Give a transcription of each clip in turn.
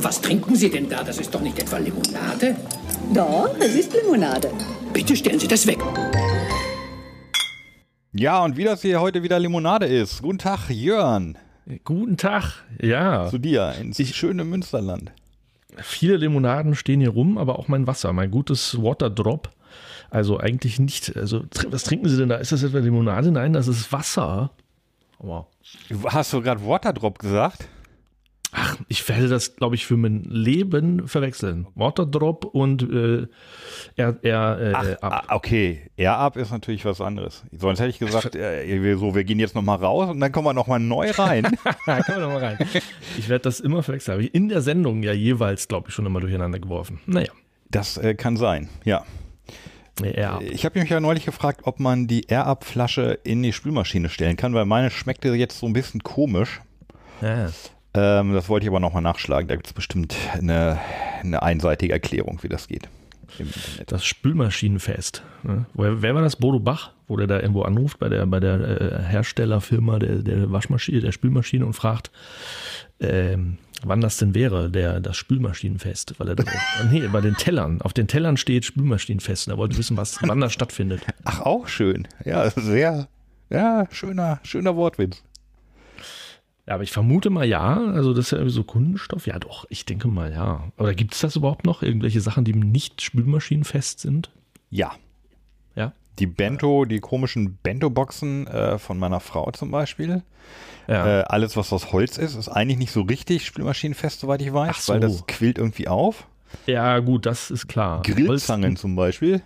Was trinken Sie denn da? Das ist doch nicht etwa Limonade? Doch, es ist Limonade. Bitte stellen Sie das weg. Ja, und wie das hier heute wieder Limonade ist. Guten Tag, Jörn. Guten Tag, ja. Zu dir ins schöne Münsterland. Viele Limonaden stehen hier rum, aber auch mein Wasser, mein gutes Waterdrop. Also eigentlich nicht. Also, was trinken Sie denn da? Ist das etwa Limonade? Nein, das ist Wasser. Wow. Hast du gerade Waterdrop gesagt? Ach, ich werde das, glaube ich, für mein Leben verwechseln. Waterdrop und äh, Air, Air äh, Ach, Up. Ah, okay, Air Up ist natürlich was anderes. Sonst hätte ich gesagt, äh, so, wir gehen jetzt nochmal raus und dann kommen wir nochmal neu rein. dann kommen wir nochmal rein. Ich werde das immer verwechseln. Habe ich in der Sendung ja jeweils, glaube ich, schon immer durcheinander geworfen. Naja. Das äh, kann sein, ja. Ich habe mich ja neulich gefragt, ob man die Air-Up-Flasche in die Spülmaschine stellen kann, weil meine schmeckte jetzt so ein bisschen komisch. Ja. Ähm, das wollte ich aber nochmal nachschlagen. Da gibt es bestimmt eine, eine einseitige Erklärung, wie das geht. Das Spülmaschinenfest. Ne? Wer, wer, war das? Bodo Bach, wo der da irgendwo anruft bei der, bei der äh, Herstellerfirma der, der Waschmaschine, der Spülmaschine und fragt, ähm, wann das denn wäre, der, das Spülmaschinenfest. Weil er da, nee, bei den Tellern. Auf den Tellern steht Spülmaschinenfest. Er wollte wissen, was, wann das stattfindet. Ach, auch schön. Ja, sehr, ja, schöner, schöner Wortwitz. Ja, aber ich vermute mal ja. Also das ist ja irgendwie so Kundenstoff. Ja, doch, ich denke mal ja. Oder gibt es das überhaupt noch? Irgendwelche Sachen, die nicht spülmaschinenfest sind? Ja. Die Bento, die komischen Bento-Boxen äh, von meiner Frau zum Beispiel. Ja. Äh, alles, was aus Holz ist, ist eigentlich nicht so richtig spülmaschinenfest, soweit ich weiß, so. weil das quillt irgendwie auf. Ja, gut, das ist klar. Grillzangen zum Beispiel.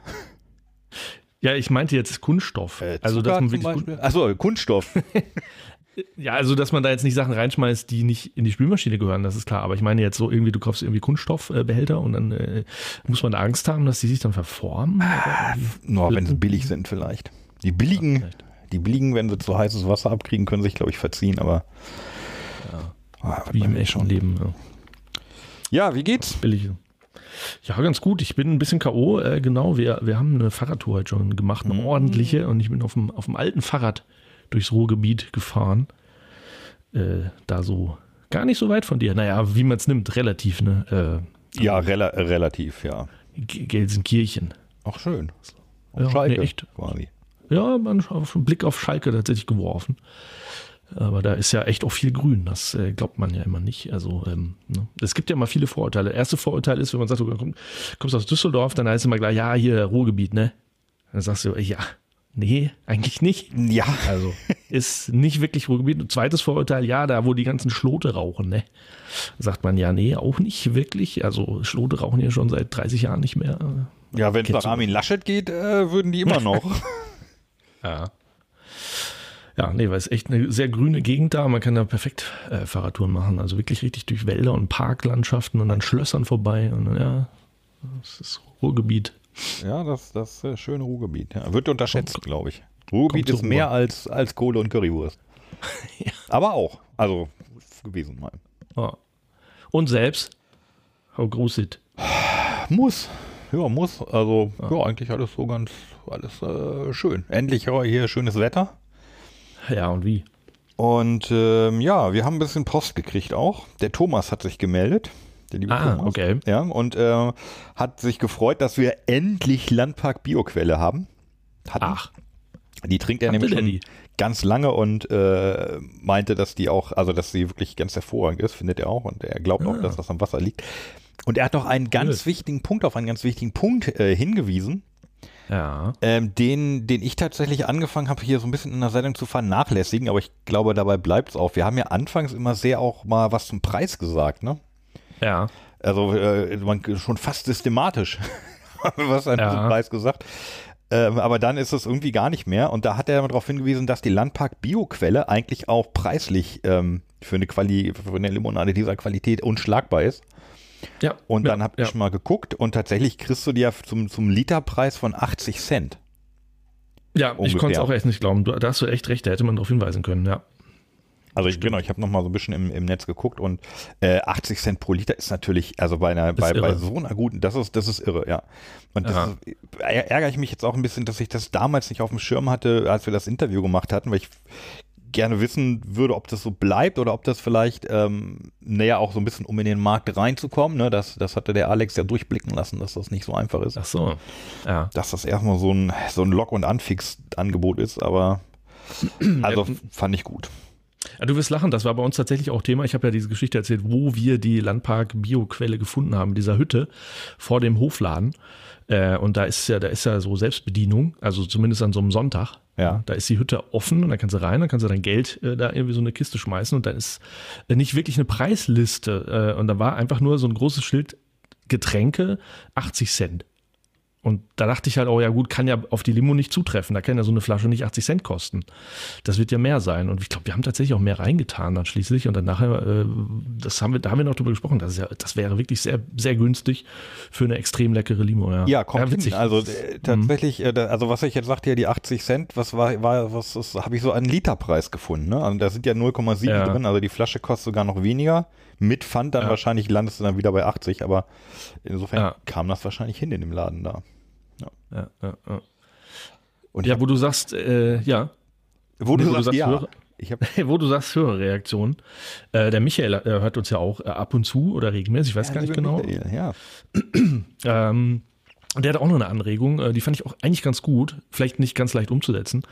Ja, ich meinte jetzt Kunststoff. Äh, also, dass man wirklich. Achso, Kunststoff. Ja, also dass man da jetzt nicht Sachen reinschmeißt, die nicht in die Spülmaschine gehören, das ist klar. Aber ich meine jetzt so irgendwie, du kaufst irgendwie Kunststoffbehälter und dann äh, muss man da Angst haben, dass die sich dann verformen. Ah, nur wenn sie billig sind vielleicht. Die billigen, ja, die billigen, wenn sie zu heißes Wasser abkriegen, können sich, glaube ich, verziehen, aber ja. oh, wie im echten Leben. Ja. ja, wie geht's? Billig. Ja, ganz gut. Ich bin ein bisschen K.O. Äh, genau, wir, wir haben eine Fahrradtour heute schon gemacht, eine mhm. ordentliche. Und ich bin auf dem, auf dem alten Fahrrad durchs Ruhrgebiet gefahren. Äh, da so gar nicht so weit von dir. Naja, wie man es nimmt, relativ, ne? Äh, ja, rela relativ, ja. Gelsenkirchen. Ach, schön. Auf ja, Schalke nee, echt. quasi. Ja, man auf einen Blick auf Schalke tatsächlich geworfen. Aber da ist ja echt auch viel Grün. Das äh, glaubt man ja immer nicht. Also ähm, ne? es gibt ja immer viele Vorurteile. Der erste Vorurteil ist, wenn man sagt, du kommst aus Düsseldorf, dann heißt es immer gleich, ja, hier Ruhrgebiet, ne? Dann sagst du, ja, Nee, eigentlich nicht. Ja. Also ist nicht wirklich Ruhrgebiet. Und zweites Vorurteil, ja, da wo die ganzen Schlote rauchen, ne? Sagt man ja, nee, auch nicht wirklich. Also Schlote rauchen ja schon seit 30 Jahren nicht mehr. Ja, wenn es nach Armin Laschet geht, äh, würden die immer noch. ja. Ja, nee, weil es echt eine sehr grüne Gegend da. Man kann da perfekt äh, Fahrradtouren machen. Also wirklich richtig durch Wälder und Parklandschaften und dann Schlössern vorbei. Und ja, das ist Ruhrgebiet. Ja, das, das äh, schöne Ruhrgebiet. Ja. Wird unterschätzt, glaube ich. Ruhrgebiet ist mehr als, als Kohle und Currywurst. ja. Aber auch. Also gewesen mal. Ja. Und selbst? How groß it? Muss. Ja, muss. Also, ja, ja eigentlich alles so ganz, alles äh, schön. Endlich hier schönes Wetter. Ja, und wie? Und ähm, ja, wir haben ein bisschen Post gekriegt auch. Der Thomas hat sich gemeldet der liebe ah, Thomas. okay. Ja, und äh, hat sich gefreut, dass wir endlich Landpark Bioquelle haben. Hatten. Ach. Die trinkt er nämlich schon die? ganz lange und äh, meinte, dass die auch, also dass sie wirklich ganz hervorragend ist, findet er auch und er glaubt ah. auch, dass das am Wasser liegt. Und er hat noch einen ganz cool. wichtigen Punkt, auf einen ganz wichtigen Punkt äh, hingewiesen. Ja. Ähm, den, den ich tatsächlich angefangen habe, hier so ein bisschen in der Sendung zu vernachlässigen, aber ich glaube, dabei bleibt es auch. Wir haben ja anfangs immer sehr auch mal was zum Preis gesagt, ne? Ja. Also äh, man, schon fast systematisch, was ein ja. Preis gesagt. Ähm, aber dann ist es irgendwie gar nicht mehr. Und da hat er darauf hingewiesen, dass die Landpark Bioquelle eigentlich auch preislich ähm, für, eine Quali für eine Limonade dieser Qualität unschlagbar ist. Ja. Und dann ja, habe ich ja. mal geguckt und tatsächlich kriegst du die ja zum, zum Literpreis von 80 Cent. Ja, ungefähr. ich konnte es auch echt nicht glauben. Du, da hast du echt recht, da hätte man darauf hinweisen können, ja. Also ich, genau, ich habe noch mal so ein bisschen im, im Netz geguckt und äh, 80 Cent pro Liter ist natürlich, also bei einer, bei, bei so einer guten, das ist, das ist irre, ja. Und das ist, ärgere ich mich jetzt auch ein bisschen, dass ich das damals nicht auf dem Schirm hatte, als wir das Interview gemacht hatten, weil ich gerne wissen würde, ob das so bleibt oder ob das vielleicht, ähm, naja, auch so ein bisschen, um in den Markt reinzukommen, ne, das, das hatte der Alex ja durchblicken lassen, dass das nicht so einfach ist. Ach so, ja. Dass das erstmal so ein, so ein Lock- und Anfix-Angebot ist, aber also fand ich gut. Ja, du wirst lachen, das war bei uns tatsächlich auch Thema. Ich habe ja diese Geschichte erzählt, wo wir die Landpark-Bioquelle gefunden haben, dieser Hütte vor dem Hofladen. Äh, und da ist ja, da ist ja so Selbstbedienung, also zumindest an so einem Sonntag. Ja. Da ist die Hütte offen und dann kannst du rein, dann kannst du dein Geld äh, da irgendwie so eine Kiste schmeißen und dann ist äh, nicht wirklich eine Preisliste. Äh, und da war einfach nur so ein großes Schild Getränke 80 Cent. Und da dachte ich halt, oh ja gut, kann ja auf die Limo nicht zutreffen. Da kann ja so eine Flasche nicht 80 Cent kosten. Das wird ja mehr sein. Und ich glaube, wir haben tatsächlich auch mehr reingetan dann schließlich. Und dann nachher, äh, das haben wir, da haben wir noch drüber gesprochen. Das, ja, das wäre wirklich sehr, sehr günstig für eine extrem leckere Limo. Ja, ja kommt ja, witzig. Also äh, tatsächlich, mhm. äh, also was ich jetzt sagte, ja die 80 Cent, was war, war was habe ich so einen Literpreis gefunden. Ne? Also da sind ja 0,7 ja. drin. Also die Flasche kostet sogar noch weniger. Mit Pfand dann wahrscheinlich landest du dann wieder bei 80. Aber insofern kam das wahrscheinlich hin in dem Laden da. Ja, ja, ja. Und ja, wo du sagst, äh, ja. Wo, du, wo sagst, du sagst, ja. Höre, wo du sagst, Hörerreaktion. Äh, der Michael äh, hört uns ja auch äh, ab und zu oder regelmäßig, ich weiß gar nicht genau. Michael, ja. ähm, und der hat auch noch eine Anregung, äh, die fand ich auch eigentlich ganz gut, vielleicht nicht ganz leicht umzusetzen.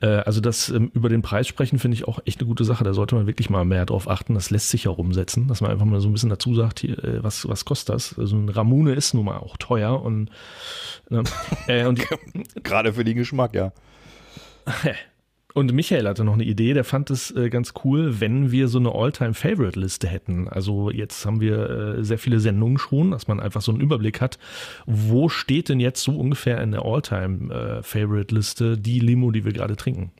Äh, also das ähm, über den Preis sprechen finde ich auch echt eine gute Sache. Da sollte man wirklich mal mehr drauf achten. Das lässt sich auch umsetzen, dass man einfach mal so ein bisschen dazu sagt, hier, äh, was, was kostet das? Also ein Ramune ist nun mal auch teuer und, ne, und gerade für den Geschmack, ja. Und Michael hatte noch eine Idee, der fand es äh, ganz cool, wenn wir so eine All-Time-Favorite-Liste hätten. Also jetzt haben wir äh, sehr viele Sendungen schon, dass man einfach so einen Überblick hat, wo steht denn jetzt so ungefähr in der All-Time-Favorite-Liste äh, die Limo, die wir gerade trinken.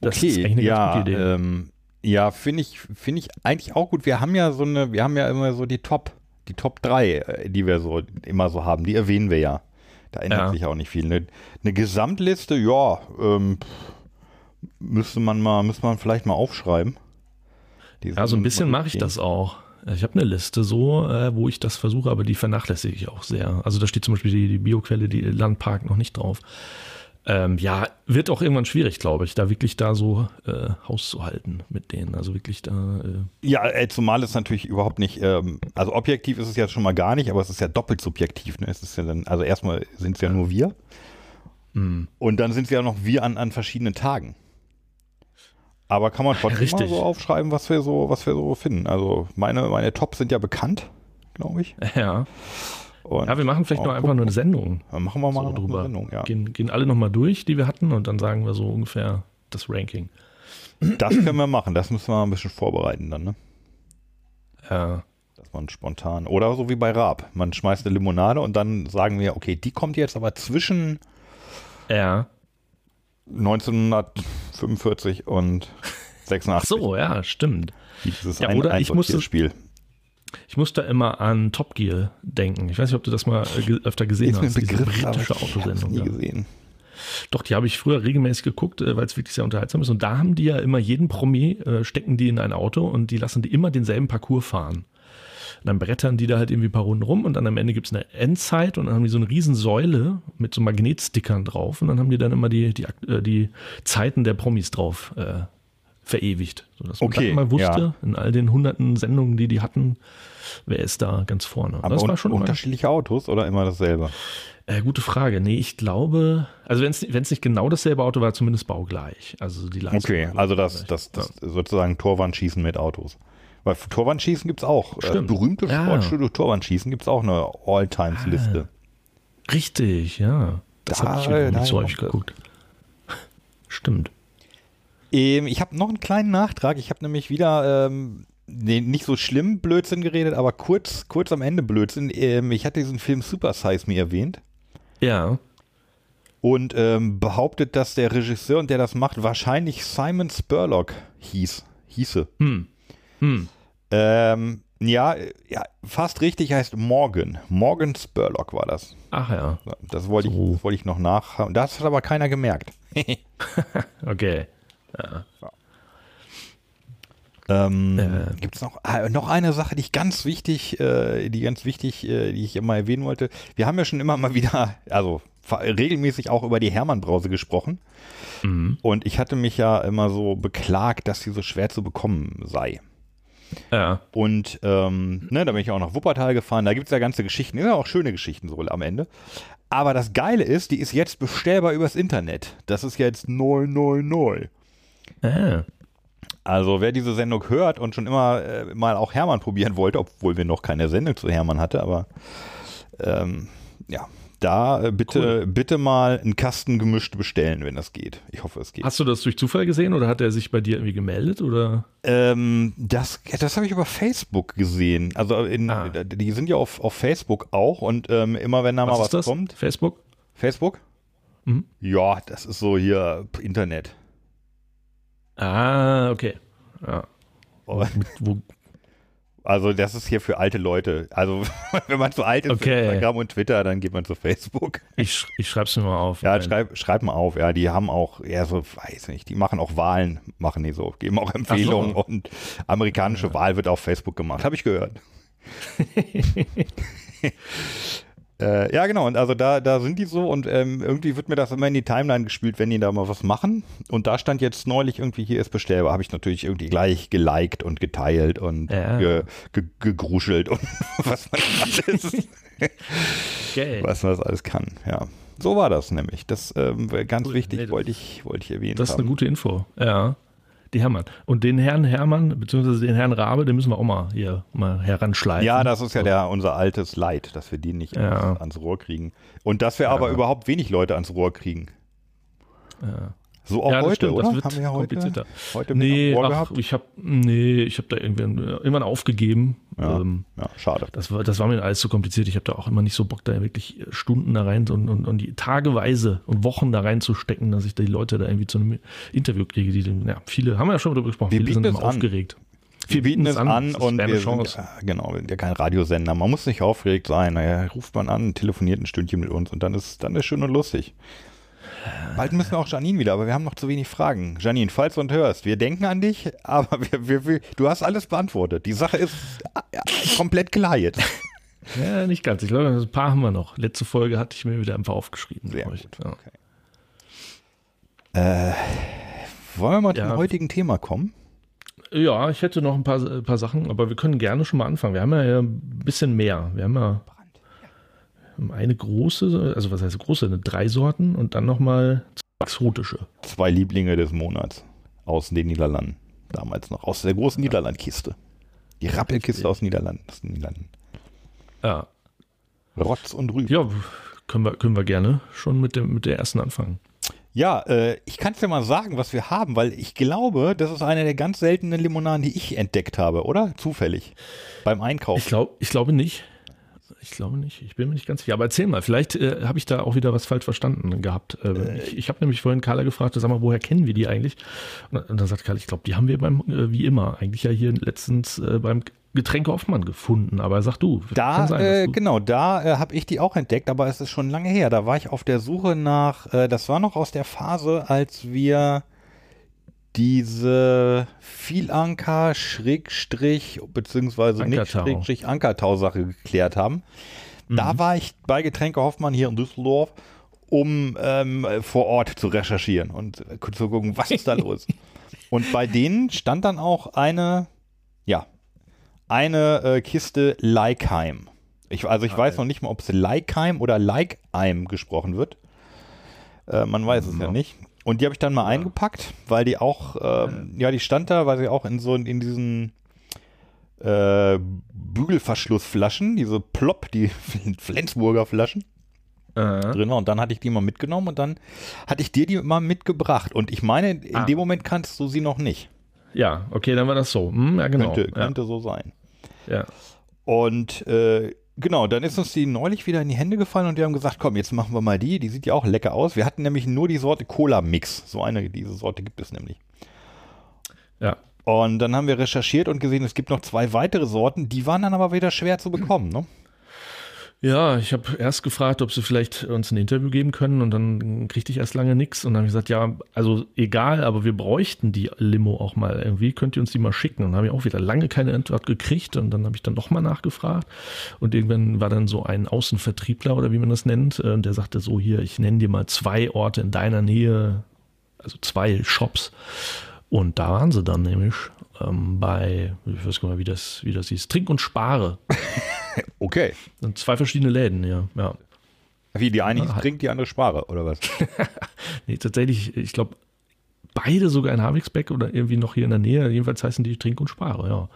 Das okay, ist eigentlich eine ja, ganz gute Idee. Ähm, ja, finde ich, finde ich eigentlich auch gut. Wir haben ja so eine, wir haben ja immer so die Top, die Top 3, äh, die wir so immer so haben, die erwähnen wir ja. Da ändert ja. sich auch nicht viel. Eine, eine Gesamtliste, ja, ähm, müsste man mal, müsste man vielleicht mal aufschreiben. ja, so ein bisschen mache ich das auch. Ich habe eine Liste so, äh, wo ich das versuche, aber die vernachlässige ich auch sehr. Also da steht zum Beispiel die, die Bioquelle, die Landpark noch nicht drauf. Ähm, ja, wird auch irgendwann schwierig, glaube ich, da wirklich da so äh, Haus zu halten mit denen. Also wirklich da. Äh ja, äh, zumal es natürlich überhaupt nicht, ähm, also objektiv ist es ja schon mal gar nicht, aber es ist ja doppelt subjektiv. Ne? Es ist ja dann, also erstmal sind es ja nur wir. Mhm. Und dann sind es ja noch wir an, an verschiedenen Tagen. Aber kann man trotzdem Richtig. mal so aufschreiben, was wir so, was wir so finden. Also meine, meine Tops sind ja bekannt, glaube ich. Ja. Und ja, wir machen vielleicht noch einfach nur eine Sendung. Dann machen wir mal so drüber. eine Sendung, ja. Gehen, gehen alle nochmal durch, die wir hatten, und dann sagen wir so ungefähr das Ranking. Das können wir machen, das müssen wir mal ein bisschen vorbereiten dann, ne? Ja. Dass man spontan, oder so wie bei Raab, man schmeißt eine Limonade und dann sagen wir, okay, die kommt jetzt aber zwischen ja. 1945 und 86. Ach so, ja, stimmt. Dieses ja, oder ein, ich musste, Spiel. Ich musste immer an Top Gear denken. Ich weiß nicht, ob du das mal äh, öfter gesehen hast. Begriff, diese britische Autosendung. Nie ja. gesehen. Doch, die habe ich früher regelmäßig geguckt, äh, weil es wirklich sehr unterhaltsam ist. Und da haben die ja immer jeden Promi, äh, stecken die in ein Auto und die lassen die immer denselben Parcours fahren. Und dann brettern die da halt irgendwie ein paar Runden rum und dann am Ende gibt es eine Endzeit und dann haben die so eine riesen Säule mit so Magnetstickern drauf und dann haben die dann immer die, die, äh, die Zeiten der Promis drauf äh, verewigt. Sodass man okay, mal wusste, ja. in all den hunderten Sendungen, die die hatten, wer ist da ganz vorne. Aber das war schon unterschiedliche Autos oder immer dasselbe? Äh, gute Frage. Nee, ich glaube, also wenn es nicht genau dasselbe Auto war, zumindest baugleich. Also die Leistung Okay, also das, das, das ja. sozusagen Torwandschießen mit Autos. Weil für Torwandschießen gibt es auch. Äh, berühmte ja. Sportstudio Torwandschießen gibt es auch eine All-Times-Liste. Ah, richtig, ja. Das da, habe ich wieder nicht so häufig geguckt. Stimmt. Ähm, ich habe noch einen kleinen Nachtrag. Ich habe nämlich wieder ähm, nee, nicht so schlimm Blödsinn geredet, aber kurz, kurz am Ende Blödsinn. Ähm, ich hatte diesen Film Super Size Me erwähnt. Ja. Und ähm, behauptet, dass der Regisseur der das macht, wahrscheinlich Simon Spurlock hieß, hieße. Hm. Hm. Ähm, ja, ja, fast richtig heißt Morgan. Morgan Spurlock war das. Ach ja. Das wollte so. ich, das wollte ich noch nach. Das hat aber keiner gemerkt. okay. Ja. Ähm, äh. Gibt es noch, äh, noch eine Sache, die ich ganz wichtig, äh, die ganz wichtig, äh, die ich immer erwähnen wollte. Wir haben ja schon immer mal wieder, also regelmäßig auch über die Hermann-Brause gesprochen. Mhm. Und ich hatte mich ja immer so beklagt, dass sie so schwer zu bekommen sei. Ja. Und ähm, ne, da bin ich auch nach Wuppertal gefahren. Da gibt es ja ganze Geschichten, ja auch schöne Geschichten so am Ende. Aber das Geile ist, die ist jetzt bestellbar übers Internet. Das ist jetzt neu, neu, neu. Ah. Also wer diese Sendung hört und schon immer äh, mal auch Hermann probieren wollte, obwohl wir noch keine Sendung zu Hermann hatte, aber ähm, ja, da äh, bitte, cool. bitte mal einen Kasten gemischt bestellen, wenn das geht. Ich hoffe, es geht. Hast du das durch Zufall gesehen oder hat er sich bei dir irgendwie gemeldet oder? Ähm, das das habe ich über Facebook gesehen. Also in, ah. die sind ja auf, auf Facebook auch und ähm, immer wenn da was mal was das? kommt. Facebook? Facebook? Mhm. Ja, das ist so hier Internet. Ah, okay. Ja. Wo, wo, also das ist hier für alte Leute. Also wenn man zu alt ist okay. für Instagram und Twitter, dann geht man zu Facebook. Ich, ich schreib's mir mal auf. Ja, schreib, schreib mal auf. Ja, die haben auch, ja so, weiß nicht, die machen auch Wahlen, machen die so, geben auch Empfehlungen so. und amerikanische ja. Wahl wird auf Facebook gemacht. Habe ich gehört. Äh, ja, genau. Und also da, da sind die so und ähm, irgendwie wird mir das immer in die Timeline gespielt, wenn die da mal was machen. Und da stand jetzt neulich irgendwie, hier ist bestellbar. Habe ich natürlich irgendwie gleich geliked und geteilt und ja. ge, ge, gegruschelt und was man alles, okay. was man das alles kann. Ja. So war das nämlich. Das ähm, ganz cool. wichtig, nee, wollte ich, wollte ich erwähnen. Das ist haben. eine gute Info. Ja die Hermann. Und den Herrn Hermann, beziehungsweise den Herrn Rabe, den müssen wir auch mal hier mal heranschleifen. Ja, das ist ja der, unser altes Leid, dass wir die nicht ja. ans, ans, Rohr kriegen. Und dass wir ja. aber überhaupt wenig Leute ans Rohr kriegen. Ja. So auch ja, heute, stimmt, oder? Das wird Haben wir heute, komplizierter. heute nee, ach, ich habe nee, ich habe da irgendwann, irgendwann aufgegeben. Ja, ähm, ja, schade. Das war, das war mir alles zu kompliziert. Ich habe da auch immer nicht so Bock, da wirklich Stunden da rein und, und, und die tageweise und Wochen da reinzustecken, dass ich die Leute da irgendwie zu einem Interview kriege. Die, ja, viele haben ja schon darüber gesprochen. Wir viele sind immer aufgeregt. Wir bieten es an, an und wir sind, ja, genau, wir sind ja kein Radiosender. Man muss nicht aufgeregt sein. Naja, ruft man an, telefoniert ein Stündchen mit uns und dann ist dann ist schön und lustig. Bald müssen wir auch Janine wieder, aber wir haben noch zu wenig Fragen. Janine, falls du uns hörst, wir denken an dich, aber wir, wir, wir, du hast alles beantwortet. Die Sache ist ja, komplett klar jetzt. Ja, nicht ganz. Ich glaube, ein paar haben wir noch. Letzte Folge hatte ich mir wieder einfach aufgeschrieben. Sehr gut. Ja. Okay. Äh, wollen wir mal ja. zum heutigen Thema kommen? Ja, ich hätte noch ein paar, ein paar Sachen, aber wir können gerne schon mal anfangen. Wir haben ja ein bisschen mehr. Wir haben ja eine große, also was heißt große, eine drei Sorten und dann nochmal exotische. Zwei Lieblinge des Monats aus den Niederlanden. Damals noch, aus der großen Niederlandkiste. Die Rappelkiste aus Niederlanden. Aus den Niederlanden. Ja. Rotz und Rüben. Ja, können wir, können wir gerne schon mit, dem, mit der ersten anfangen. Ja, äh, ich kann es dir mal sagen, was wir haben, weil ich glaube, das ist eine der ganz seltenen Limonaden, die ich entdeckt habe, oder? Zufällig. Beim Einkaufen. Ich, glaub, ich glaube nicht. Ich glaube nicht. Ich bin mir nicht ganz sicher. Aber erzähl mal, vielleicht äh, habe ich da auch wieder was falsch verstanden gehabt. Äh, äh ich ich habe nämlich vorhin Carla gefragt, sag mal, woher kennen wir die eigentlich? Und, und dann sagt Carla, ich glaube, die haben wir beim, äh, wie immer, eigentlich ja hier letztens äh, beim Getränke Hoffmann gefunden. Aber sag du. Da, sein, äh, du genau, da habe ich die auch entdeckt, aber es ist schon lange her. Da war ich auf der Suche nach, das war noch aus der Phase, als wir diese Vielanker Schrägstrich beziehungsweise nicht Schrägstrich Ankertau Sache geklärt haben. Mhm. Da war ich bei Getränke Hoffmann hier in Düsseldorf, um ähm, vor Ort zu recherchieren und zu gucken, was ist da los. Und bei denen stand dann auch eine, ja, eine äh, Kiste Leikheim. Ich, also ich ah, weiß noch nicht mal, ob es Leikheim oder Leikheim gesprochen wird. Äh, man weiß es ja nicht. Und die habe ich dann mal ja. eingepackt, weil die auch, ähm, ja, die stand da, weil sie auch in so in diesen äh, Bügelverschlussflaschen, diese Plop, die Flensburger Flaschen uh drin war. Und dann hatte ich die mal mitgenommen und dann hatte ich dir die mal mitgebracht. Und ich meine, in ah. dem Moment kannst du sie noch nicht. Ja, okay, dann war das so. Hm, ja, genau. Könnte, ja. könnte so sein. Ja. Und äh, Genau, dann ist uns die neulich wieder in die Hände gefallen und wir haben gesagt, komm, jetzt machen wir mal die. Die sieht ja auch lecker aus. Wir hatten nämlich nur die Sorte Cola Mix. So eine, diese Sorte gibt es nämlich. Ja. Und dann haben wir recherchiert und gesehen, es gibt noch zwei weitere Sorten. Die waren dann aber wieder schwer zu bekommen, ne? Ja, ich habe erst gefragt, ob sie vielleicht uns ein Interview geben können und dann kriegte ich erst lange nichts und dann habe ich gesagt, ja, also egal, aber wir bräuchten die Limo auch mal irgendwie, könnt ihr uns die mal schicken? Und dann habe ich auch wieder lange keine Antwort gekriegt und dann habe ich dann nochmal nachgefragt. Und irgendwann war dann so ein Außenvertriebler oder wie man das nennt, äh, der sagte so hier, ich nenne dir mal zwei Orte in deiner Nähe, also zwei Shops. Und da waren sie dann nämlich ähm, bei, ich weiß gar nicht, wie das, wie das hieß, Trink und Spare. okay. Und zwei verschiedene Läden, ja. ja. Wie, die eine ja, trinkt, die andere Spare, oder was? nee, tatsächlich, ich glaube, beide sogar in Havixbeck oder irgendwie noch hier in der Nähe. Jedenfalls heißen die Trink und Spare, ja.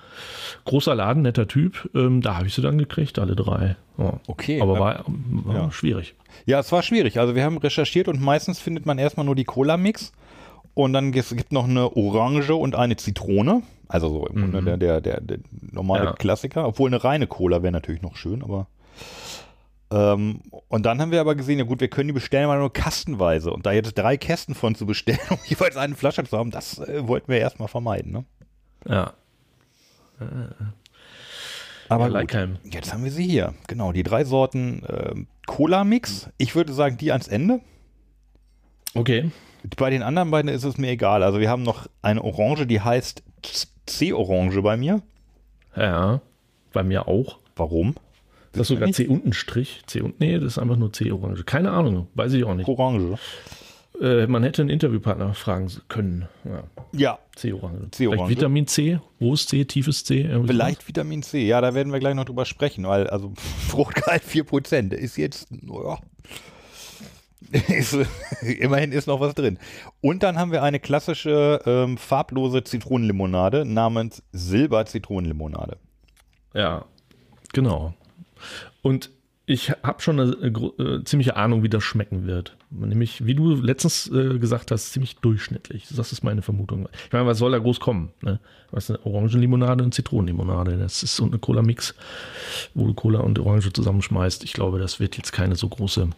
Großer Laden, netter Typ. Ähm, da habe ich sie dann gekriegt, alle drei. Ja. Okay. Aber war, war ja. schwierig. Ja, es war schwierig. Also wir haben recherchiert und meistens findet man erstmal nur die Cola-Mix. Und dann gibt es noch eine Orange und eine Zitrone. Also so im mhm. Der, der, der, der normale ja. Klassiker. Obwohl eine reine Cola wäre natürlich noch schön, aber. Ähm, und dann haben wir aber gesehen, ja gut, wir können die bestellen, aber nur kastenweise. Und da jetzt drei Kästen von zu bestellen, um jeweils eine Flasche zu haben, das äh, wollten wir erstmal vermeiden. Ne? Ja. Aber ja, gut, jetzt haben wir sie hier. Genau, die drei Sorten äh, Cola-Mix. Ich würde sagen, die ans Ende. Okay. Bei den anderen beiden ist es mir egal. Also wir haben noch eine Orange, die heißt C-Orange bei mir. Ja, bei mir auch. Warum? Das ist sogar C unten Strich. C und nee, das ist einfach nur C-Orange. Keine Ahnung, weiß ich auch nicht. Orange. Äh, man hätte einen Interviewpartner fragen können. Ja. ja. C-Orange. C-Orange. Vitamin C, hohes C, tiefes C. Vielleicht so. Vitamin C, ja, da werden wir gleich noch drüber sprechen, weil also Fruchtgehalt 4% ist jetzt, ja, ist, immerhin ist noch was drin. Und dann haben wir eine klassische ähm, farblose Zitronenlimonade namens Silber Zitronenlimonade. Ja, genau. Und ich habe schon eine äh, ziemliche Ahnung, wie das schmecken wird. Nämlich, wie du letztens äh, gesagt hast, ziemlich durchschnittlich. Das ist meine Vermutung. Ich meine, was soll da groß kommen? Ne? Was eine Orangenlimonade und Zitronenlimonade. Das ist so eine Cola-Mix, wo du Cola und Orange zusammenschmeißt. Ich glaube, das wird jetzt keine so große?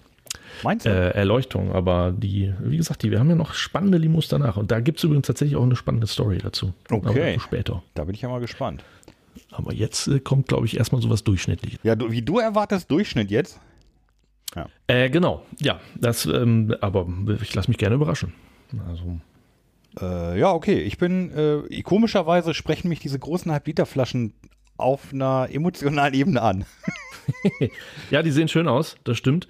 Äh, Erleuchtung. Aber die, wie gesagt, die, wir haben ja noch spannende Limos danach. Und da gibt es übrigens tatsächlich auch eine spannende Story dazu. Okay. später. Da bin ich ja mal gespannt. Aber jetzt äh, kommt, glaube ich, erstmal sowas Durchschnittliches. Ja, du, wie du erwartest Durchschnitt jetzt? Ja. Äh, genau, ja. Das, ähm, aber ich lasse mich gerne überraschen. Also. Äh, ja, okay. Ich bin, äh, komischerweise sprechen mich diese großen Halbliterflaschen auf einer emotionalen Ebene an. ja, die sehen schön aus, das stimmt.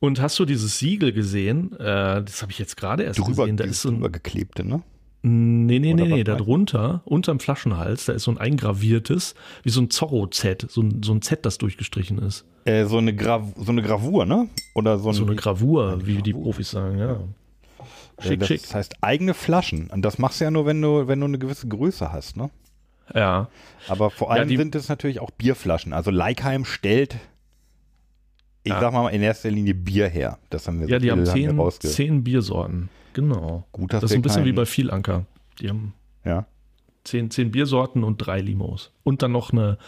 Und hast du dieses Siegel gesehen? Äh, das habe ich jetzt gerade erst drüber, gesehen. Da ist so ein geklebte, ne? Nee, nee, Oder nee, nee, da drunter, unterm Flaschenhals, da ist so ein eingraviertes, wie so ein Zorro-Z, so ein, so ein Z, das durchgestrichen ist. Äh, so, eine so eine Gravur, ne? Oder so, ein, so eine Gravur, eine wie Gravur. die Profis sagen, ja. Schick, äh, das schick. Das heißt eigene Flaschen. Und das machst du ja nur, wenn du, wenn du eine gewisse Größe hast, ne? Ja. Aber vor allem ja, sind es natürlich auch Bierflaschen. Also Leikheim stellt ich ja. sag mal in erster Linie Bier her. Das haben wir Ja, so die haben zehn, zehn Biersorten. Genau. Gut, das ist ein bisschen wie bei Vielanker. Die haben ja. zehn, zehn Biersorten und drei Limos. Und dann noch eine,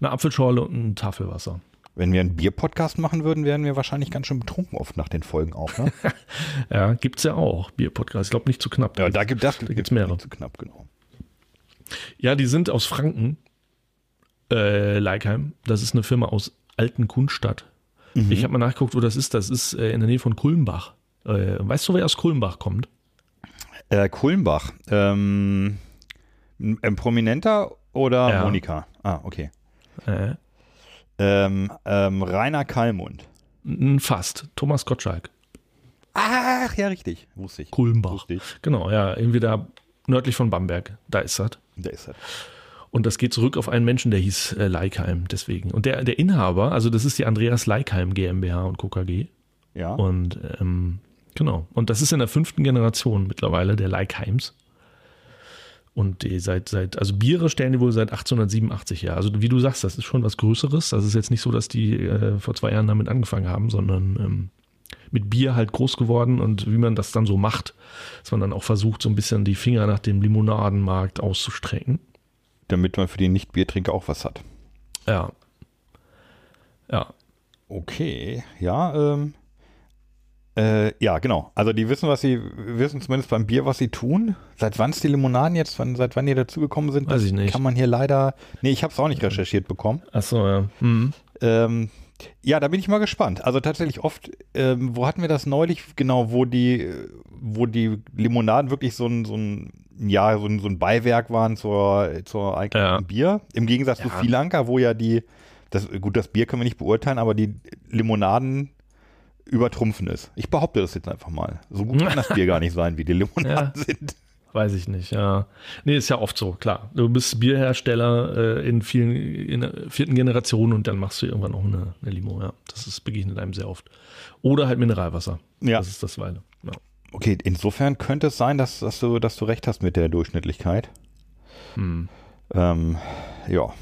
eine Apfelschorle und ein Tafelwasser. Wenn wir einen Bierpodcast machen würden, wären wir wahrscheinlich ganz schön betrunken oft nach den Folgen auch. Ne? ja, gibt es ja auch Bierpodcast. Ich glaube nicht zu knapp. Ja, da gibt es da gibt's mehrere. Zu knapp, genau. Ja, die sind aus Franken, äh, Leikheim. Das ist eine Firma aus Alten Kunststadt. Mhm. Ich habe mal nachgeguckt, wo das ist. Das ist äh, in der Nähe von Kulmbach. Äh, weißt du, wer aus Kulmbach kommt? Äh, Kulmbach. Ähm, ein Prominenter oder ja. Monika? Ah, okay. Äh. Ähm, ähm, Rainer Kallmund. Fast. Thomas Gottschalk. Ach, ja, richtig. Wusste ich. Kulmbach. Wusste ich. Genau, ja. Irgendwie da nördlich von Bamberg. Da ist das. Da ist das. Und das geht zurück auf einen Menschen, der hieß äh, Leikheim, deswegen. Und der, der Inhaber, also das ist die Andreas Leikheim GmbH und KKG. Ja. Und ähm, genau. Und das ist in der fünften Generation mittlerweile der Leikheims. Und die seit, seit, also Biere stellen die wohl seit 1887 her. Also wie du sagst, das ist schon was Größeres. Das ist jetzt nicht so, dass die äh, vor zwei Jahren damit angefangen haben, sondern ähm, mit Bier halt groß geworden und wie man das dann so macht, dass man dann auch versucht, so ein bisschen die Finger nach dem Limonadenmarkt auszustrecken damit man für die Nicht-Biertrinker auch was hat. Ja. Ja. Okay, ja, ähm, äh, ja, genau. Also die wissen, was sie wissen zumindest beim Bier, was sie tun. Seit wann es die Limonaden jetzt, wann, seit wann die dazugekommen sind, Weiß ich nicht. kann man hier leider. Nee, ich habe es auch nicht recherchiert bekommen. Ach so, ja. Mhm. Ähm, Ja, da bin ich mal gespannt. Also tatsächlich oft, ähm, wo hatten wir das neulich? Genau, wo die, wo die Limonaden wirklich so ein, so ein ja, so ein, so ein Beiwerk waren zur, zur eigenen ja. Bier. Im Gegensatz ja. zu Filanka, wo ja die, das, gut, das Bier können wir nicht beurteilen, aber die Limonaden übertrumpfen ist. Ich behaupte das jetzt einfach mal. So gut kann das Bier gar nicht sein, wie die Limonaden ja. sind. Weiß ich nicht, ja. Nee, ist ja oft so, klar. Du bist Bierhersteller äh, in vielen, in der vierten Generation und dann machst du irgendwann auch eine, eine Limo, ja. Das ist, begegnet einem sehr oft. Oder halt Mineralwasser. Ja. Das ist das Weile. Ja. Okay, insofern könnte es sein, dass, dass, du, dass du recht hast mit der Durchschnittlichkeit. Hm. Ähm, ja.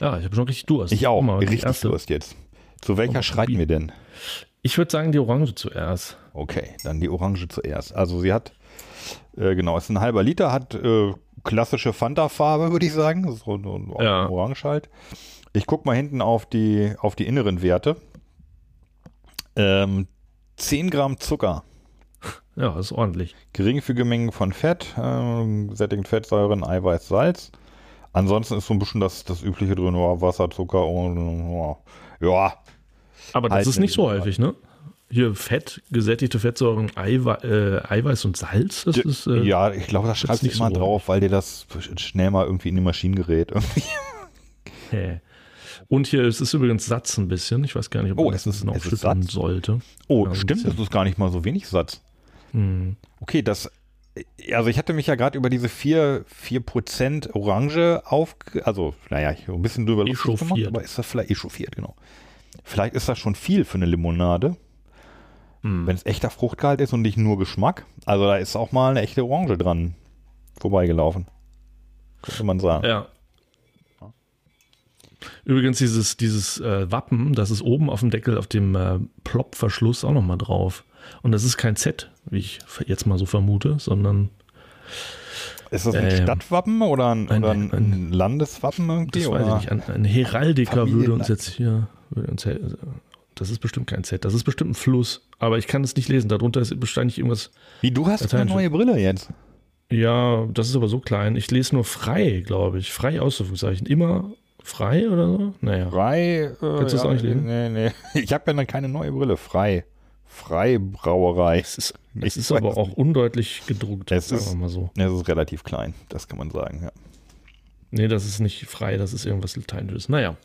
Ja, ich habe schon richtig Durst. Ich auch, mal, richtig Durst jetzt. Zu welcher schreiten wir denn? Ich würde sagen, die Orange zuerst. Okay, dann die Orange zuerst. Also sie hat äh, genau, ist ein halber Liter, hat äh, klassische Fanta-Farbe, würde ich sagen. So, so ja. Orange halt. Ich gucke mal hinten auf die, auf die inneren Werte. Ähm, 10 Gramm Zucker. Ja, ist ordentlich. Geringfügige Mengen von Fett, äh, sättigend Fettsäuren, Eiweiß, Salz. Ansonsten ist so ein bisschen das, das übliche drin, oh, Wasser, Zucker und oh, ja. Aber das halt ist nicht so häufig, ne? hier Fett, gesättigte Fettsäuren, Eiwe äh, Eiweiß und Salz. Das ist, äh, ja, ich glaube, das schreibst du immer so drauf, weil dir das schnell mal irgendwie in die Maschinen gerät. Irgendwie. Und hier ist es übrigens Satz ein bisschen. Ich weiß gar nicht, ob oh, man das noch schütteln sollte. Oh, ja, stimmt, das ist gar nicht mal so wenig Satz. Hm. Okay, das, also ich hatte mich ja gerade über diese 4%, 4 Orange auf, also naja, ich ein bisschen drüber gemacht, aber ist das vielleicht echauffiert, genau. Vielleicht ist das schon viel für eine Limonade. Hm. Wenn es echter Fruchtgehalt ist und nicht nur Geschmack, also da ist auch mal eine echte Orange dran vorbeigelaufen. Könnte man sagen. Ja. Übrigens, dieses, dieses äh, Wappen, das ist oben auf dem Deckel auf dem äh, Plop-Verschluss auch nochmal drauf. Und das ist kein Z, wie ich jetzt mal so vermute, sondern. Ist das ein äh, Stadtwappen oder ein, ein, oder ein, ein Landeswappen irgendwie? Das weiß ich nicht. Ein, Heraldiker würde uns jetzt hier würde uns das ist bestimmt kein Z, das ist bestimmt ein Fluss. Aber ich kann es nicht lesen. Darunter ist wahrscheinlich irgendwas. Wie, du hast eine neue Brille jetzt? Ja, das ist aber so klein. Ich lese nur frei, glaube ich. Frei Ausrufungszeichen. Immer frei oder so? Naja. Frei. Äh, Kannst du das ja, auch nicht lesen? Nee, nee. Ich habe ja dann keine neue Brille. Frei. Freibrauerei. Es ist, es ist aber auch undeutlich gedruckt. Es ist, mal so. es ist relativ klein, das kann man sagen, ja. Nee, das ist nicht frei, das ist irgendwas Lateinisches. Naja.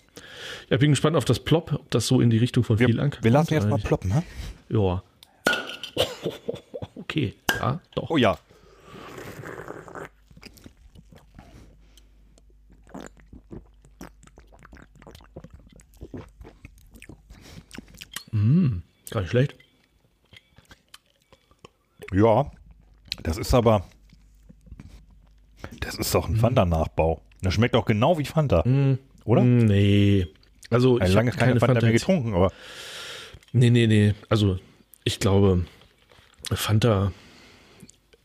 Ich bin gespannt auf das Plop, ob das so in die Richtung von wir, viel Wir lassen jetzt mal ploppen, hä? Ja. Okay, ja, doch. Oh ja. Mm, gar nicht schlecht. Ja, das ist aber, das ist doch ein mm. Fanta-Nachbau. Das schmeckt auch genau wie Fanta, mm. oder? Nee. Also ich lange keine, keine Fanta, Fanta mehr getrunken, aber. Nee, nee, nee. Also ich glaube, Fanta,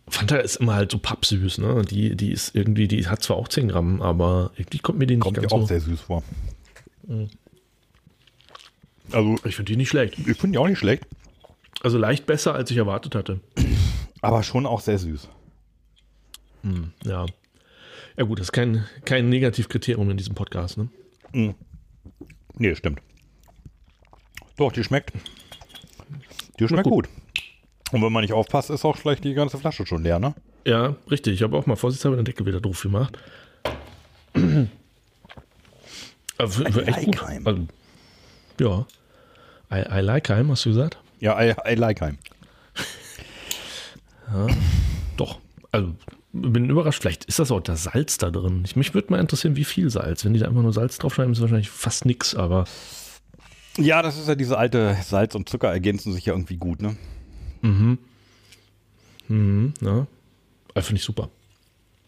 Fanta ist immer halt so pappsüß, ne? Die, die ist irgendwie, die hat zwar auch 10 Gramm, aber irgendwie kommt mir die nicht kommt ganz auch so. sehr süß vor. Mhm. Also, ich finde die nicht schlecht. Ich finde die auch nicht schlecht. Also leicht besser, als ich erwartet hatte. Aber schon auch sehr süß. Mhm, ja. Ja gut, das ist kein, kein Negativkriterium in diesem Podcast, ne? Mhm. Nee, stimmt. Doch, die schmeckt. Die schmeckt gut. gut. Und wenn man nicht aufpasst, ist auch vielleicht die ganze Flasche schon leer, ne? Ja, richtig. Ich habe auch mal vorsichtshalber den Deckel wieder drauf gemacht. also, echt like gut. Also, ja. I, I like heim, hast du gesagt? Ja, I, I like heim. ja, doch. Also, bin überrascht. Vielleicht ist das auch das Salz da drin. Ich, mich würde mal interessieren, wie viel Salz. Wenn die da einfach nur Salz draufschreiben, ist wahrscheinlich fast nichts, aber. Ja, das ist ja diese alte Salz und Zucker ergänzen sich ja irgendwie gut, ne? Mhm. Mhm, ja. Also Finde ich super.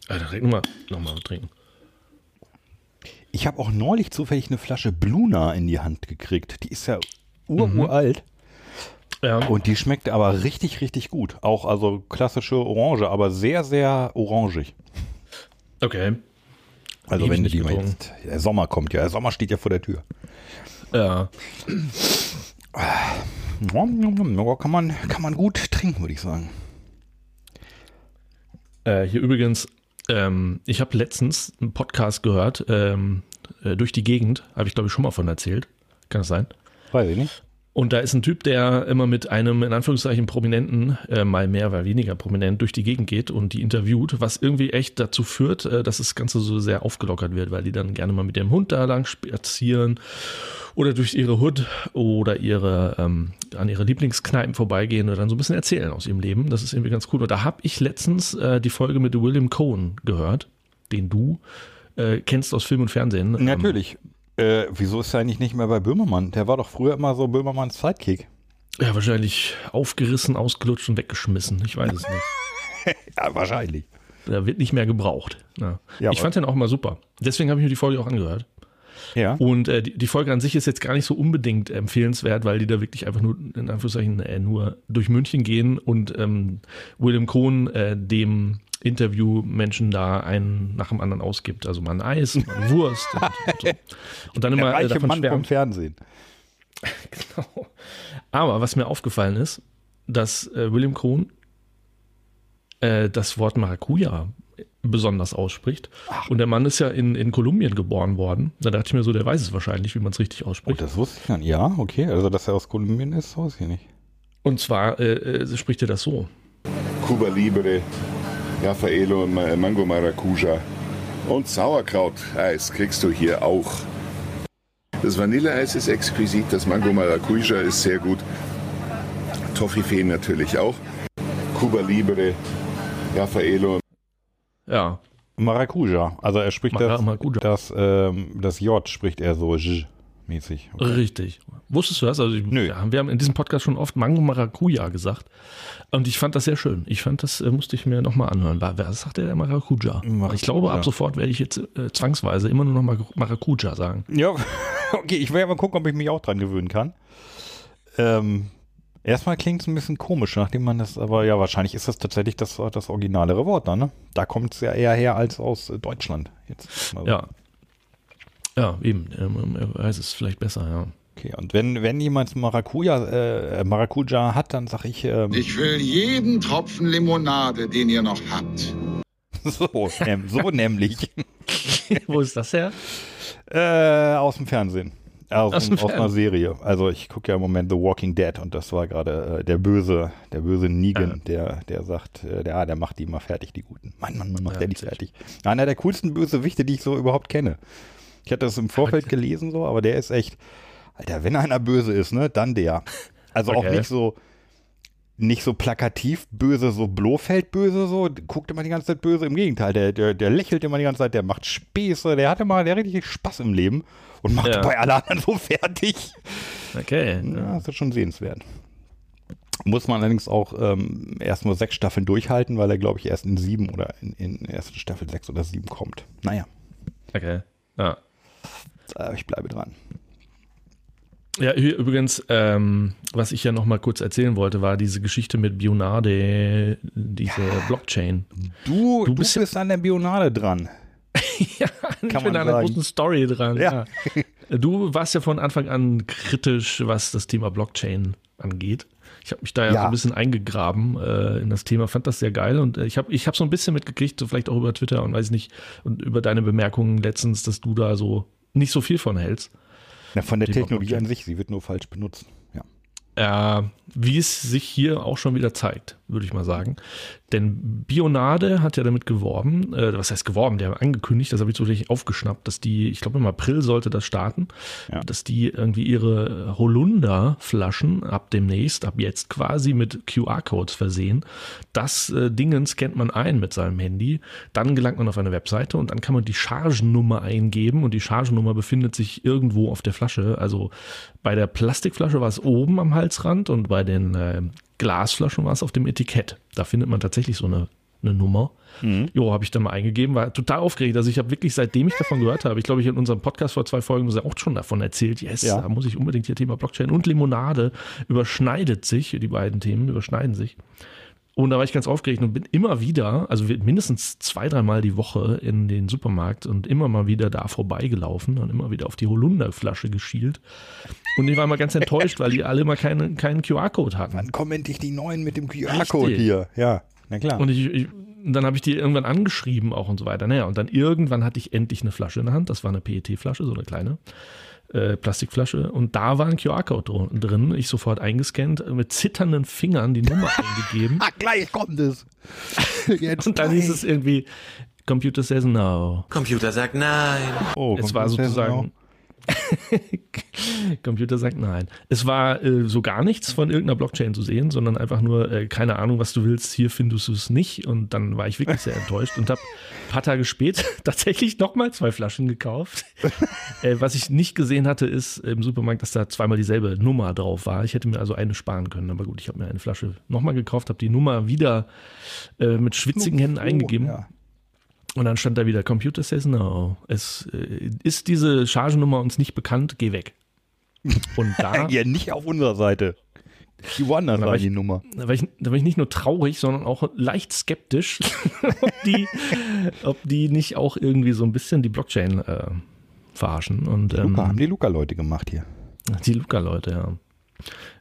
Also, direkt nochmal noch mal trinken. Ich habe auch neulich zufällig eine Flasche Bluna in die Hand gekriegt. Die ist ja ur mhm. uralt. Ja. Und die schmeckt aber richtig, richtig gut. Auch also klassische Orange, aber sehr, sehr orangig. Okay. Also wenn die mal jetzt, der Sommer kommt ja, der Sommer steht ja vor der Tür. Ja. Kann man, kann man gut trinken, würde ich sagen. Äh, hier übrigens, ähm, ich habe letztens einen Podcast gehört, ähm, äh, durch die Gegend, habe ich glaube ich schon mal von erzählt. Kann das sein? Weiß ich nicht. Und da ist ein Typ, der immer mit einem, in Anführungszeichen, Prominenten, äh, mal mehr, mal weniger prominent, durch die Gegend geht und die interviewt, was irgendwie echt dazu führt, äh, dass das Ganze so sehr aufgelockert wird, weil die dann gerne mal mit dem Hund da lang spazieren oder durch ihre Hood oder ihre, ähm, an ihre Lieblingskneipen vorbeigehen und dann so ein bisschen erzählen aus ihrem Leben. Das ist irgendwie ganz cool. Und da habe ich letztens äh, die Folge mit William Cohen gehört, den du äh, kennst aus Film und Fernsehen. Natürlich. Ähm, äh, wieso ist er eigentlich nicht mehr bei Böhmermann? Der war doch früher immer so Böhmermanns Sidekick. Ja, wahrscheinlich aufgerissen, ausgelutscht und weggeschmissen. Ich weiß es nicht. ja, wahrscheinlich. Der wird nicht mehr gebraucht. Ja. Ja, ich fand den auch immer super. Deswegen habe ich mir die Folge auch angehört. Ja. Und äh, die, die, Folge an sich ist jetzt gar nicht so unbedingt empfehlenswert, weil die da wirklich einfach nur, in Anführungszeichen, äh, nur durch München gehen und ähm, William Cohn äh, dem Interview-Menschen da einen nach dem anderen ausgibt. Also mal ein Eis, mal eine Wurst und, und, so. und dann immer Der reiche davon Mann vom Fernsehen. genau. Aber was mir aufgefallen ist, dass äh, William Krohn äh, das Wort Maracuja besonders ausspricht. Ach. Und der Mann ist ja in, in Kolumbien geboren worden. Da dachte ich mir so, der weiß es wahrscheinlich, wie man es richtig ausspricht. Oh, das wusste ich dann. Ja, okay. Also, dass er aus Kolumbien ist, weiß ich nicht. Und zwar äh, äh spricht er das so. Cuba Libre, Raffaello Mango Maracuja und Sauerkraut-Eis kriegst du hier auch. Das Vanilleeis ist exquisit, das Mango Maracuja ist sehr gut. Toffifee natürlich auch. Cuba Libre, Raffaello. Ja. Maracuja. Also er spricht Mar das, Maracuja. das, ähm, das J spricht er so. J mäßig. Okay. Richtig. Wusstest du das? Also ich, Nö. Ja, wir haben in diesem Podcast schon oft Mango Maracuja gesagt. Und ich fand das sehr schön. Ich fand, das äh, musste ich mir nochmal anhören. Was sagt der, Maracuja? Maracuja? Ich glaube, ab sofort werde ich jetzt äh, zwangsweise immer nur noch Maracuja sagen. Ja, okay. Ich werde mal gucken, ob ich mich auch dran gewöhnen kann. Ähm, erstmal klingt es ein bisschen komisch, nachdem man das, aber ja, wahrscheinlich ist das tatsächlich das, das originalere Wort da, ne? Da kommt es ja eher her als aus Deutschland. Jetzt. Ja, ja, eben. Ähm, er weiß es vielleicht besser, ja. Okay, und wenn, wenn jemand Maracuja, äh, Maracuja hat, dann sag ich. Ähm, ich will jeden Tropfen Limonade, den ihr noch habt. So, ähm, so nämlich. Wo ist das her? Äh, aus dem Fernsehen. Aus, aus, aus einer Serie. Also ich gucke ja im Moment The Walking Dead und das war gerade äh, der böse, der böse Negan, ah. der, der sagt, äh, der, ah, der macht die immer fertig, die Guten. Mann, Mann, Mann, macht ja, der die fertig. Einer der coolsten Bösewichte, die ich so überhaupt kenne. Ich hatte das im Vorfeld gelesen so, aber der ist echt, Alter, wenn einer böse ist, ne, dann der. Also okay. auch nicht so, nicht so plakativ böse, so Blofeld böse, so, guckt immer die ganze Zeit böse. Im Gegenteil, der, der, der lächelt immer die ganze Zeit, der macht Späße, der hatte mal, der richtig Spaß im Leben und macht ja. bei allen anderen so fertig. Okay. Ja, das ist schon sehenswert. Muss man allerdings auch ähm, erst nur sechs Staffeln durchhalten, weil er, glaube ich, erst in sieben oder in, in ersten Staffel sechs oder sieben kommt. Naja. Okay. Ja. Äh, ich bleibe dran. Ja, übrigens, ähm, was ich ja noch mal kurz erzählen wollte, war diese Geschichte mit Bionade, diese ja. Blockchain. Du, du bist, du bist an der Bionade dran. ja, Kann ich bin an einer großen Story dran. Ja. ja. Du warst ja von Anfang an kritisch, was das Thema Blockchain angeht. Ich habe mich da ja, ja, so ein bisschen eingegraben äh, in das Thema, fand das sehr geil und äh, ich habe ich hab so ein bisschen mitgekriegt, so vielleicht auch über Twitter und weiß nicht, und über deine Bemerkungen letztens, dass du da so nicht so viel von hältst. Ja, von der Technologie an sich, sie wird nur falsch benutzt. Ja. Äh, wie es sich hier auch schon wieder zeigt, würde ich mal sagen. Denn Bionade hat ja damit geworben, äh, was heißt geworben, der hat angekündigt, das habe ich so richtig aufgeschnappt, dass die, ich glaube im April sollte das starten, ja. dass die irgendwie ihre Holunder-Flaschen ab demnächst, ab jetzt quasi mit QR-Codes versehen. Das äh, Dingen scannt man ein mit seinem Handy, dann gelangt man auf eine Webseite und dann kann man die Chargennummer eingeben und die Chargennummer befindet sich irgendwo auf der Flasche. Also bei der Plastikflasche war es oben am Halsrand und bei den äh, Glasflaschen war es auf dem Etikett. Da findet man tatsächlich so eine, eine Nummer. Mhm. Jo, habe ich dann mal eingegeben, war total aufgeregt. Also ich habe wirklich, seitdem ich davon gehört habe, ich glaube, ich in unserem Podcast vor zwei Folgen auch schon davon erzählt, yes, ja. da muss ich unbedingt hier Thema Blockchain und Limonade überschneidet sich, die beiden Themen überschneiden sich. Und da war ich ganz aufgeregt und bin immer wieder, also mindestens zwei, dreimal die Woche in den Supermarkt und immer mal wieder da vorbeigelaufen und immer wieder auf die Holunderflasche geschielt. Und ich war mal ganz enttäuscht, weil die alle mal keine, keinen QR-Code hatten. Wann kommen endlich die neuen mit dem QR-Code hier? Ja, na klar. Und ich, ich dann habe ich die irgendwann angeschrieben auch und so weiter. Naja, und dann irgendwann hatte ich endlich eine Flasche in der Hand. Das war eine PET-Flasche, so eine kleine äh, Plastikflasche und da war ein QR-Code drin. Ich sofort eingescannt, mit zitternden Fingern die Nummer eingegeben. Ah, gleich kommt es. Jetzt und dann hieß es irgendwie, Computer says no. Computer sagt nein. Oh, es Computer war sozusagen Computer sagt nein. Es war äh, so gar nichts von irgendeiner Blockchain zu sehen, sondern einfach nur, äh, keine Ahnung, was du willst, hier findest du es nicht. Und dann war ich wirklich sehr enttäuscht und habe ein paar Tage später tatsächlich nochmal zwei Flaschen gekauft. äh, was ich nicht gesehen hatte, ist im Supermarkt, dass da zweimal dieselbe Nummer drauf war. Ich hätte mir also eine sparen können, aber gut, ich habe mir eine Flasche nochmal gekauft, habe die Nummer wieder äh, mit schwitzigen Händen eingegeben. Ja. Und dann stand da wieder, Computer says no. Es äh, ist diese Chargennummer uns nicht bekannt, geh weg. Und da. ja, nicht auf unserer Seite. Die woanders war die Nummer. Da war, ich, da war ich nicht nur traurig, sondern auch leicht skeptisch, ob, die, ob die nicht auch irgendwie so ein bisschen die Blockchain äh, verarschen. Und, ähm, Luca, haben die Luca-Leute gemacht hier. Die Luca-Leute, ja.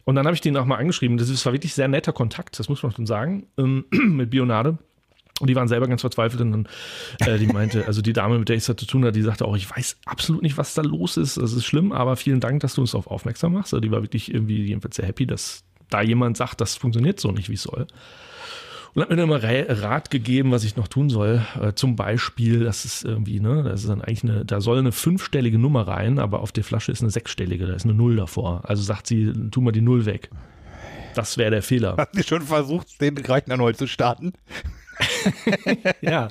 Und dann habe ich die nochmal angeschrieben. Das war wirklich sehr netter Kontakt, das muss man schon sagen, ähm, mit Bionade. Und die waren selber ganz verzweifelt und dann, äh, die meinte, also die Dame, mit der ich es zu tun hatte, die sagte auch, ich weiß absolut nicht, was da los ist. Das ist schlimm, aber vielen Dank, dass du uns darauf aufmerksam machst. Also die war wirklich irgendwie jedenfalls sehr happy, dass da jemand sagt, das funktioniert so nicht, wie es soll. Und hat mir dann immer Rat gegeben, was ich noch tun soll. Äh, zum Beispiel, das ist irgendwie, ne, das ist dann eigentlich eine, da soll eine fünfstellige Nummer rein, aber auf der Flasche ist eine sechsstellige, da ist eine Null davor. Also sagt sie, tu mal die Null weg. Das wäre der Fehler. Hast du schon versucht, den Rechner neu zu starten? ja,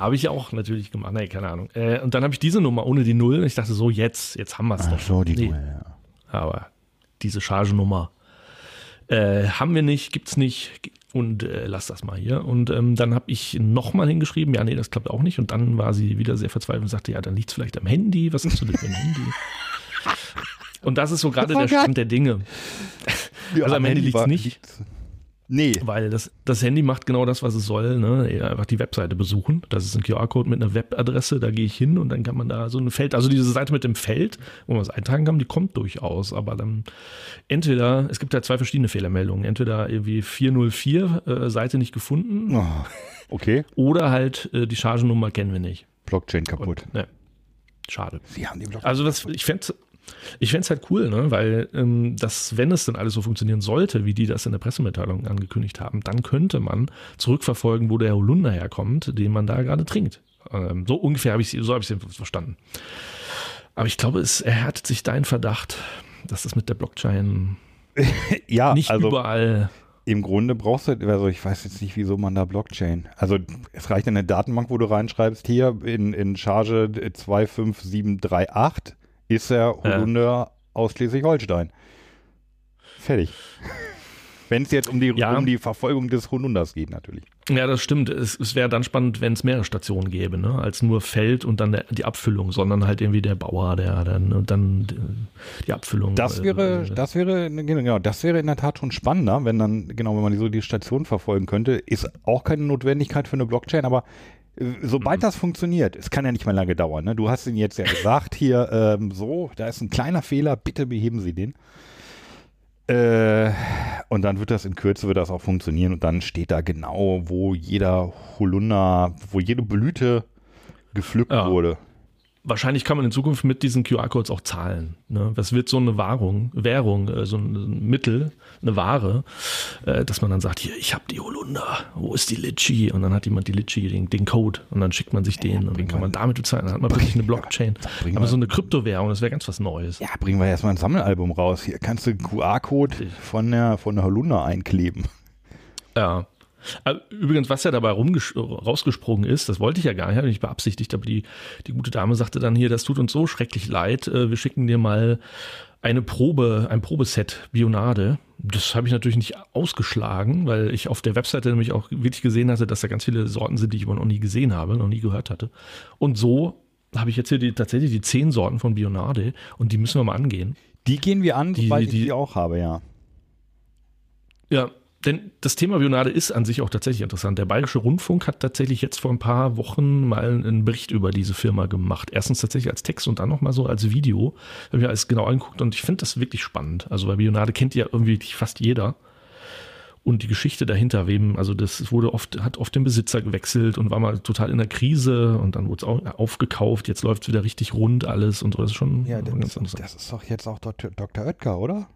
habe ich auch natürlich gemacht. Nee, keine Ahnung. Äh, und dann habe ich diese Nummer ohne die Null. Und ich dachte so, jetzt, jetzt haben wir es doch. So, die nee. Null, ja. Aber diese Chargenummer äh, haben wir nicht, gibt es nicht. Und äh, lass das mal hier. Und ähm, dann habe ich nochmal hingeschrieben, ja, nee, das klappt auch nicht. Und dann war sie wieder sehr verzweifelt und sagte, ja, dann liegt es vielleicht am Handy. Was hast du denn für ein Handy? Und das ist so gerade der Stand der Dinge. Ja, also am Handy liegt es nicht. Nee. Weil das, das Handy macht genau das, was es soll. Ne? Einfach die Webseite besuchen. Das ist ein QR-Code mit einer Webadresse. Da gehe ich hin und dann kann man da so ein Feld, also diese Seite mit dem Feld, wo man es eintragen kann, die kommt durchaus. Aber dann entweder, es gibt ja zwei verschiedene Fehlermeldungen. Entweder irgendwie 404 äh, Seite nicht gefunden. Oh, okay. Oder halt äh, die Chargennummer kennen wir nicht. Blockchain kaputt. Und, ne. Schade. Sie haben die Blockchain. Also das, ich fände ich fände es halt cool, ne? weil ähm, das, wenn es dann alles so funktionieren sollte, wie die das in der Pressemitteilung angekündigt haben, dann könnte man zurückverfolgen, wo der Holunder herkommt, den man da gerade trinkt. Ähm, so ungefähr habe ich so habe ich es verstanden. Aber ich glaube, es erhärtet sich dein Verdacht, dass das mit der Blockchain ja, nicht also überall im Grunde brauchst du, also ich weiß jetzt nicht, wieso man da Blockchain. Also es reicht eine Datenbank, wo du reinschreibst, hier in, in Charge 25738 ist er Holunder ja. aus Schleswig-Holstein. Fertig. Wenn es jetzt um die, ja. um die Verfolgung des Holunders geht, natürlich. Ja, das stimmt. Es, es wäre dann spannend, wenn es mehrere Stationen gäbe, ne? als nur Feld und dann der, die Abfüllung, sondern halt irgendwie der Bauer, der dann und dann die Abfüllung. Das äh, wäre, äh, das wäre, genau, das wäre in der Tat schon spannender, wenn dann, genau, wenn man so die Station verfolgen könnte. Ist auch keine Notwendigkeit für eine Blockchain, aber Sobald mhm. das funktioniert, es kann ja nicht mehr lange dauern. Ne? Du hast ihn jetzt ja gesagt, hier ähm, so, da ist ein kleiner Fehler, bitte beheben Sie den. Äh, und dann wird das in Kürze wird das auch funktionieren und dann steht da genau, wo jeder Holunder, wo jede Blüte gepflückt ja. wurde wahrscheinlich kann man in Zukunft mit diesen QR-Codes auch zahlen. Ne? Das wird so eine Wahrung, Währung, äh, so ein Mittel, eine Ware, äh, dass man dann sagt, hier, ich habe die Holunder, wo ist die Litchi? Und dann hat jemand die Litchi, den, den Code und dann schickt man sich den ja, und dann kann man damit bezahlen. Dann hat man wirklich eine Blockchain. Aber so eine Kryptowährung, das wäre ganz was Neues. Ja, bringen wir erstmal ein Sammelalbum raus. Hier kannst du einen QR-Code von der, von der Holunder einkleben. Ja, übrigens, was ja dabei rausgesprungen ist, das wollte ich ja gar nicht, hatte ich beabsichtigt, aber die, die gute Dame sagte dann hier, das tut uns so schrecklich leid, äh, wir schicken dir mal eine Probe, ein Probeset Bionade. Das habe ich natürlich nicht ausgeschlagen, weil ich auf der Webseite nämlich auch wirklich gesehen hatte, dass da ganz viele Sorten sind, die ich aber noch nie gesehen habe, noch nie gehört hatte. Und so habe ich jetzt hier die, tatsächlich die zehn Sorten von Bionade und die müssen wir mal angehen. Die gehen wir an, die, weil ich die, die auch habe, ja. Ja, denn das Thema Bionade ist an sich auch tatsächlich interessant. Der Bayerische Rundfunk hat tatsächlich jetzt vor ein paar Wochen mal einen Bericht über diese Firma gemacht. Erstens tatsächlich als Text und dann nochmal so als Video. Habe ich mir alles genau angeguckt und ich finde das wirklich spannend. Also bei Bionade kennt ja irgendwie fast jeder. und die Geschichte dahinter, wem, also das wurde oft, hat oft den Besitzer gewechselt und war mal total in der Krise und dann wurde es aufgekauft, jetzt läuft es wieder richtig rund alles und so. Das ist schon ja, das, ganz ist, das ist doch jetzt auch Dr. Dr. Oetker, oder?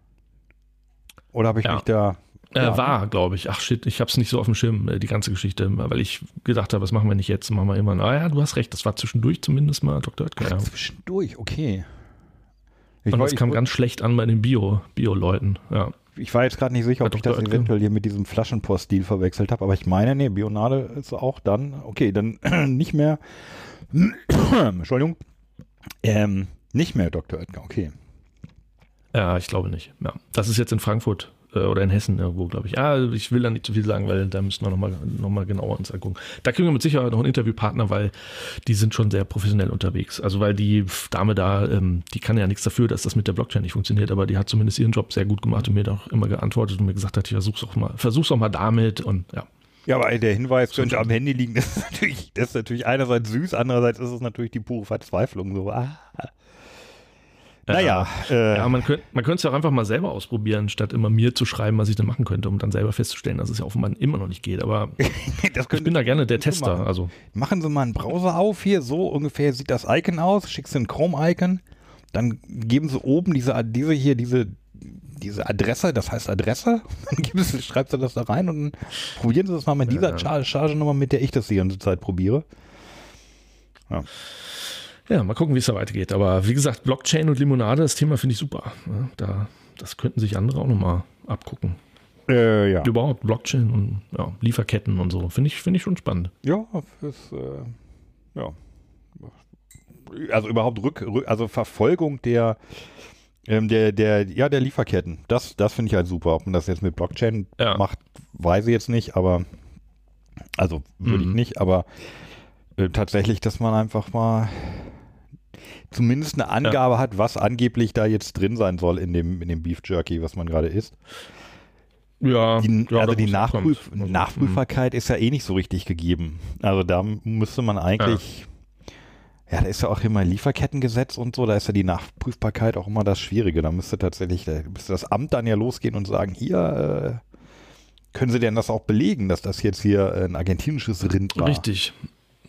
Oder habe ich ja. mich da. Äh, ja. war, glaube ich. Ach shit, ich habe es nicht so auf dem Schirm, äh, die ganze Geschichte, weil ich gedacht habe, was machen wir nicht jetzt, machen wir immer. Ah ja, du hast recht, das war zwischendurch zumindest mal Dr. Oetker. Ja. Zwischendurch, okay. Ich und das kam ganz schlecht an bei den Bio, Bio-Leuten, ja. Ich war jetzt gerade nicht sicher, ob ich das eventuell hier mit diesem Flaschenpost-Stil verwechselt habe, aber ich meine, nee, Bionade ist auch dann, okay, dann nicht mehr, Entschuldigung, ähm, nicht mehr Dr. Oetker, okay. Ja, ich glaube nicht. Ja, das ist jetzt in Frankfurt oder in Hessen irgendwo, glaube ich. Ah, ich will da nicht zu viel sagen, weil da müssen wir nochmal noch mal genauer uns angucken. Da kriegen wir mit Sicherheit noch einen Interviewpartner, weil die sind schon sehr professionell unterwegs. Also weil die Dame da, ähm, die kann ja nichts dafür, dass das mit der Blockchain nicht funktioniert, aber die hat zumindest ihren Job sehr gut gemacht und mir doch immer geantwortet und mir gesagt hat, ich versuch's auch mal, versuch's auch mal damit und ja. Ja, aber der Hinweis könnte am Handy liegen, das ist natürlich, das ist natürlich einerseits süß, andererseits ist es natürlich die pure Verzweiflung. So, ah. Naja. Äh, ja, man könnte man es ja auch einfach mal selber ausprobieren, statt immer mir zu schreiben, was ich denn machen könnte, um dann selber festzustellen, dass es ja offenbar immer noch nicht geht. Aber ich bin da gerne der Tester. Machen. Also. machen Sie mal einen Browser auf hier, so ungefähr sieht das Icon aus, schickst du ein Chrome-Icon, dann geben Sie oben diese, diese hier, diese, diese Adresse, das heißt Adresse, dann schreibst du das da rein und probieren Sie das mal mit dieser ja. Charge-Nummer, mit der ich das die ganze Zeit probiere. Ja. Ja, mal gucken, wie es da weitergeht. Aber wie gesagt, Blockchain und Limonade, das Thema finde ich super. Da, das könnten sich andere auch nochmal abgucken. Äh, ja. Überhaupt Blockchain und ja, Lieferketten und so. Finde ich, find ich schon spannend. Ja, fürs, äh, ja. Also überhaupt Rück, Rück, also Verfolgung der, ähm, der, der, ja, der Lieferketten. Das, das finde ich halt super. Ob man das jetzt mit Blockchain ja. macht, weiß ich jetzt nicht, aber also würde mhm. ich nicht, aber äh, tatsächlich, dass man einfach mal zumindest eine Angabe ja. hat, was angeblich da jetzt drin sein soll in dem, in dem Beef Jerky, was man gerade isst. Ja, die, ja also die Nachprüf kommt. Nachprüfbarkeit ist ja eh nicht so richtig gegeben. Also da müsste man eigentlich, ja. ja, da ist ja auch immer Lieferkettengesetz und so, da ist ja die Nachprüfbarkeit auch immer das Schwierige. Da müsste tatsächlich, da müsste das Amt dann ja losgehen und sagen, hier, äh, können Sie denn das auch belegen, dass das jetzt hier ein argentinisches Rind war? Richtig,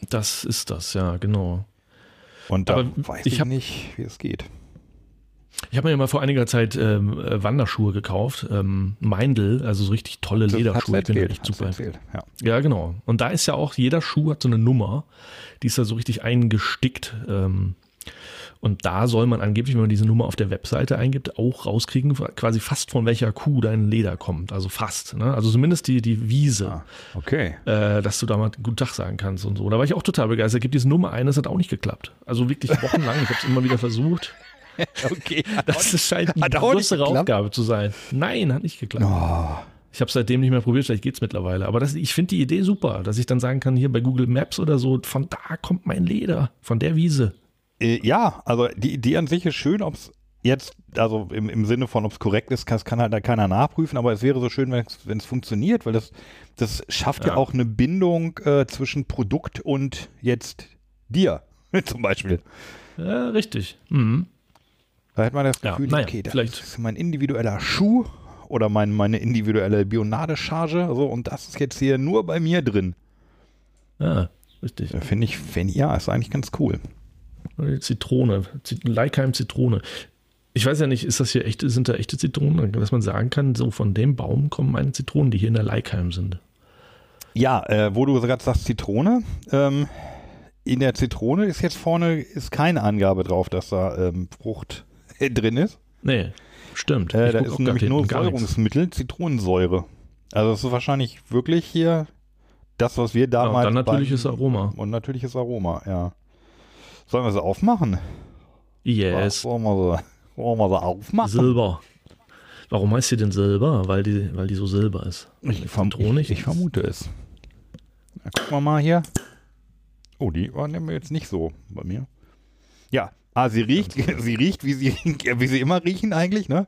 das ist das, ja, genau. Und da weiß ich, ich nicht, wie es geht. Ich habe mir ja mal vor einiger Zeit ähm, äh, Wanderschuhe gekauft, ähm, Meindl, also so richtig tolle das Lederschuhe. Ich echt super. Erzählt, ja. ja. genau. Und da ist ja auch, jeder Schuh hat so eine Nummer, die ist da so richtig eingestickt. Ähm, und da soll man angeblich, wenn man diese Nummer auf der Webseite eingibt, auch rauskriegen, quasi fast von welcher Kuh dein Leder kommt. Also fast. Ne? Also zumindest die, die Wiese. Ah, okay. Äh, dass du da mal guten Tag sagen kannst und so. Da war ich auch total begeistert. Gibt diese Nummer ein, das hat auch nicht geklappt. Also wirklich wochenlang. ich habe es immer wieder versucht. okay. Das scheint eine größere Aufgabe zu sein. Nein, hat nicht geklappt. Oh. Ich habe seitdem nicht mehr probiert, vielleicht geht es mittlerweile. Aber das, ich finde die Idee super, dass ich dann sagen kann, hier bei Google Maps oder so, von da kommt mein Leder, von der Wiese. Äh, ja, also die Idee an sich ist schön, ob es jetzt, also im, im Sinne von, ob es korrekt ist, kann, kann halt da keiner nachprüfen, aber es wäre so schön, wenn es funktioniert, weil das, das schafft ja, ja auch eine Bindung äh, zwischen Produkt und jetzt dir zum Beispiel. Ja, richtig. Mhm. Da hat man das Gefühl, ja, naja, okay, das vielleicht. ist mein individueller Schuh oder mein, meine individuelle Bionade-Charge so, und das ist jetzt hier nur bei mir drin. Ja, richtig. Finde ich, find, ja, ist eigentlich ganz cool. Zitrone, Leikheim Zitrone. Ich weiß ja nicht, ist das hier echte, sind da echte Zitronen, dass man sagen kann, so von dem Baum kommen meine Zitronen, die hier in der Leikheim sind. Ja, äh, wo du gerade sagst Zitrone, ähm, in der Zitrone ist jetzt vorne ist keine Angabe drauf, dass da ähm, Frucht drin ist. Nee, stimmt. Äh, da ist nämlich nur Säurungsmittel, Zitronensäure. Also es ist wahrscheinlich wirklich hier das, was wir damals. Ja, und dann natürliches Aroma. Und natürliches Aroma, ja. Sollen wir sie aufmachen? Yes. Wollen wir sie, wollen wir sie aufmachen? Silber. Warum heißt sie denn Silber? Weil die, weil die so silber ist. Ich, verm ich, ich vermute es. Na, gucken wir mal hier. Oh, die war nämlich jetzt nicht so bei mir. Ja, ah, sie riecht, sie riecht, wie sie, wie sie immer riechen eigentlich, ne?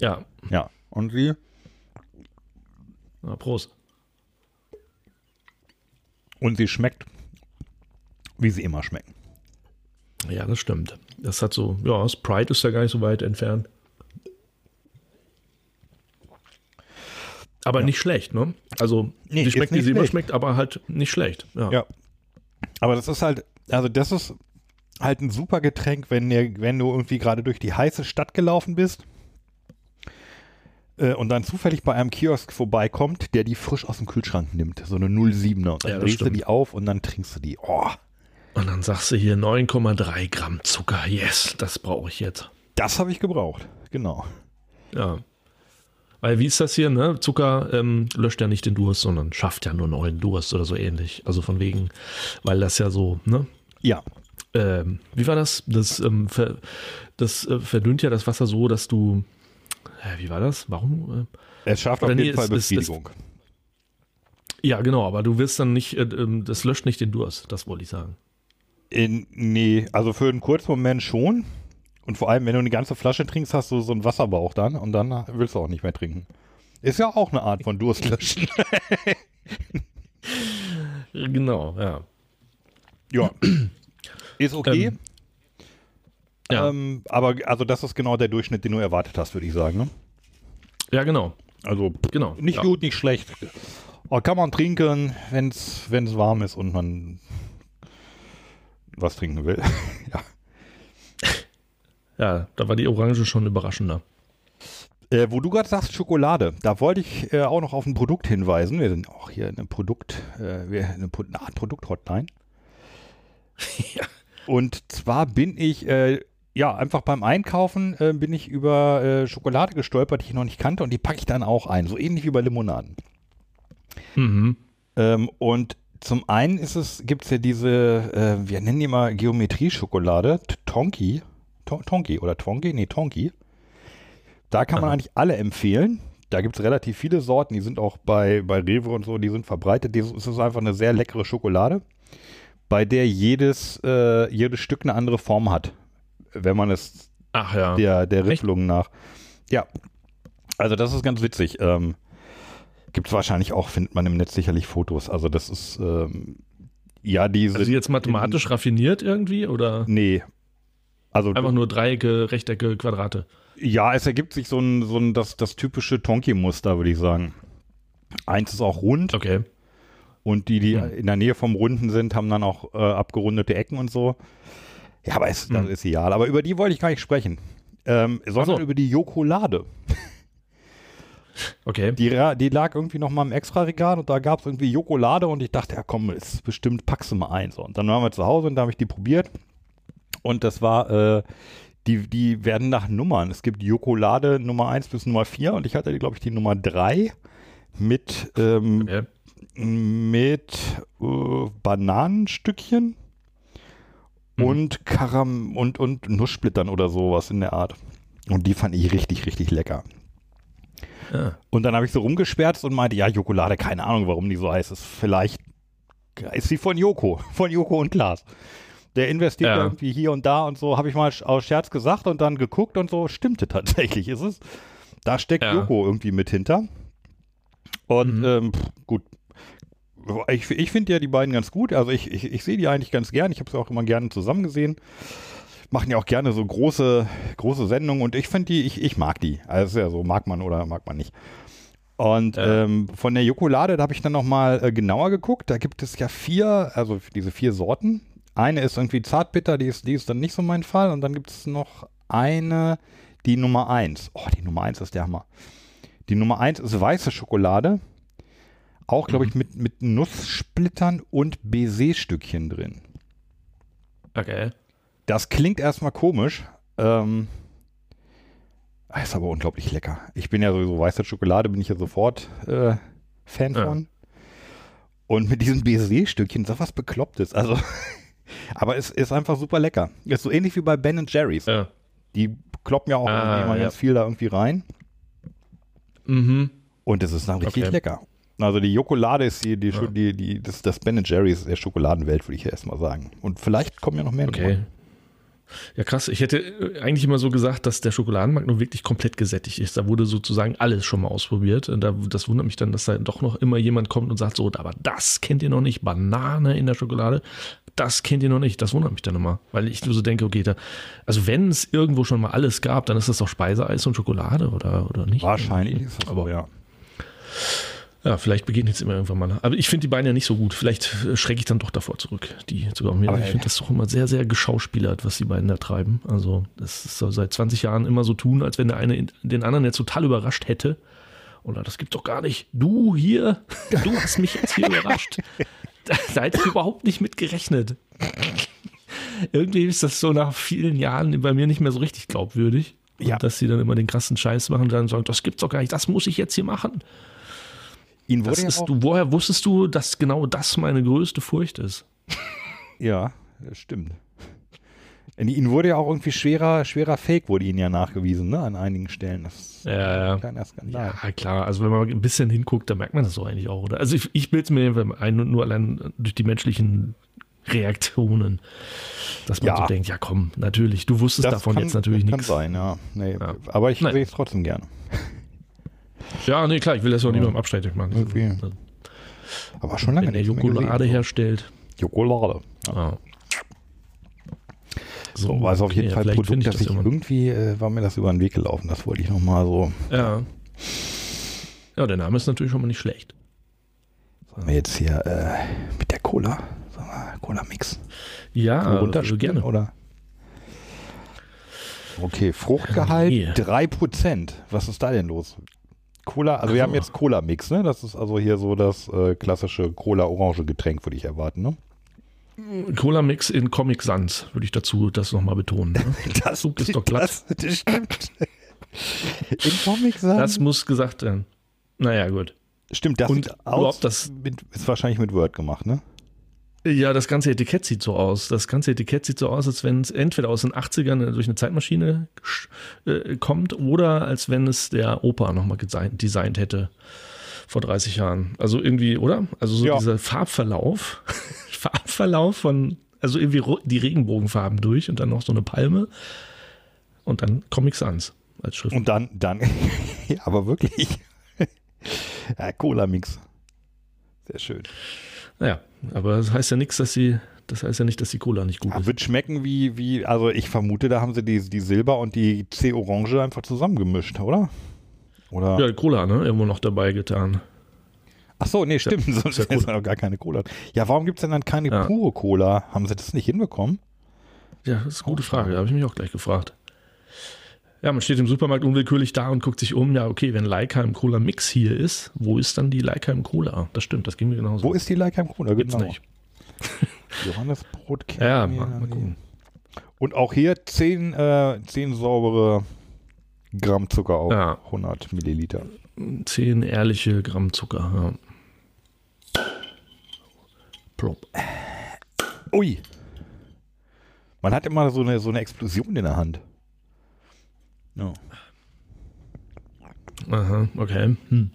Ja. Ja, und sie. Na, Prost. Und sie schmeckt wie sie immer schmecken. Ja, das stimmt. Das hat so, ja, Sprite ist ja gar nicht so weit entfernt. Aber ja. nicht schlecht, ne? Also, nee, die schmeckt, wie sie immer schmeckt, aber halt nicht schlecht. Ja. ja. Aber das ist halt, also das ist halt ein super Getränk, wenn, der, wenn du irgendwie gerade durch die heiße Stadt gelaufen bist äh, und dann zufällig bei einem Kiosk vorbeikommt, der die frisch aus dem Kühlschrank nimmt. So eine 07er. Und dann ja, drehst du die auf und dann trinkst du die. Oh. Und dann sagst du hier 9,3 Gramm Zucker. Yes, das brauche ich jetzt. Das habe ich gebraucht, genau. Ja. Weil wie ist das hier, ne? Zucker ähm, löscht ja nicht den Durst, sondern schafft ja nur neuen Durst oder so ähnlich. Also von wegen, weil das ja so, ne? Ja. Ähm, wie war das? Das, ähm, ver, das äh, verdünnt ja das Wasser so, dass du. Äh, wie war das? Warum? Äh, es schafft auf jeden nee, Fall es, Befriedigung. Es, ja, genau, aber du wirst dann nicht, äh, ähm, das löscht nicht den Durst, das wollte ich sagen. In, nee, also für einen kurzen Moment schon. Und vor allem, wenn du eine ganze Flasche trinkst, hast du so einen Wasserbauch dann und dann willst du auch nicht mehr trinken. Ist ja auch eine Art von Durstlöschen. genau, ja. Ja. Ist okay. Ähm, ja. Ähm, aber also das ist genau der Durchschnitt, den du erwartet hast, würde ich sagen. Ne? Ja, genau. Also genau, nicht ja. gut, nicht schlecht. Aber kann man trinken, wenn es warm ist und man was trinken will. ja. Ja, da war die Orange schon überraschender. Äh, wo du gerade sagst Schokolade, da wollte ich äh, auch noch auf ein Produkt hinweisen. Wir sind auch hier eine Produkt, äh, eine, eine Art Produkt-Hotline. ja. Und zwar bin ich, äh, ja, einfach beim Einkaufen äh, bin ich über äh, Schokolade gestolpert, die ich noch nicht kannte und die packe ich dann auch ein, so ähnlich wie bei Limonaden. Mhm. Ähm, und zum einen ist es, gibt es ja diese, wir nennen die mal Geometrie-Schokolade, Tonki Tonki oder Twonki? Nee, Tonki. Da kann man Aha. eigentlich alle empfehlen. Da gibt es relativ viele Sorten, die sind auch bei, bei Rewe und so, die sind verbreitet. Es ist einfach eine sehr leckere Schokolade, bei der jedes, äh, jedes Stück eine andere Form hat. Wenn man es Ach ja. der, der Riffelung nach. Ja. Also das ist ganz witzig. Ähm, gibt es wahrscheinlich auch, findet man im Netz sicherlich Fotos. Also das ist ähm, ja diese. Also jetzt mathematisch in, raffiniert irgendwie oder? Nee, also Einfach nur Dreiecke, Rechtecke, Quadrate. Ja, es ergibt sich so ein, so ein das, das typische Tonki-Muster, würde ich sagen. Eins ist auch rund. Okay. Und die, die hm. in der Nähe vom Runden sind, haben dann auch äh, abgerundete Ecken und so. Ja, aber es, hm. das ist egal. Aber über die wollte ich gar nicht sprechen. Ähm, sondern so. über die Jokolade. Okay. Die, die lag irgendwie noch mal im Extra-Regal und da gab es irgendwie Jokolade und ich dachte, ja komm, ist bestimmt, packst du mal ein. So. Und dann waren wir zu Hause und da habe ich die probiert und das war, äh, die, die werden nach Nummern. Es gibt Jokolade Nummer 1 bis Nummer 4 und ich hatte, glaube ich, die Nummer 3 mit, ähm, okay. mit äh, Bananenstückchen mhm. und Karam und, und Nusssplittern oder sowas in der Art. Und die fand ich richtig, richtig lecker. Ja. Und dann habe ich so rumgeschwärzt und meinte, ja, Jokolade, keine Ahnung, warum die so heiß ist. Vielleicht ist sie von Joko, von Joko und Klaas. Der investiert ja. irgendwie hier und da und so, habe ich mal aus Scherz gesagt und dann geguckt und so, stimmte tatsächlich, ist es. Da steckt ja. Joko irgendwie mit hinter. Und mhm. ähm, gut, ich, ich finde ja die beiden ganz gut. Also ich, ich, ich sehe die eigentlich ganz gern. Ich habe sie auch immer gerne zusammen gesehen. Machen ja auch gerne so große, große Sendungen und ich finde die, ich, ich mag die. Also ja so, mag man oder mag man nicht. Und ja. ähm, von der Jokolade, da habe ich dann nochmal äh, genauer geguckt. Da gibt es ja vier, also diese vier Sorten. Eine ist irgendwie zartbitter, die ist, die ist dann nicht so mein Fall. Und dann gibt es noch eine, die Nummer 1. Oh, die Nummer 1 ist der Hammer. Die Nummer 1 ist weiße Schokolade. Auch, glaube ich, mhm. mit, mit Nusssplittern und Baiser-Stückchen drin. Okay. Das klingt erstmal komisch. Ähm, ist aber unglaublich lecker. Ich bin ja sowieso weiße Schokolade, bin ich ja sofort äh, Fan ja. von. Und mit diesen Baiser-Stückchen, so was Beklopptes. Also, Aber es ist einfach super lecker. Ist so ähnlich wie bei Ben Jerry's. Ja. Die kloppen ja auch ah, immer ja. ganz viel da irgendwie rein. Mhm. Und es ist dann richtig okay. lecker. Also die Jokolade ist die, die, ja. die, die, das, das Ben Jerry's der Schokoladenwelt, würde ich ja erstmal sagen. Und vielleicht kommen ja noch mehr. Okay. Davon. Ja, krass. Ich hätte äh, eigentlich immer so gesagt, dass der Schokoladenmarkt nur wirklich komplett gesättigt ist. Da wurde sozusagen alles schon mal ausprobiert. Da, das wundert mich dann, dass da doch noch immer jemand kommt und sagt so, aber das kennt ihr noch nicht, Banane in der Schokolade das kennt ihr noch nicht. Das wundert mich dann immer. Weil ich nur so denke, okay, da, also wenn es irgendwo schon mal alles gab, dann ist das doch Speiseeis und Schokolade oder, oder nicht? Wahrscheinlich ist das aber, ja. Ja, vielleicht begegnet es immer irgendwann mal. Aber ich finde die Beine ja nicht so gut. Vielleicht äh, schrecke ich dann doch davor zurück. Die sogar mir. ich finde das doch immer sehr, sehr geschauspielert, was die beiden da treiben. Also, das soll seit 20 Jahren immer so tun, als wenn der eine den anderen jetzt total überrascht hätte. Oder das gibt doch gar nicht. Du hier, du hast mich jetzt hier überrascht. Da, da hätte ich überhaupt nicht mit gerechnet. Irgendwie ist das so nach vielen Jahren bei mir nicht mehr so richtig glaubwürdig. Ja. dass sie dann immer den krassen Scheiß machen und dann sagen, das gibt's doch gar nicht, das muss ich jetzt hier machen. Ihn wurde ist, du, woher wusstest du, dass genau das meine größte Furcht ist? ja, das stimmt. Ihnen wurde ja auch irgendwie schwerer, schwerer Fake wurde ihnen ja nachgewiesen, ne, an einigen Stellen. Das ja, ja. ja, klar. Also wenn man ein bisschen hinguckt, dann merkt man das so eigentlich auch, oder? Also ich, ich bilde es mir ein, nur allein durch die menschlichen Reaktionen, dass man ja. so denkt, ja komm, natürlich, du wusstest das davon kann, jetzt natürlich nichts. Kann sein, ja. Nee, ja. Aber ich sehe es trotzdem gerne. Ja, nee, klar, ich will das auch ja. nicht beim Absteitig machen. Okay. Aber schon lange Wenn er Jokolade herstellt. Jokolade. Ja. So, so war es auf jeden okay, Fall ein Produkt, das ich irgendwie, äh, war mir das über den Weg gelaufen. Das wollte ich nochmal so. Ja. Ja, der Name ist natürlich schon mal nicht schlecht. Sollen wir jetzt hier äh, mit der Cola, Cola-Mix? Ja, also gerne. Oder? Okay, Fruchtgehalt ja, 3%. Was ist da denn los? Cola, also, also wir haben jetzt Cola-Mix, ne? Das ist also hier so das äh, klassische Cola-Orange-Getränk, würde ich erwarten, ne? Cola-Mix in Comic Sans, würde ich dazu das nochmal betonen. Ne? das Zug ist doch glatt. Das, das stimmt. in Comic Sans? Das muss gesagt werden. Naja, gut. Stimmt, das Und sieht aus, das mit, ist wahrscheinlich mit Word gemacht, ne? Ja, das ganze Etikett sieht so aus. Das ganze Etikett sieht so aus, als wenn es entweder aus den 80ern durch eine Zeitmaschine äh, kommt oder als wenn es der Opa nochmal designt hätte vor 30 Jahren. Also irgendwie, oder? Also so ja. dieser Farbverlauf, Farbverlauf von, also irgendwie die Regenbogenfarben durch und dann noch so eine Palme und dann Comic Sans als Schrift. Und dann, dann, ja, aber wirklich. ja, Cola-Mix. Sehr schön. Naja, aber das heißt ja nichts, dass sie, das heißt ja nicht, dass die Cola nicht gut ja, ist. Wird schmecken wie, wie, also ich vermute, da haben sie die, die Silber und die C-Orange einfach zusammengemischt, oder? Oder? Ja, Cola, ne? Irgendwo noch dabei getan. Ach so, nee, stimmt, ja, sonst ist ja noch gar keine Cola. Ja, warum gibt es denn dann keine ja. pure Cola? Haben sie das nicht hinbekommen? Ja, das ist eine gute Frage, da habe ich mich auch gleich gefragt. Ja, man steht im Supermarkt unwillkürlich da und guckt sich um. Ja, okay, wenn Leikheim Cola Mix hier ist, wo ist dann die Leikheim Cola? Das stimmt, das ging mir genauso. Wo ist die Leikheim Cola? Gibt's genau. nicht. Johannesbrot. Ja, mal, mal gucken. Und auch hier 10, äh, 10 saubere Gramm Zucker auf ja. 100 Milliliter. 10 ehrliche Gramm Zucker, ja. Plop. Ui. Man hat immer so eine, so eine Explosion in der Hand. No. Aha, okay. Hm.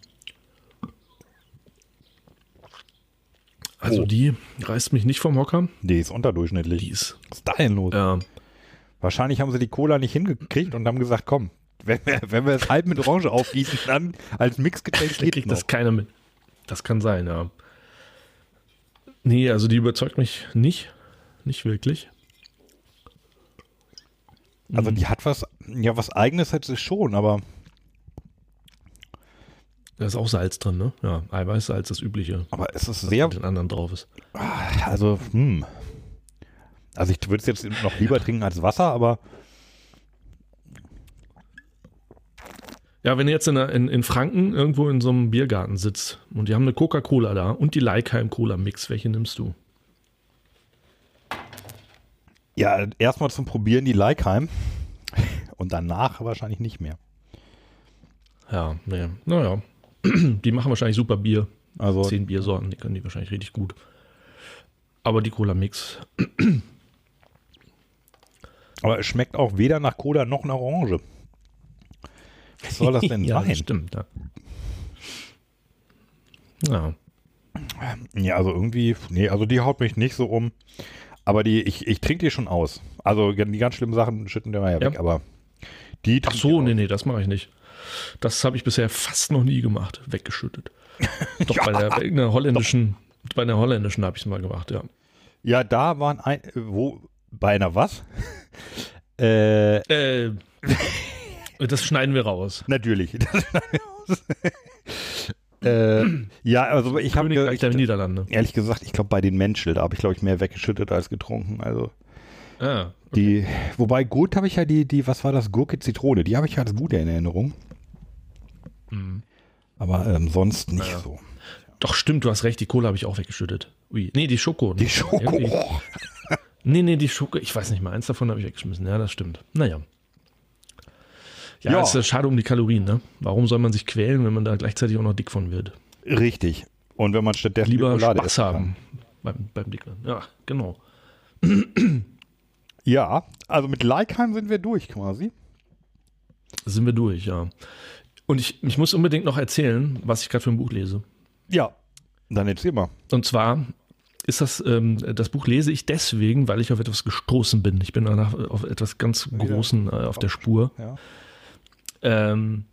Also oh. die reißt mich nicht vom Hocker. Die ist unterdurchschnittlich. Die ist. Was ist da denn los? Ja. Wahrscheinlich haben sie die Cola nicht hingekriegt und haben gesagt, komm, wenn wir, wenn wir es halb mit Orange aufgießen, dann als Mixgetränk geht kriegt das keiner mit. Das kann sein, ja. Nee, also die überzeugt mich nicht. Nicht wirklich. Also die hat was, ja, was eigenes hat sie schon, aber. Da ist auch Salz drin, ne? Ja, Eiweiß, Salz, das übliche. Aber es ist sehr. Was mit den anderen drauf ist. Also, hm. Also ich würde es jetzt noch lieber trinken als Wasser, aber. Ja, wenn ihr jetzt in, in, in, Franken irgendwo in so einem Biergarten sitzt und die haben eine Coca-Cola da und die Leikheim Cola Mix, welche nimmst du? Ja, erstmal zum Probieren die Leikheim und danach wahrscheinlich nicht mehr. Ja, nee. Naja. Die machen wahrscheinlich super Bier. Also zehn Biersorten, die können die wahrscheinlich richtig gut. Aber die Cola Mix. Aber es schmeckt auch weder nach Cola noch nach Orange. Was soll das denn ja, sein? Stimmt, ja. ja. Ja, also irgendwie, nee, also die haut mich nicht so um. Aber die, ich, ich trinke die schon aus. Also die ganz schlimmen Sachen schütten wir ja, ja. weg, aber die Ach so, nee, nee, das mache ich nicht. Das habe ich bisher fast noch nie gemacht, weggeschüttet. Doch ja. bei, der, bei einer holländischen, Doch. bei einer holländischen habe ich es mal gemacht, ja. Ja, da waren ein, wo, bei einer was? äh, äh, das schneiden wir raus. Natürlich. Das schneiden wir raus. Äh, ja, also ich habe der Niederlande. Ehrlich gesagt, ich glaube bei den Menschen, da habe ich glaube ich mehr weggeschüttet als getrunken. Also ah, okay. die, wobei gut habe ich ja die, die, was war das, Gurke Zitrone, die habe ich als gute in Erinnerung. Mhm. Aber ähm, sonst nicht naja. so. Doch stimmt, du hast recht, die Cola habe ich auch weggeschüttet. Ui. Nee, die Schoko. Die Schoko. Oh. nee, nee, die Schoko, ich weiß nicht mal, eins davon habe ich weggeschmissen. Ja, das stimmt. Naja. Ja, ja. ist ja schade um die Kalorien, ne? Warum soll man sich quälen, wenn man da gleichzeitig auch noch dick von wird? Richtig. Und wenn man stattdessen lieber Schokolade Spaß haben beim, beim Dickwerden. Ja, genau. Ja, also mit Leikheim sind wir durch quasi. Sind wir durch, ja. Und ich, ich muss unbedingt noch erzählen, was ich gerade für ein Buch lese. Ja, dann erzähl mal. Und zwar ist das, ähm, das Buch lese ich deswegen, weil ich auf etwas gestoßen bin. Ich bin danach auf etwas ganz Großen äh, auf der Spur. Ja. Ähm,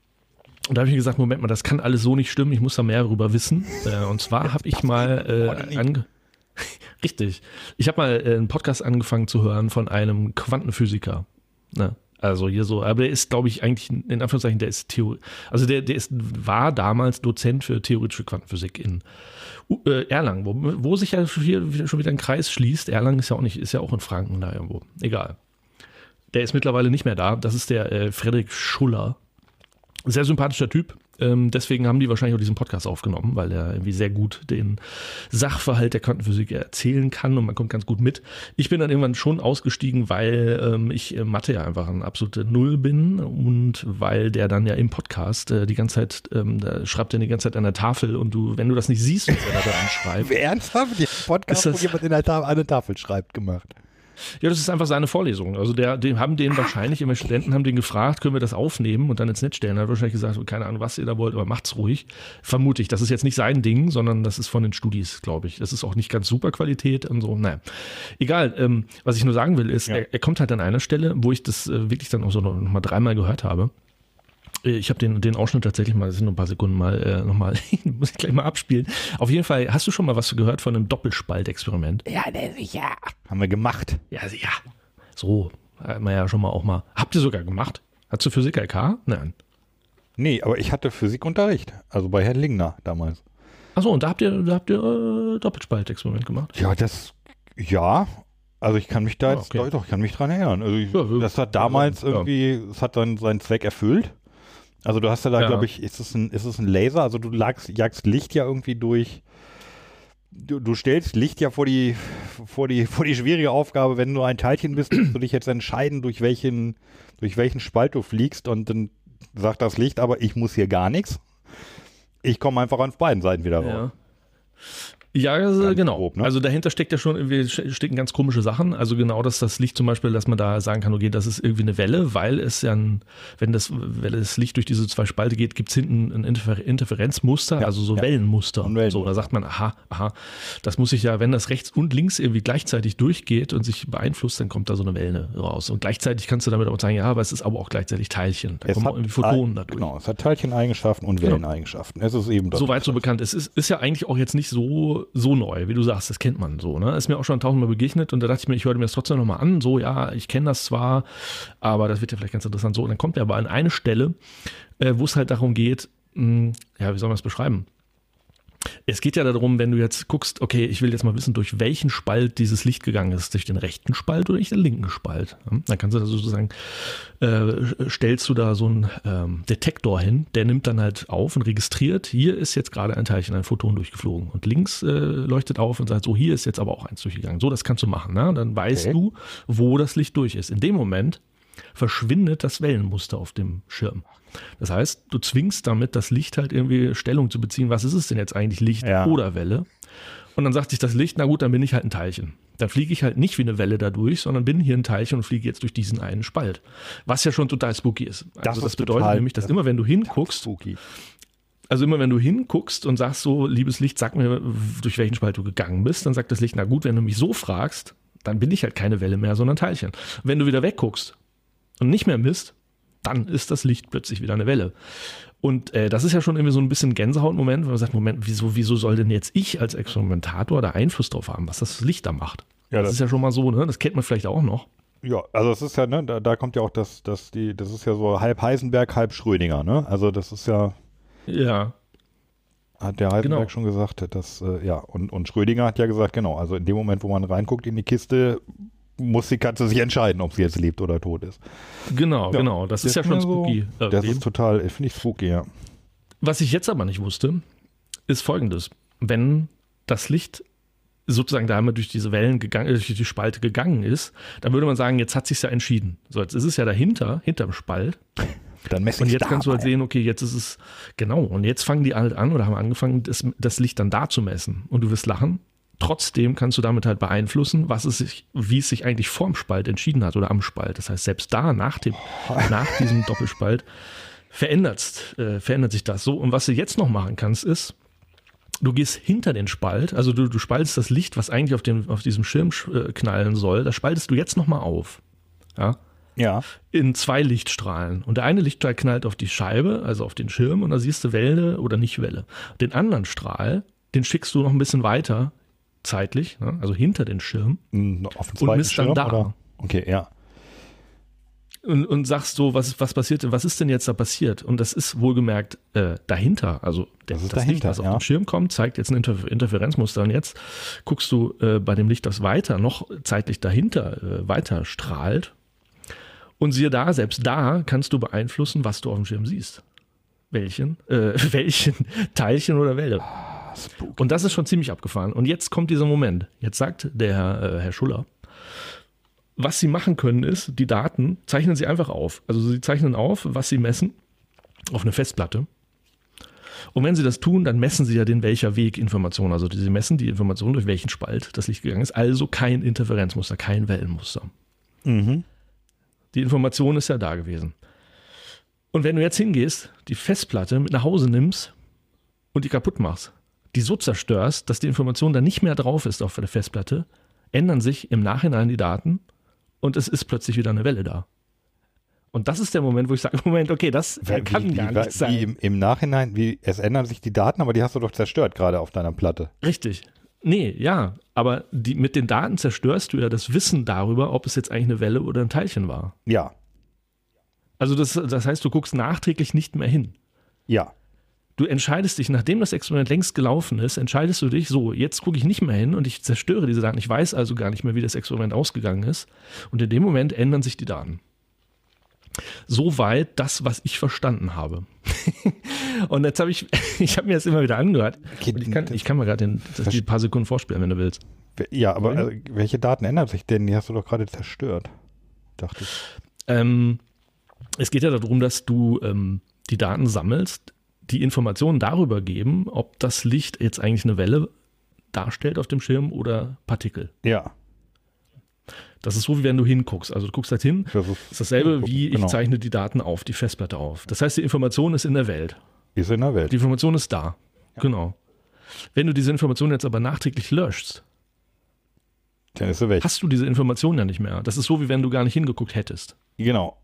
und da habe ich mir gesagt, Moment mal, das kann alles so nicht stimmen, ich muss da mehr darüber wissen. Äh, und zwar habe ich mal äh, ange Richtig. Ich habe mal äh, einen Podcast angefangen zu hören von einem Quantenphysiker. Ne? Also hier so, aber der ist, glaube ich, eigentlich in Anführungszeichen, der ist Theorie, also der, der ist, war damals Dozent für theoretische Quantenphysik in äh, Erlangen, wo, wo sich ja hier schon wieder ein Kreis schließt. Erlangen ist ja auch nicht, ist ja auch in Franken da irgendwo. Egal. Der ist mittlerweile nicht mehr da. Das ist der äh, Frederik Schuller. Sehr sympathischer Typ. Ähm, deswegen haben die wahrscheinlich auch diesen Podcast aufgenommen, weil er irgendwie sehr gut den Sachverhalt der Quantenphysik erzählen kann und man kommt ganz gut mit. Ich bin dann irgendwann schon ausgestiegen, weil ähm, ich Mathe ja einfach ein absolute Null bin und weil der dann ja im Podcast äh, die ganze Zeit, ähm, da schreibt er die ganze Zeit an der Tafel und du, wenn du das nicht siehst, was er da dran schreibt. Ernsthaft? Der Podcast, wo jemand in der Ta an der Tafel schreibt, gemacht. Ja, das ist einfach seine Vorlesung. Also der, den haben den wahrscheinlich, immer Studenten haben den gefragt, können wir das aufnehmen und dann ins Netz stellen. Er hat wahrscheinlich gesagt, keine Ahnung, was ihr da wollt, aber macht's ruhig. Vermute ich. Das ist jetzt nicht sein Ding, sondern das ist von den Studis, glaube ich. Das ist auch nicht ganz super Qualität und so. Naja. Egal. Ähm, was ich nur sagen will, ist, ja. er, er, kommt halt an einer Stelle, wo ich das äh, wirklich dann auch so noch, noch mal dreimal gehört habe. Äh, ich habe den, den Ausschnitt tatsächlich mal, das sind nur ein paar Sekunden mal äh, nochmal, muss ich gleich mal abspielen. Auf jeden Fall, hast du schon mal was gehört von einem Doppelspaltexperiment? Ja, sicher. Haben wir gemacht. Ja, sicher. So, hat man ja schon mal auch mal. Habt ihr sogar gemacht? Hast du Physik LK? Nein. Nee, aber ich hatte Physikunterricht. Also bei Herrn Lingner damals. Achso, und da habt ihr, da habt ihr äh, Doppelspaltexperiment gemacht? Ja, das, ja. Also ich kann mich da ah, jetzt, okay. doch, ich kann mich dran erinnern. Also ich, ja, das hat damals ja. irgendwie, es hat dann seinen Zweck erfüllt. Also du hast ja da, ja. glaube ich, ist es, ein, ist es ein Laser? Also du lagst, jagst Licht ja irgendwie durch. Du, du, stellst Licht ja vor die, vor, die, vor die schwierige Aufgabe, wenn du ein Teilchen bist, musst du dich jetzt entscheiden, durch welchen, durch welchen Spalt du fliegst und dann sagt das Licht, aber ich muss hier gar nichts. Ich komme einfach an beiden Seiten wieder raus. Ja. Ja, also genau. Grob, ne? Also dahinter steckt ja schon irgendwie stecken ganz komische Sachen. Also genau, dass das Licht zum Beispiel, dass man da sagen kann, okay, das ist irgendwie eine Welle, weil es ja, ein, wenn das, wenn das Licht durch diese zwei Spalte geht, gibt es hinten ein Interfer Interferenzmuster, ja, also so ja. Wellenmuster. Wellenmuster. So, da sagt man, aha, aha, das muss ich ja, wenn das rechts und links irgendwie gleichzeitig durchgeht und sich beeinflusst, dann kommt da so eine Welle raus. Und gleichzeitig kannst du damit auch sagen, ja, aber es ist aber auch gleichzeitig Teilchen. Da es kommen irgendwie Photonen dadurch. Genau, es hat Teilcheneigenschaften und genau. Welleneigenschaften. Es ist eben das. Soweit so bekannt. Es ist, ist ja eigentlich auch jetzt nicht so so, neu, wie du sagst, das kennt man so. Ne? Ist mir auch schon tausendmal begegnet und da dachte ich mir, ich höre mir das trotzdem nochmal an. So, ja, ich kenne das zwar, aber das wird ja vielleicht ganz interessant so. Und dann kommt er aber an eine Stelle, äh, wo es halt darum geht, mh, hm, ja, wie soll man das beschreiben? Es geht ja darum, wenn du jetzt guckst, okay, ich will jetzt mal wissen, durch welchen Spalt dieses Licht gegangen ist, durch den rechten Spalt oder durch den linken Spalt. Dann kannst du da sozusagen, äh, stellst du da so einen ähm, Detektor hin, der nimmt dann halt auf und registriert, hier ist jetzt gerade ein Teilchen, ein Photon durchgeflogen. Und links äh, leuchtet auf und sagt, so, hier ist jetzt aber auch eins durchgegangen. So, das kannst du machen. Ne? Dann weißt okay. du, wo das Licht durch ist. In dem Moment verschwindet das Wellenmuster auf dem Schirm. Das heißt, du zwingst damit das Licht halt irgendwie Stellung zu beziehen, was ist es denn jetzt eigentlich, Licht ja. oder Welle? Und dann sagt sich das Licht, na gut, dann bin ich halt ein Teilchen. Dann fliege ich halt nicht wie eine Welle dadurch, sondern bin hier ein Teilchen und fliege jetzt durch diesen einen Spalt. Was ja schon total spooky ist. Also das, das bedeutet nämlich, dass immer wenn du hinguckst, spooky. also immer wenn du hinguckst und sagst so, liebes Licht, sag mir, durch welchen Spalt du gegangen bist, dann sagt das Licht, na gut, wenn du mich so fragst, dann bin ich halt keine Welle mehr, sondern Teilchen. Wenn du wieder wegguckst und nicht mehr misst, dann ist das Licht plötzlich wieder eine Welle. Und äh, das ist ja schon irgendwie so ein bisschen Gänsehautmoment, wo man sagt, Moment, wieso, wieso soll denn jetzt ich als Experimentator da Einfluss drauf haben, was das Licht da macht? Ja, das, das ist ja schon mal so, ne? Das kennt man vielleicht auch noch. Ja, also es ist ja, ne, da, da kommt ja auch das, das, die, das ist ja so halb Heisenberg, halb Schrödinger, ne? Also das ist ja. Ja. hat der Heisenberg genau. schon gesagt, dass, äh, ja, und, und Schrödinger hat ja gesagt, genau, also in dem Moment, wo man reinguckt in die Kiste, muss die Katze sich entscheiden, ob sie jetzt lebt oder tot ist. Genau, ja, genau, das, das ist ja schon spooky. So, das ist total, finde ich spooky, ja. Was ich jetzt aber nicht wusste, ist folgendes. Wenn das Licht sozusagen da einmal durch diese Wellen gegangen, durch die Spalte gegangen ist, dann würde man sagen, jetzt hat sich ja entschieden. So, jetzt ist es ja dahinter, hinterm Spalt. Dann messe und jetzt kannst du halt sehen, okay, jetzt ist es, genau, und jetzt fangen die halt an oder haben angefangen, das, das Licht dann da zu messen. Und du wirst lachen. Trotzdem kannst du damit halt beeinflussen, was es sich, wie es sich eigentlich vorm Spalt entschieden hat oder am Spalt. Das heißt, selbst da, nach dem, nach diesem Doppelspalt, verändert, äh, verändert sich das so. Und was du jetzt noch machen kannst, ist, du gehst hinter den Spalt, also du, du spaltest das Licht, was eigentlich auf, dem, auf diesem Schirm äh, knallen soll, das spaltest du jetzt nochmal auf. Ja. Ja. In zwei Lichtstrahlen. Und der eine Lichtstrahl knallt auf die Scheibe, also auf den Schirm, und da siehst du Welle oder nicht Welle. Den anderen Strahl, den schickst du noch ein bisschen weiter, zeitlich, ne? also hinter den Schirm. Hm, auf den und misst dann da. Oder? Okay, ja und, und sagst so, was, was passiert, was ist denn jetzt da passiert? Und das ist wohlgemerkt äh, dahinter, also das, das dahinter, Licht, was ja. auf den Schirm kommt, zeigt jetzt ein Interfer Interferenzmuster und jetzt guckst du äh, bei dem Licht, das weiter, noch zeitlich dahinter äh, weiter strahlt und siehe da, selbst da kannst du beeinflussen, was du auf dem Schirm siehst. Welchen, äh, welchen Teilchen oder Welle. Ah, und das ist schon ziemlich abgefahren. Und jetzt kommt dieser Moment. Jetzt sagt der äh, Herr Schuller, was sie machen können, ist, die Daten zeichnen sie einfach auf. Also sie zeichnen auf, was sie messen auf eine Festplatte. Und wenn sie das tun, dann messen sie ja den welcher Weg Information. Also sie messen die Information, durch welchen Spalt das Licht gegangen ist. Also kein Interferenzmuster, kein Wellenmuster. Mhm. Die Information ist ja da gewesen. Und wenn du jetzt hingehst, die Festplatte mit nach Hause nimmst und die kaputt machst, die so zerstörst, dass die Information dann nicht mehr drauf ist auf der Festplatte, ändern sich im Nachhinein die Daten und es ist plötzlich wieder eine Welle da. Und das ist der Moment, wo ich sage, Moment, okay, das wie, kann wie, gar wie, nicht sein. Wie im, im, Nachhinein, wie es ändern sich die Daten, aber die hast du doch zerstört gerade auf deiner Platte. Richtig. Nee, ja, aber die, mit den Daten zerstörst du ja das Wissen darüber, ob es jetzt eigentlich eine Welle oder ein Teilchen war. Ja. Also das, das heißt, du guckst nachträglich nicht mehr hin. Ja. Du entscheidest dich, nachdem das Experiment längst gelaufen ist, entscheidest du dich, so, jetzt gucke ich nicht mehr hin und ich zerstöre diese Daten. Ich weiß also gar nicht mehr, wie das Experiment ausgegangen ist. Und in dem Moment ändern sich die Daten. Soweit das, was ich verstanden habe. und jetzt habe ich, ich habe mir das immer wieder angehört. Okay, ich, kann, ich kann mal gerade die paar Sekunden vorspielen, wenn du willst. Ja, aber also, welche Daten ändern sich denn? Die hast du doch gerade zerstört, dachte ich. Ähm, es geht ja darum, dass du ähm, die Daten sammelst, die Informationen darüber geben, ob das Licht jetzt eigentlich eine Welle darstellt auf dem Schirm oder Partikel. Ja. Das ist so, wie wenn du hinguckst. Also du guckst halt hin, das ist dasselbe wie genau. ich zeichne die Daten auf, die Festplatte auf. Das heißt, die Information ist in der Welt. Ist in der Welt. Die Information ist da. Ja. Genau. Wenn du diese Information jetzt aber nachträglich löschst, dann ist sie weg. hast du diese Information ja nicht mehr. Das ist so, wie wenn du gar nicht hingeguckt hättest. Genau.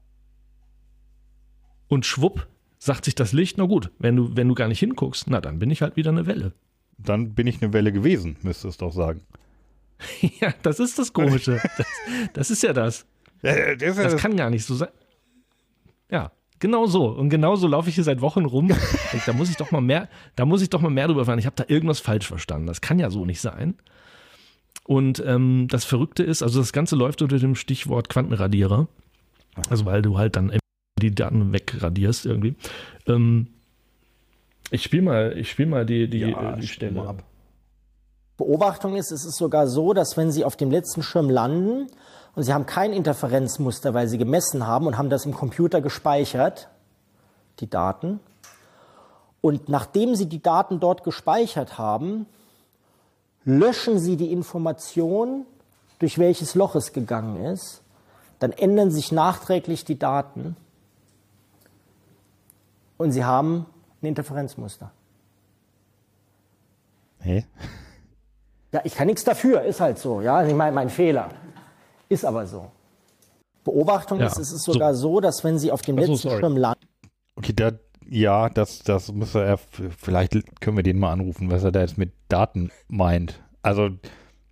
Und schwupp, sagt sich das Licht, na gut, wenn du, wenn du gar nicht hinguckst, na dann bin ich halt wieder eine Welle. Dann bin ich eine Welle gewesen, müsste es doch sagen. ja, das ist das Komische. das, das ist ja das. Ja, das, das kann gar nicht so sein. Ja, genau so. Und genau so laufe ich hier seit Wochen rum. Denk, da muss ich doch mal mehr, da muss ich doch mal mehr drüber fahren. Ich habe da irgendwas falsch verstanden. Das kann ja so nicht sein. Und ähm, das Verrückte ist, also das Ganze läuft unter dem Stichwort Quantenradierer. Also weil du halt dann die Daten wegradierst irgendwie. Ähm, ich spiele mal, ich spiel mal die, die, ja, die Stelle ab. Beobachtung ist, es ist sogar so, dass wenn Sie auf dem letzten Schirm landen und Sie haben kein Interferenzmuster, weil Sie gemessen haben und haben das im Computer gespeichert, die Daten, und nachdem Sie die Daten dort gespeichert haben, löschen Sie die Information, durch welches Loch es gegangen ist, dann ändern sich nachträglich die Daten und sie haben ein Interferenzmuster. Hä? Ja, ich kann nichts dafür, ist halt so. Ja, ich meine, mein Fehler. Ist aber so. Beobachtung ja, ist, es ist sogar so. so, dass wenn sie auf dem letzten so, Schirm landen. Okay, da, ja, das, das muss er, vielleicht können wir den mal anrufen, was er da jetzt mit Daten meint. Also.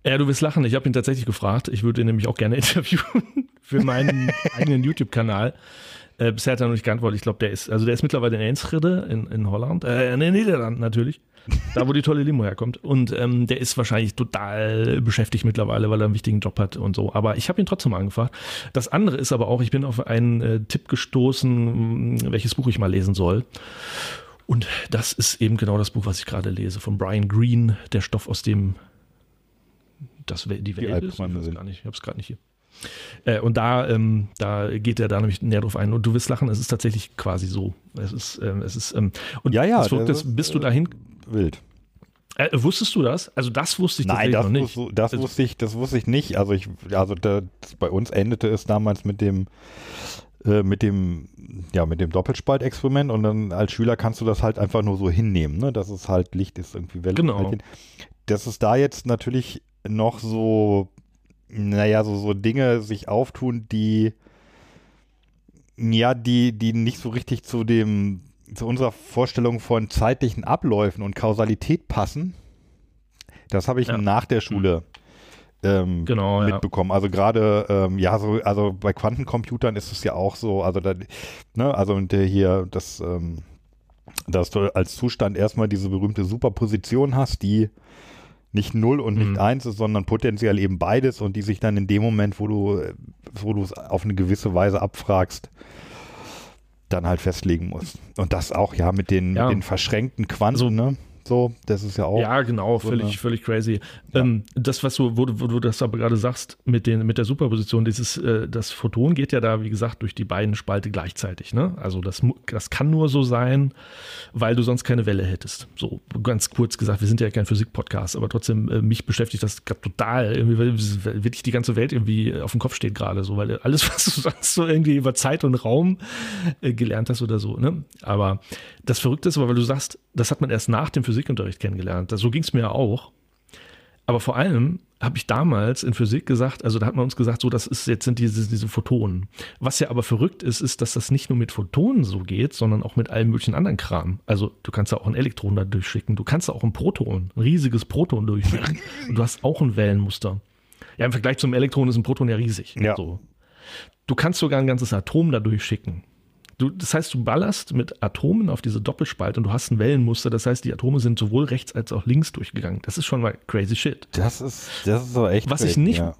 Ja, du wirst lachen. Ich habe ihn tatsächlich gefragt. Ich würde ihn nämlich auch gerne interviewen für meinen eigenen YouTube-Kanal. Äh, bisher hat er noch nicht geantwortet. Ich glaube, der ist, also der ist mittlerweile in Enschede in, in Holland, äh, in den Niederlanden natürlich. da, wo die tolle Limo herkommt. Und ähm, der ist wahrscheinlich total beschäftigt mittlerweile, weil er einen wichtigen Job hat und so. Aber ich habe ihn trotzdem angefragt. Das andere ist aber auch, ich bin auf einen äh, Tipp gestoßen, welches Buch ich mal lesen soll. Und das ist eben genau das Buch, was ich gerade lese, von Brian Greene, der Stoff, aus dem das die Welt die ist. Ich, ich habe es gerade nicht hier. Äh, und da, ähm, da geht er da nämlich näher drauf ein. Und du wirst lachen, es ist tatsächlich quasi so. Es ist, ähm, es ist, ähm, und ja, ja, das ist, bist du äh, dahin. Wild. Äh, wusstest du das? Also das wusste ich Nein, das noch nicht. Wusste, das also, wusste ich, das wusste ich nicht. Also ich, also das, bei uns endete es damals mit dem äh, mit dem ja mit dem Doppelspaltexperiment und dann als Schüler kannst du das halt einfach nur so hinnehmen, ne? Dass es halt Licht ist irgendwie Welle. Genau. Dass es da jetzt natürlich noch so naja, so, so Dinge sich auftun, die, ja, die, die nicht so richtig zu dem, zu unserer Vorstellung von zeitlichen Abläufen und Kausalität passen. Das habe ich ja. nach der Schule ähm, genau, mitbekommen. Ja. Also gerade, ähm, ja, so, also bei Quantencomputern ist es ja auch so, also da, ne, also und der hier, das, ähm, dass du als Zustand erstmal diese berühmte Superposition hast, die nicht null und nicht mhm. eins ist, sondern potenziell eben beides und die sich dann in dem Moment, wo du, wo du es auf eine gewisse Weise abfragst, dann halt festlegen musst. Und das auch ja mit den, ja. mit den verschränkten Quanten, so, ne? So, das ist ja auch. Ja, genau, so völlig, völlig crazy. Ja. Ähm, das, was du, wo, wo, du das aber gerade sagst, mit, den, mit der Superposition, dieses, äh, das Photon geht ja da, wie gesagt, durch die beiden Spalte gleichzeitig. Ne? Also das, das kann nur so sein, weil du sonst keine Welle hättest. So ganz kurz gesagt, wir sind ja kein Physik-Podcast, aber trotzdem, äh, mich beschäftigt das gerade total, irgendwie, weil wirklich die ganze Welt irgendwie auf dem Kopf steht gerade, so, weil alles, was du sonst so irgendwie über Zeit und Raum äh, gelernt hast oder so. Ne? Aber das Verrückte ist aber, weil du sagst, das hat man erst nach dem Physikunterricht kennengelernt. So ging es mir auch. Aber vor allem habe ich damals in Physik gesagt, also da hat man uns gesagt, so das ist jetzt sind diese, diese Photonen. Was ja aber verrückt ist, ist, dass das nicht nur mit Photonen so geht, sondern auch mit allem möglichen anderen Kram. Also du kannst da auch ein Elektron da durchschicken, du kannst da auch ein Proton, ein riesiges Proton durchschicken und du hast auch ein Wellenmuster. Ja, im Vergleich zum Elektron ist ein Proton ja riesig. Ja. So. Du kannst sogar ein ganzes Atom da durchschicken. Du, das heißt, du ballerst mit Atomen auf diese Doppelspalte und du hast ein Wellenmuster. Das heißt, die Atome sind sowohl rechts als auch links durchgegangen. Das ist schon mal crazy shit. Das ist, das ist so echt. Was crazy, ich nicht, ja.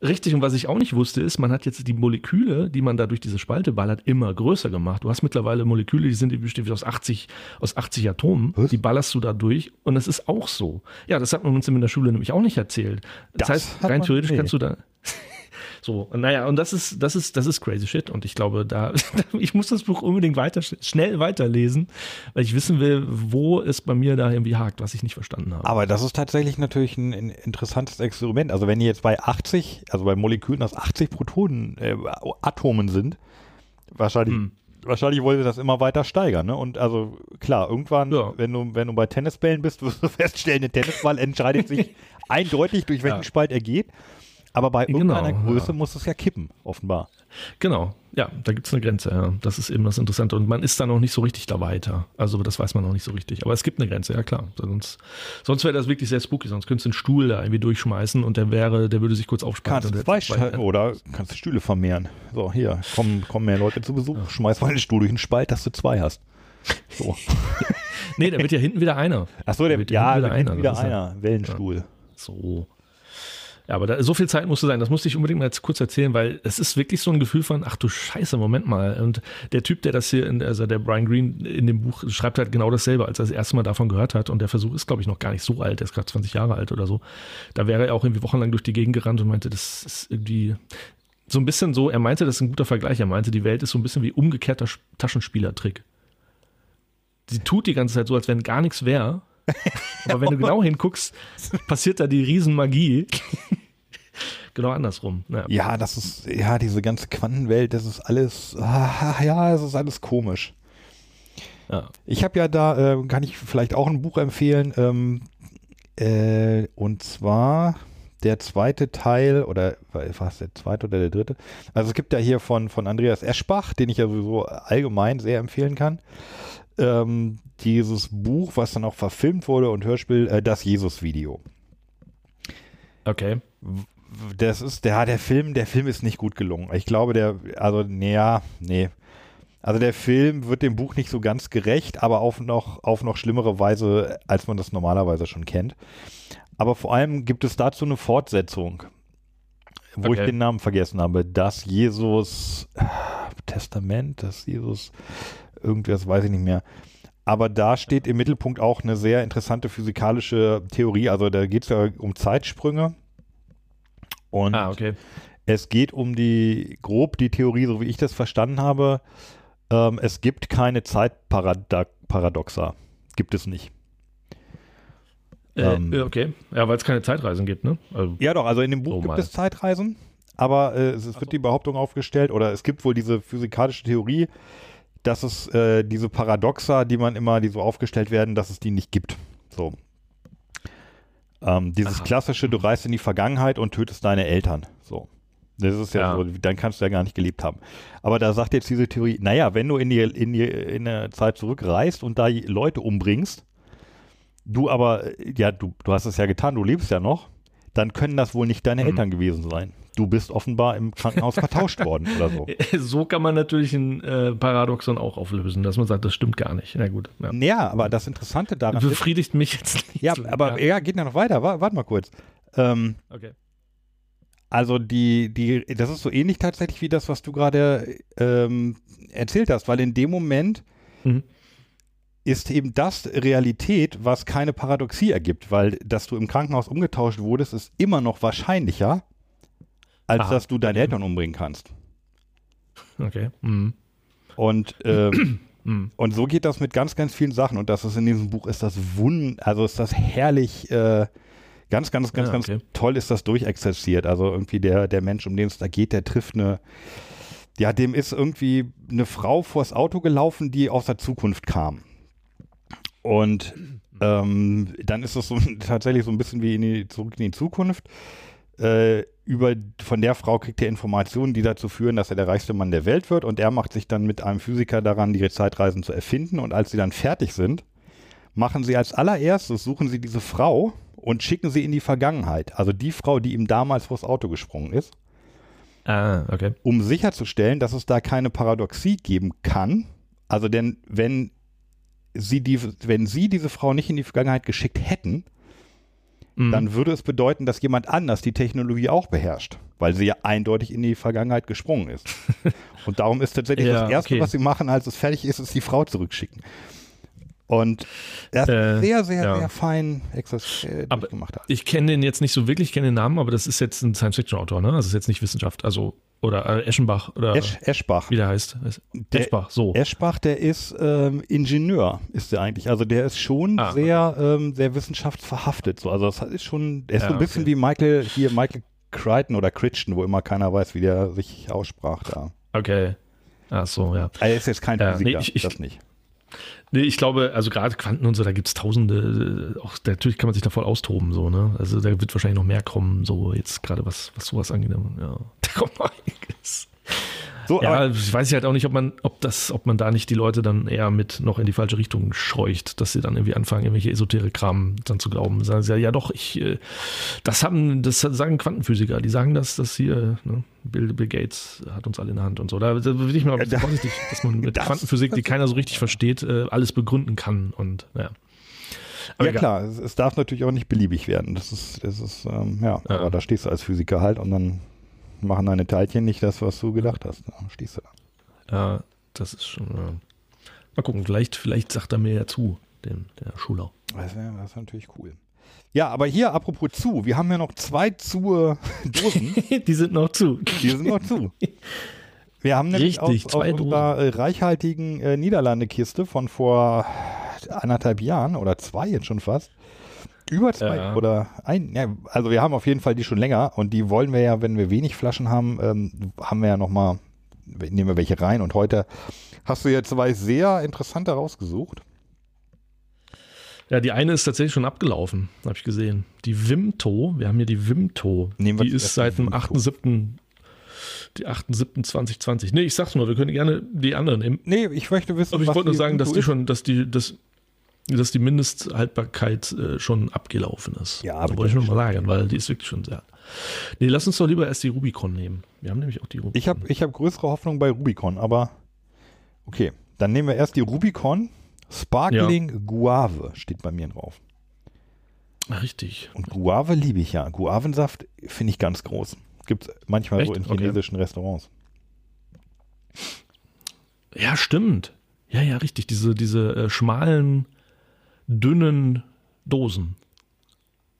Richtig, und was ich auch nicht wusste, ist, man hat jetzt die Moleküle, die man da durch diese Spalte ballert, immer größer gemacht. Du hast mittlerweile Moleküle, die sind die bestehen aus 80, aus 80 Atomen, Was? die ballerst du da durch und das ist auch so. Ja, das hat man uns in der Schule nämlich auch nicht erzählt. Das, das heißt, rein theoretisch nee. kannst du da, so, naja, und das ist, das ist, das ist crazy shit. Und ich glaube, da, ich muss das Buch unbedingt weiter, schnell weiterlesen, weil ich wissen will, wo es bei mir da irgendwie hakt, was ich nicht verstanden habe. Aber das ist tatsächlich natürlich ein, ein interessantes Experiment. Also wenn die jetzt bei 80, also bei Molekülen aus 80 Protonen, äh, Atomen sind, wahrscheinlich, hm. wahrscheinlich wollte das immer weiter steigern, ne? Und also klar, irgendwann, ja. wenn du, wenn du bei Tennisbällen bist, wirst du feststellen, der Tennisball entscheidet sich eindeutig, durch welchen ja. Spalt er geht. Aber bei genau, irgendeiner Größe ja. muss es ja kippen, offenbar. Genau, ja, da gibt es eine Grenze, ja. Das ist eben das Interessante. Und man ist da noch nicht so richtig da weiter. Also das weiß man noch nicht so richtig. Aber es gibt eine Grenze, ja klar. Sonst, sonst wäre das wirklich sehr spooky. Sonst könntest du einen Stuhl da irgendwie durchschmeißen und der wäre, der würde sich kurz aufspalten. Kannst du zwei oder kannst du Stühle vermehren. So, hier, kommen, kommen mehr Leute zu Besuch. Ja. Schmeiß mal einen Stuhl durch den Spalt, dass du zwei hast. So. nee, da wird ja hinten wieder einer. Ach so, der, wird ja, wieder einer. Wieder einer. Wellenstuhl. So. Ja, aber da, so viel Zeit musste sein. Das musste ich unbedingt mal kurz erzählen, weil es ist wirklich so ein Gefühl von, ach du Scheiße, Moment mal. Und der Typ, der das hier, in, also der Brian Green in dem Buch schreibt halt genau dasselbe, als er das erste Mal davon gehört hat. Und der Versuch ist, glaube ich, noch gar nicht so alt. Er ist gerade 20 Jahre alt oder so. Da wäre er auch irgendwie wochenlang durch die Gegend gerannt und meinte, das ist irgendwie so ein bisschen so, er meinte, das ist ein guter Vergleich. Er meinte, die Welt ist so ein bisschen wie umgekehrter Taschenspielertrick. Sie tut die ganze Zeit so, als wenn gar nichts wäre Aber wenn du genau hinguckst, passiert da die Riesenmagie. genau andersrum. Ja. ja. das ist, ja, diese ganze Quantenwelt, das ist alles, ah, ja, das ist alles komisch. Ja. Ich habe ja da, äh, kann ich vielleicht auch ein Buch empfehlen, ähm, äh, und zwar der zweite Teil, oder was, der zweite oder der dritte? Also es gibt ja hier von, von Andreas Eschbach, den ich ja sowieso allgemein sehr empfehlen kann ähm, dieses Buch, was dann auch verfilmt wurde und Hörspiel, äh, das Jesus-Video. Okay. Das ist, der, der Film, der Film ist nicht gut gelungen. Ich glaube, der, also, naja, nee. Also der Film wird dem Buch nicht so ganz gerecht, aber auf noch, auf noch schlimmere Weise, als man das normalerweise schon kennt. Aber vor allem gibt es dazu eine Fortsetzung, wo okay. ich den Namen vergessen habe. Das Jesus Testament, das Jesus irgendwas, weiß ich nicht mehr. Aber da steht im Mittelpunkt auch eine sehr interessante physikalische Theorie. Also da geht es ja um Zeitsprünge. Und ah, okay. es geht um die, grob die Theorie, so wie ich das verstanden habe, ähm, es gibt keine Zeitparadoxa. Gibt es nicht. Äh, ähm, okay, ja, weil es keine Zeitreisen gibt, ne? Also, ja, doch, also in dem Buch so gibt mal. es Zeitreisen, aber äh, es, es wird die Behauptung aufgestellt, oder es gibt wohl diese physikalische Theorie, dass es äh, diese Paradoxa, die man immer, die so aufgestellt werden, dass es die nicht gibt. So. Ähm, dieses Aha. klassische, du reist in die Vergangenheit und tötest deine Eltern. So. Das ist ja, ja, so, dann kannst du ja gar nicht gelebt haben. Aber da sagt jetzt diese Theorie, naja, wenn du in die, in die in der Zeit zurückreist und da Leute umbringst, du aber, ja, du, du hast es ja getan, du lebst ja noch, dann können das wohl nicht deine mhm. Eltern gewesen sein. Du bist offenbar im Krankenhaus vertauscht worden oder so. So kann man natürlich ein äh, Paradoxon auch auflösen, dass man sagt, das stimmt gar nicht. Na gut. Ja, ja aber das Interessante daran. Befriedigt ist, mich jetzt nicht. Ja, so, aber ja. ja. geht ja noch weiter. Warte mal kurz. Ähm, okay. Also die, die, das ist so ähnlich tatsächlich wie das, was du gerade ähm, erzählt hast, weil in dem Moment mhm ist eben das Realität, was keine Paradoxie ergibt, weil dass du im Krankenhaus umgetauscht wurdest, ist immer noch wahrscheinlicher, als Aha. dass du deine Eltern umbringen kannst. Okay. Mhm. Und, äh, mhm. und so geht das mit ganz, ganz vielen Sachen. Und das ist in diesem Buch, ist das wund, also ist das herrlich, äh, ganz, ganz, ganz, ja, okay. ganz toll ist das durchexerziert. Also irgendwie der, der Mensch, um den es da geht, der trifft eine, ja, dem ist irgendwie eine Frau vors Auto gelaufen, die aus der Zukunft kam. Und ähm, dann ist es so, tatsächlich so ein bisschen wie in die, zurück in die Zukunft. Äh, über, von der Frau kriegt er Informationen, die dazu führen, dass er der reichste Mann der Welt wird. Und er macht sich dann mit einem Physiker daran, die Zeitreisen zu erfinden. Und als sie dann fertig sind, machen sie als allererstes, suchen sie diese Frau und schicken sie in die Vergangenheit. Also die Frau, die ihm damals vors Auto gesprungen ist. Ah, okay. Um sicherzustellen, dass es da keine Paradoxie geben kann. Also denn wenn sie die, wenn sie diese Frau nicht in die Vergangenheit geschickt hätten, mhm. dann würde es bedeuten, dass jemand anders die Technologie auch beherrscht, weil sie ja eindeutig in die Vergangenheit gesprungen ist. Und darum ist tatsächlich ja, das Erste, okay. was sie machen, als es fertig ist, ist die Frau zurückschicken. Und er äh, sehr, sehr, ja. sehr fein äh, gemacht hat. Ich kenne den jetzt nicht so wirklich, ich kenne den Namen, aber das ist jetzt ein Science-Fiction-Autor, ne? Das ist jetzt nicht Wissenschaft. Also oder äh, Eschenbach oder Esch, Eschbach. Wie der heißt. Der, Eschbach, so. Eschbach, der ist ähm, Ingenieur, ist der eigentlich. Also der ist schon ah, sehr, okay. ähm, sehr wissenschaftsverhaftet. So. Also das ist schon, er ist ja, so ein bisschen okay. wie Michael, hier Michael Crichton oder Crichton, wo immer keiner weiß, wie der sich aussprach da. Okay. Ach so, ja. Er ist jetzt kein Physiker, nee, ich, ich, das nicht. Nee, ich glaube, also gerade Quanten und so, da gibt es tausende, auch natürlich kann man sich da voll austoben, so, ne? Also da wird wahrscheinlich noch mehr kommen, so jetzt gerade was, was sowas angeht. Ja, da kommt noch einiges. So, ja, ich weiß halt auch nicht, ob man, ob das, ob man da nicht die Leute dann eher mit noch in die falsche Richtung scheucht, dass sie dann irgendwie anfangen, irgendwelche Esoterik-Kram dann zu glauben. Sagen sie ja, ja doch, ich, äh, das haben, das sagen Quantenphysiker, die sagen das, dass hier, ne, Bill, Bill Gates hat uns alle in der Hand und so. Da, da bin ich mal ein bisschen vorsichtig, dass man mit das, Quantenphysik, die keiner so richtig versteht, äh, alles begründen kann und, ja. Aber ja egal. klar, es, es, darf natürlich auch nicht beliebig werden. Das ist, das ist, ähm, ja, ja, aber da stehst du als Physiker halt und dann machen deine Teilchen nicht das, was du gedacht hast. Da stehst du da. Ja, das ist schon. Äh, mal gucken, vielleicht, vielleicht sagt er mir ja zu, dem, der Schuler. Das wäre das natürlich cool. Ja, aber hier, apropos zu, wir haben ja noch zwei zu Dosen. die sind noch zu. Die sind noch zu. Wir haben nämlich Richtig, aus, aus unserer äh, reichhaltigen äh, Niederlande-Kiste von vor anderthalb Jahren oder zwei jetzt schon fast über zwei ja. oder ein, ja, also wir haben auf jeden Fall die schon länger und die wollen wir ja, wenn wir wenig Flaschen haben, ähm, haben wir ja nochmal, nehmen wir welche rein und heute hast du jetzt zwei sehr interessante rausgesucht. Ja, die eine ist tatsächlich schon abgelaufen, habe ich gesehen. Die Wimto, wir haben hier die Wimto. Nehmen wir die ist seit dem 8.7. Die 8.7.2020. Nee, ich sag's nur, wir können gerne die anderen nehmen. Nee, ich möchte wissen, Aber ich wollte nur sagen, dass die schon, dass die, das, dass die Mindesthaltbarkeit äh, schon abgelaufen ist. Ja, aber. Da wollte ich nur mal sagen, weil die ist wirklich schon sehr. Nee, lass uns doch lieber erst die Rubicon nehmen. Wir haben nämlich auch die Rubicon. Ich habe ich hab größere Hoffnung bei Rubicon, aber Okay, dann nehmen wir erst die Rubicon Sparkling ja. Guave steht bei mir drauf. Richtig. Und Guave liebe ich ja. Guavensaft finde ich ganz groß. Gibt es manchmal Echt? so in chinesischen okay. Restaurants. Ja, stimmt. Ja, ja, richtig. Diese, diese äh, schmalen, dünnen Dosen.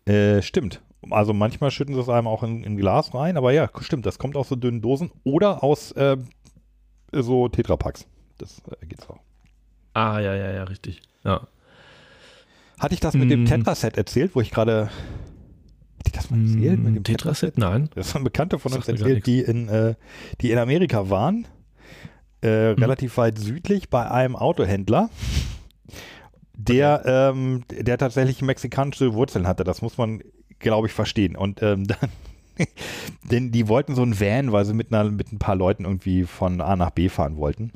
Äh, stimmt. Also manchmal schütten sie es einem auch in, in Glas rein, aber ja, stimmt, das kommt aus so dünnen Dosen oder aus äh, so Tetrapacks. Das äh, geht's auch. Ah, ja, ja, ja, richtig. Ja. Hatte ich das mit mm. dem Tetraset erzählt, wo ich gerade. Hatte ich das mal erzählt? Mit dem Tetraset? Nein. Das haben Bekannte von uns erzählt, die in, äh, die in Amerika waren, äh, mhm. relativ weit südlich bei einem Autohändler, der, ähm, der tatsächlich mexikanische Wurzeln hatte. Das muss man, glaube ich, verstehen. Und ähm, dann. denn die wollten so ein Van, weil sie mit, einer, mit ein paar Leuten irgendwie von A nach B fahren wollten.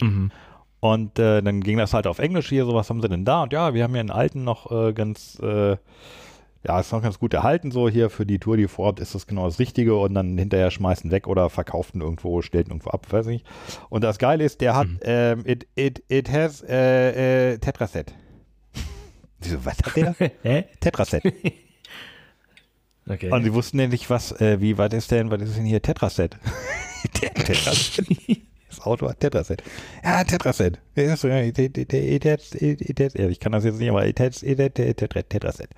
Mhm. Und äh, dann ging das halt auf Englisch hier, so was haben sie denn da? Und ja, wir haben hier einen alten noch äh, ganz, äh, ja, ist noch ganz gut erhalten, so hier für die Tour, die vorhabt, ist das genau das Richtige und dann hinterher schmeißen weg oder verkaufen irgendwo, stellten irgendwo ab, weiß ich nicht. Und das Geile ist, der hat, mhm. ähm, it, it, it has äh, äh, Tetraset. Wieso, was hat der? Hä? Tetraset. Okay. Und sie wussten ja nicht, was, äh, wie, was ist denn, was ist denn hier Tetraset? Tetraset. Das Auto hat Tetraset. Ja, Tetraset. Ich kann das jetzt nicht, aber Tetraset.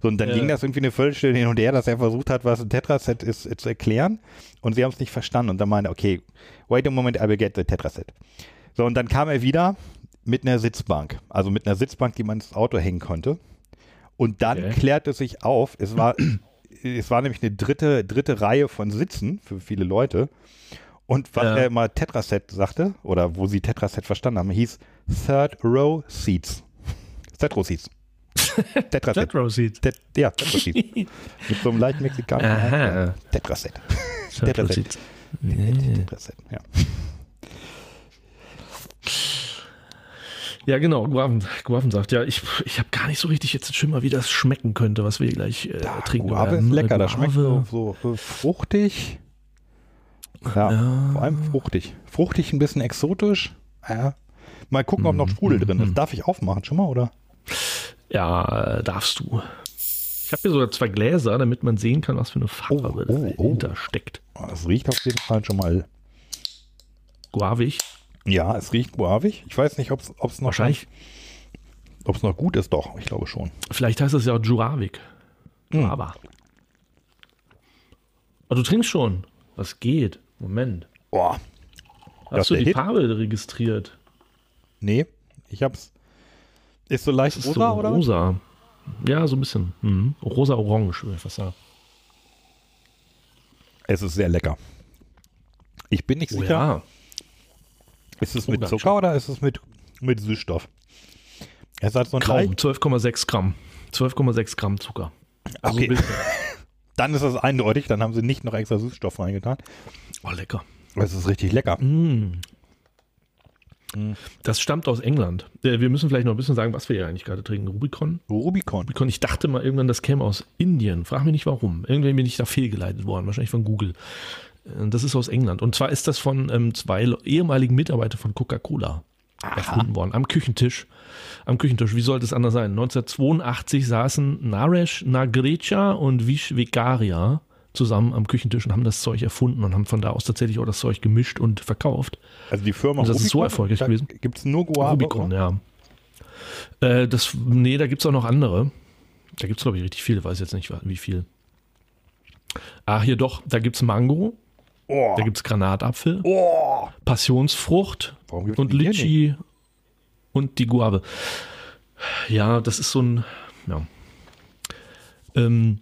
So, und dann ja. ging das irgendwie eine Viertelstunde hin und her, dass er versucht hat, was ein Tetraset ist, äh, zu erklären. Und sie haben es nicht verstanden. Und dann meinte, okay, wait a moment, I will get the Tetraset. So, und dann kam er wieder mit einer Sitzbank. Also mit einer Sitzbank, die man ins Auto hängen konnte. Und dann okay. klärte sich auf, es war, es war nämlich eine dritte, dritte Reihe von Sitzen für viele Leute. Und was ja. er immer Tetraset sagte, oder wo sie Tetraset verstanden haben, hieß Third Row Seats. Third Row Seats. Tetraset. Third Row Seats. Tet, ja, Third Row Seats. Mit so einem leicht mexikanischen Aha. Tetraset. Tetraset. Tetraset, ja. Ja, genau, Guaven, Guaven sagt, ja, ich, ich habe gar nicht so richtig jetzt Schimmer, wie das schmecken könnte, was wir gleich äh, ja, trinken Guave werden. ist lecker, das schmeckt so, so fruchtig. Ja, ja, vor allem fruchtig. Fruchtig, ein bisschen exotisch. Ja. Mal gucken, ob noch Sprudel drin ist. Mhm. Darf ich aufmachen schon mal, oder? Ja, darfst du. Ich habe hier sogar zwei Gläser, damit man sehen kann, was für eine Farbe oh, oh, oh. dahinter steckt. Oh, das riecht auf jeden Fall schon mal guavig. Ja, es riecht guavig. Ich weiß nicht, ob es noch wahrscheinlich ob es noch gut ist, doch. Ich glaube schon. Vielleicht heißt es ja auch Juravik. Hm. Aber du trinkst schon. Was geht? Moment. Boah. Hast du die Hit? Farbe registriert? Nee, ich hab's. Ist so leicht ist rosa, so oder? Rosa. Ja, so ein bisschen. Mhm. Rosa-orange, würde ich fast sagen. Es ist sehr lecker. Ich bin nicht oh, sicher. Ja. Ist es mit Zucker oder ist es mit, mit Süßstoff? Es hat so ein Kaum, 12,6 Gramm. 12,6 Gramm Zucker. Also okay. dann ist das eindeutig. Dann haben sie nicht noch extra Süßstoff reingetan. Oh, lecker. Das ist richtig lecker. Mm. Das stammt aus England. Äh, wir müssen vielleicht noch ein bisschen sagen, was wir hier eigentlich gerade trinken. Rubicon? Rubicon. Rubicon. Ich dachte mal irgendwann, das käme aus Indien. Frag mich nicht warum. Irgendwann bin ich da fehlgeleitet worden. Wahrscheinlich von Google. Äh, das ist aus England. Und zwar ist das von ähm, zwei ehemaligen Mitarbeitern von Coca-Cola erfunden worden. Am Küchentisch. Am Küchentisch. Wie sollte es anders sein? 1982 saßen Naresh Nagrecha und Vish Vikaria zusammen am Küchentisch und haben das Zeug erfunden und haben von da aus tatsächlich auch das Zeug gemischt und verkauft. Also die Firma und das Rubicon, ist so erfolgreich gewesen. Gibt es nur Guava? Rubicon, ja. Äh, das, nee, da gibt es auch noch andere. Da gibt es, glaube ich, richtig viele, weiß jetzt nicht, wie viel. Ah, hier doch, da gibt es Mango. Oh. Da gibt es Granatapfel. Oh. Passionsfrucht und Litchi und die Guave. Ja, das ist so ein, ja. Ähm,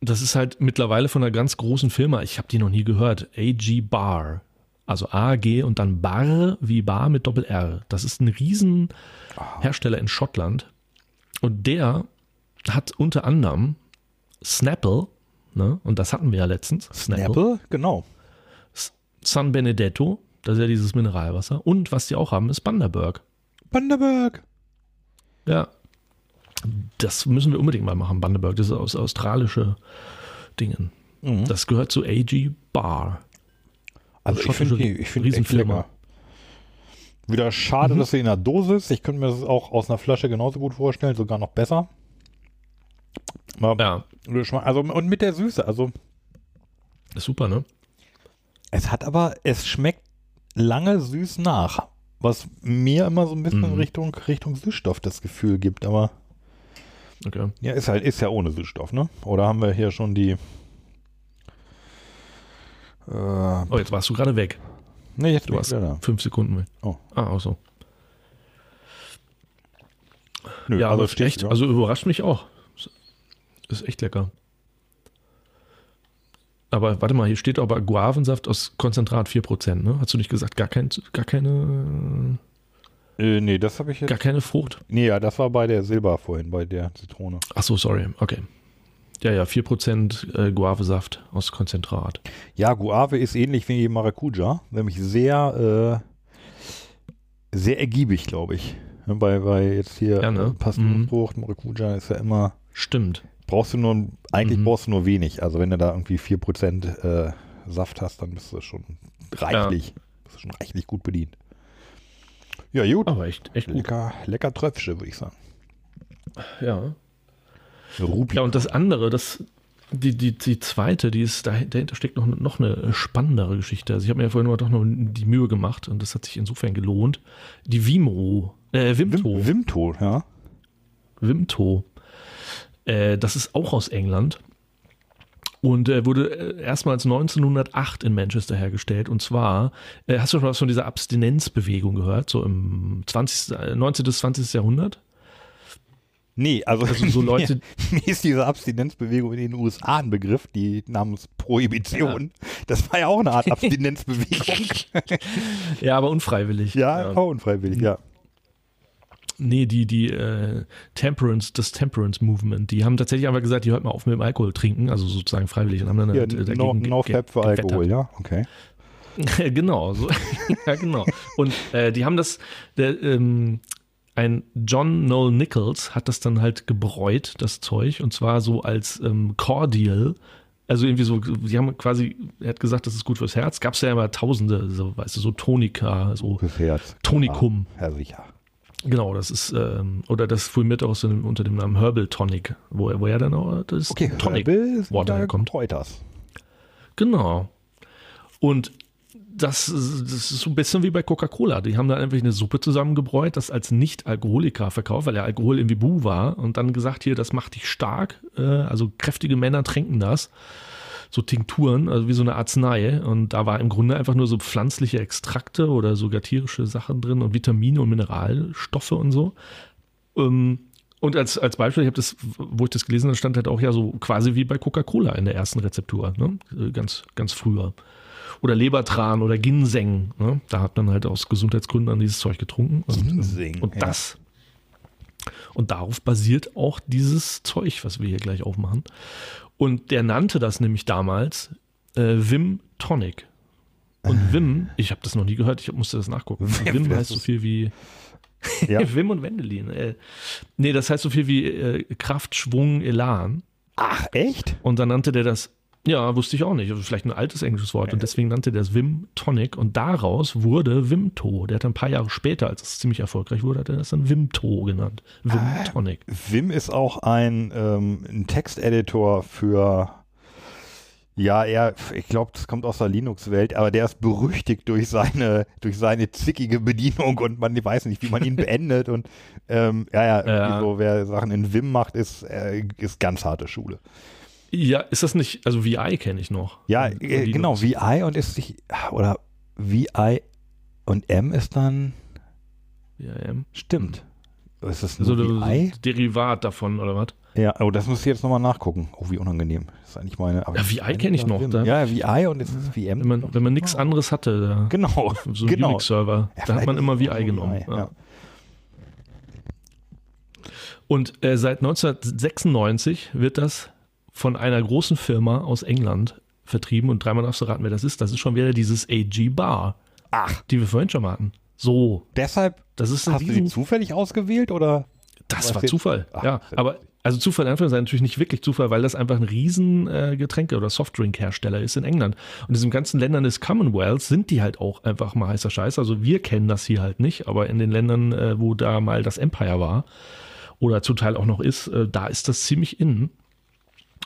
das ist halt mittlerweile von einer ganz großen Firma, ich habe die noch nie gehört, AG Bar. Also AG und dann Bar wie Bar mit Doppel R. Das ist ein Riesenhersteller in Schottland. Und der hat unter anderem Snapple, ne? und das hatten wir ja letztens. Snapple, Snapple genau. San Benedetto, das ist ja dieses Mineralwasser. Und was die auch haben, ist Bundaberg. Bundaberg. Ja, das müssen wir unbedingt mal machen, Bundaberg. Das ist aus australische Dingen. Mhm. Das gehört zu AG Bar. Also ich finde ich find Riesenfirma. Wieder schade, mhm. dass sie in der Dose ist. Ich könnte mir das auch aus einer Flasche genauso gut vorstellen, sogar noch besser. Aber ja. Also, und mit der Süße, also. Ist super, ne? Es hat aber, es schmeckt lange süß nach. Was mir immer so ein bisschen mhm. Richtung, Richtung Süßstoff das Gefühl gibt, aber. Okay. Ja, ist halt, ist ja ohne Süßstoff, ne? Oder haben wir hier schon die. Äh, oh, jetzt warst du gerade weg. Nee, jetzt du hast da. fünf Sekunden weg. Oh. Ah, auch so. Nö, ja, also aber echt, ja. also überrascht mich auch. Ist echt lecker. Aber warte mal, hier steht aber Guavensaft aus Konzentrat 4%, ne? Hast du nicht gesagt, gar, kein, gar keine. Äh, nee, das habe ich jetzt. Gar keine Frucht? Nee, ja, das war bei der Silber vorhin, bei der Zitrone. Ach so, sorry. Okay. Ja, ja, 4% äh, Guavesaft aus Konzentrat. Ja, Guave ist ähnlich wie Maracuja, nämlich sehr, äh, sehr ergiebig, glaube ich. Bei, bei jetzt hier ja, ne? Pastenfrucht, mhm. Maracuja ist ja immer. Stimmt. Brauchst du nur, eigentlich mhm. brauchst du nur wenig. Also wenn du da irgendwie 4% äh, Saft hast, dann bist du schon reichlich, ja. bist du schon reichlich gut bedient. Ja, gut. Aber echt, echt gut. Lecker, lecker Tröpfchen, würde ich sagen. Ja. Rupi. Ja, und das andere, das, die, die, die zweite, die ist, dahinter steckt noch, noch eine spannendere Geschichte. Also ich habe mir ja vorhin doch noch die Mühe gemacht und das hat sich insofern gelohnt. Die Vimo, äh, Wimto. Wimto, ja. Wimto. Äh, das ist auch aus England und äh, wurde äh, erstmals 1908 in Manchester hergestellt. Und zwar, äh, hast du schon was von dieser Abstinenzbewegung gehört, so im 20., 19. bis 20. Jahrhundert? Nee, also, also so Leute. Mir, mir, ist diese Abstinenzbewegung in den USA ein Begriff, die namens Prohibition. Ja. Das war ja auch eine Art Abstinenzbewegung. ja, aber unfreiwillig. Ja, ja, auch unfreiwillig, ja. Nee, die, die äh, Temperance, das Temperance Movement, die haben tatsächlich einfach gesagt, die hört mal auf mit dem Alkohol trinken, also sozusagen freiwillig und haben dann ja, halt, äh, dagegen no, no Fab für Alkohol, ja, okay. genau, so, ja genau. Und äh, die haben das, der, ähm, ein John Noel Nichols hat das dann halt gebräut, das Zeug, und zwar so als ähm, Cordial. Also irgendwie so, die haben quasi, er hat gesagt, das ist gut fürs Herz. Gab es ja immer tausende, so, weißt du, so Tonika, so fürs Herz. Tonikum. Ja, sicher. Genau, das ist, ähm, oder das fulmiert auch so unter dem Namen Herbal Tonic, wo, wo er dann auch das okay, Tonic Water herkommt. Kräuters. Genau. Und das, das ist so ein bisschen wie bei Coca-Cola. Die haben da einfach eine Suppe zusammengebräut, das als Nicht-Alkoholiker verkauft, weil der Alkohol irgendwie Bu war und dann gesagt, hier, das macht dich stark. Äh, also kräftige Männer trinken das so Tinkturen, also wie so eine Arznei. Und da war im Grunde einfach nur so pflanzliche Extrakte oder sogar tierische Sachen drin und Vitamine und Mineralstoffe und so. Ähm, und als, als Beispiel, ich habe das, wo ich das gelesen habe, stand halt auch ja so quasi wie bei Coca-Cola in der ersten Rezeptur, ne? Äh, ganz, ganz früher. Oder Lebertran oder Ginseng. Ne? Da hat man halt aus Gesundheitsgründen an dieses Zeug getrunken. Und, Ginseng, und das. Ja. Und darauf basiert auch dieses Zeug, was wir hier gleich aufmachen. Und der nannte das nämlich damals äh, Wim Tonic. Und. Wim, ich habe das noch nie gehört, ich musste das nachgucken. Wim heißt so viel wie ja. Wim und Wendelin. Äh, nee, das heißt so viel wie äh, Kraft, Schwung, Elan. Ach, echt? Und dann nannte der das, ja, wusste ich auch nicht. Also vielleicht ein altes englisches Wort. Und deswegen nannte der das Wim Tonic. Und daraus wurde Wimto. Der hat ein paar Jahre später, als es ziemlich erfolgreich wurde, hat er das dann Wimto genannt. Wim ah, Tonic. Wim ist auch ein, ähm, ein Texteditor für ja, er, ich glaube, das kommt aus der Linux-Welt, aber der ist berüchtigt durch seine, durch seine zickige Bedienung und man weiß nicht, wie man ihn beendet und ähm, ja, ja, ja. so, wer Sachen in Wim macht, ist, äh, ist ganz harte Schule. Ja, ist das nicht, also VI kenne ich noch. Ja, äh, genau, VI und ist sich, oder VI und M ist dann. VIM? Stimmt. Ist das ein also VI? Derivat davon, oder was? Ja, oh, das muss ich jetzt nochmal nachgucken. Oh, wie unangenehm. Das ist eigentlich meine. ja, VI kenne ich noch. Da. Ja, VI und jetzt ist VM. Wenn man, wenn man nichts anderes hatte, da, genau. so genau. Unix-Server, ja, da hat man immer VI genommen. VI, ja. Und äh, seit 1996 wird das von einer großen Firma aus England vertrieben und dreimal darfst du raten, wer das ist. Das ist schon wieder dieses AG Bar. Ach. Die wir vorhin schon mal hatten. So. Deshalb das ist hast du die zufällig ausgewählt oder? Das war Zufall. Ach, ja, aber Also Zufall in Anführungszeichen natürlich nicht wirklich Zufall, weil das einfach ein riesen äh, Getränke- oder Softdrink-Hersteller ist in England. Und in diesen ganzen Ländern des Commonwealth sind die halt auch einfach mal heißer Scheiß. Also wir kennen das hier halt nicht, aber in den Ländern, äh, wo da mal das Empire war oder zum Teil auch noch ist, äh, da ist das ziemlich innen.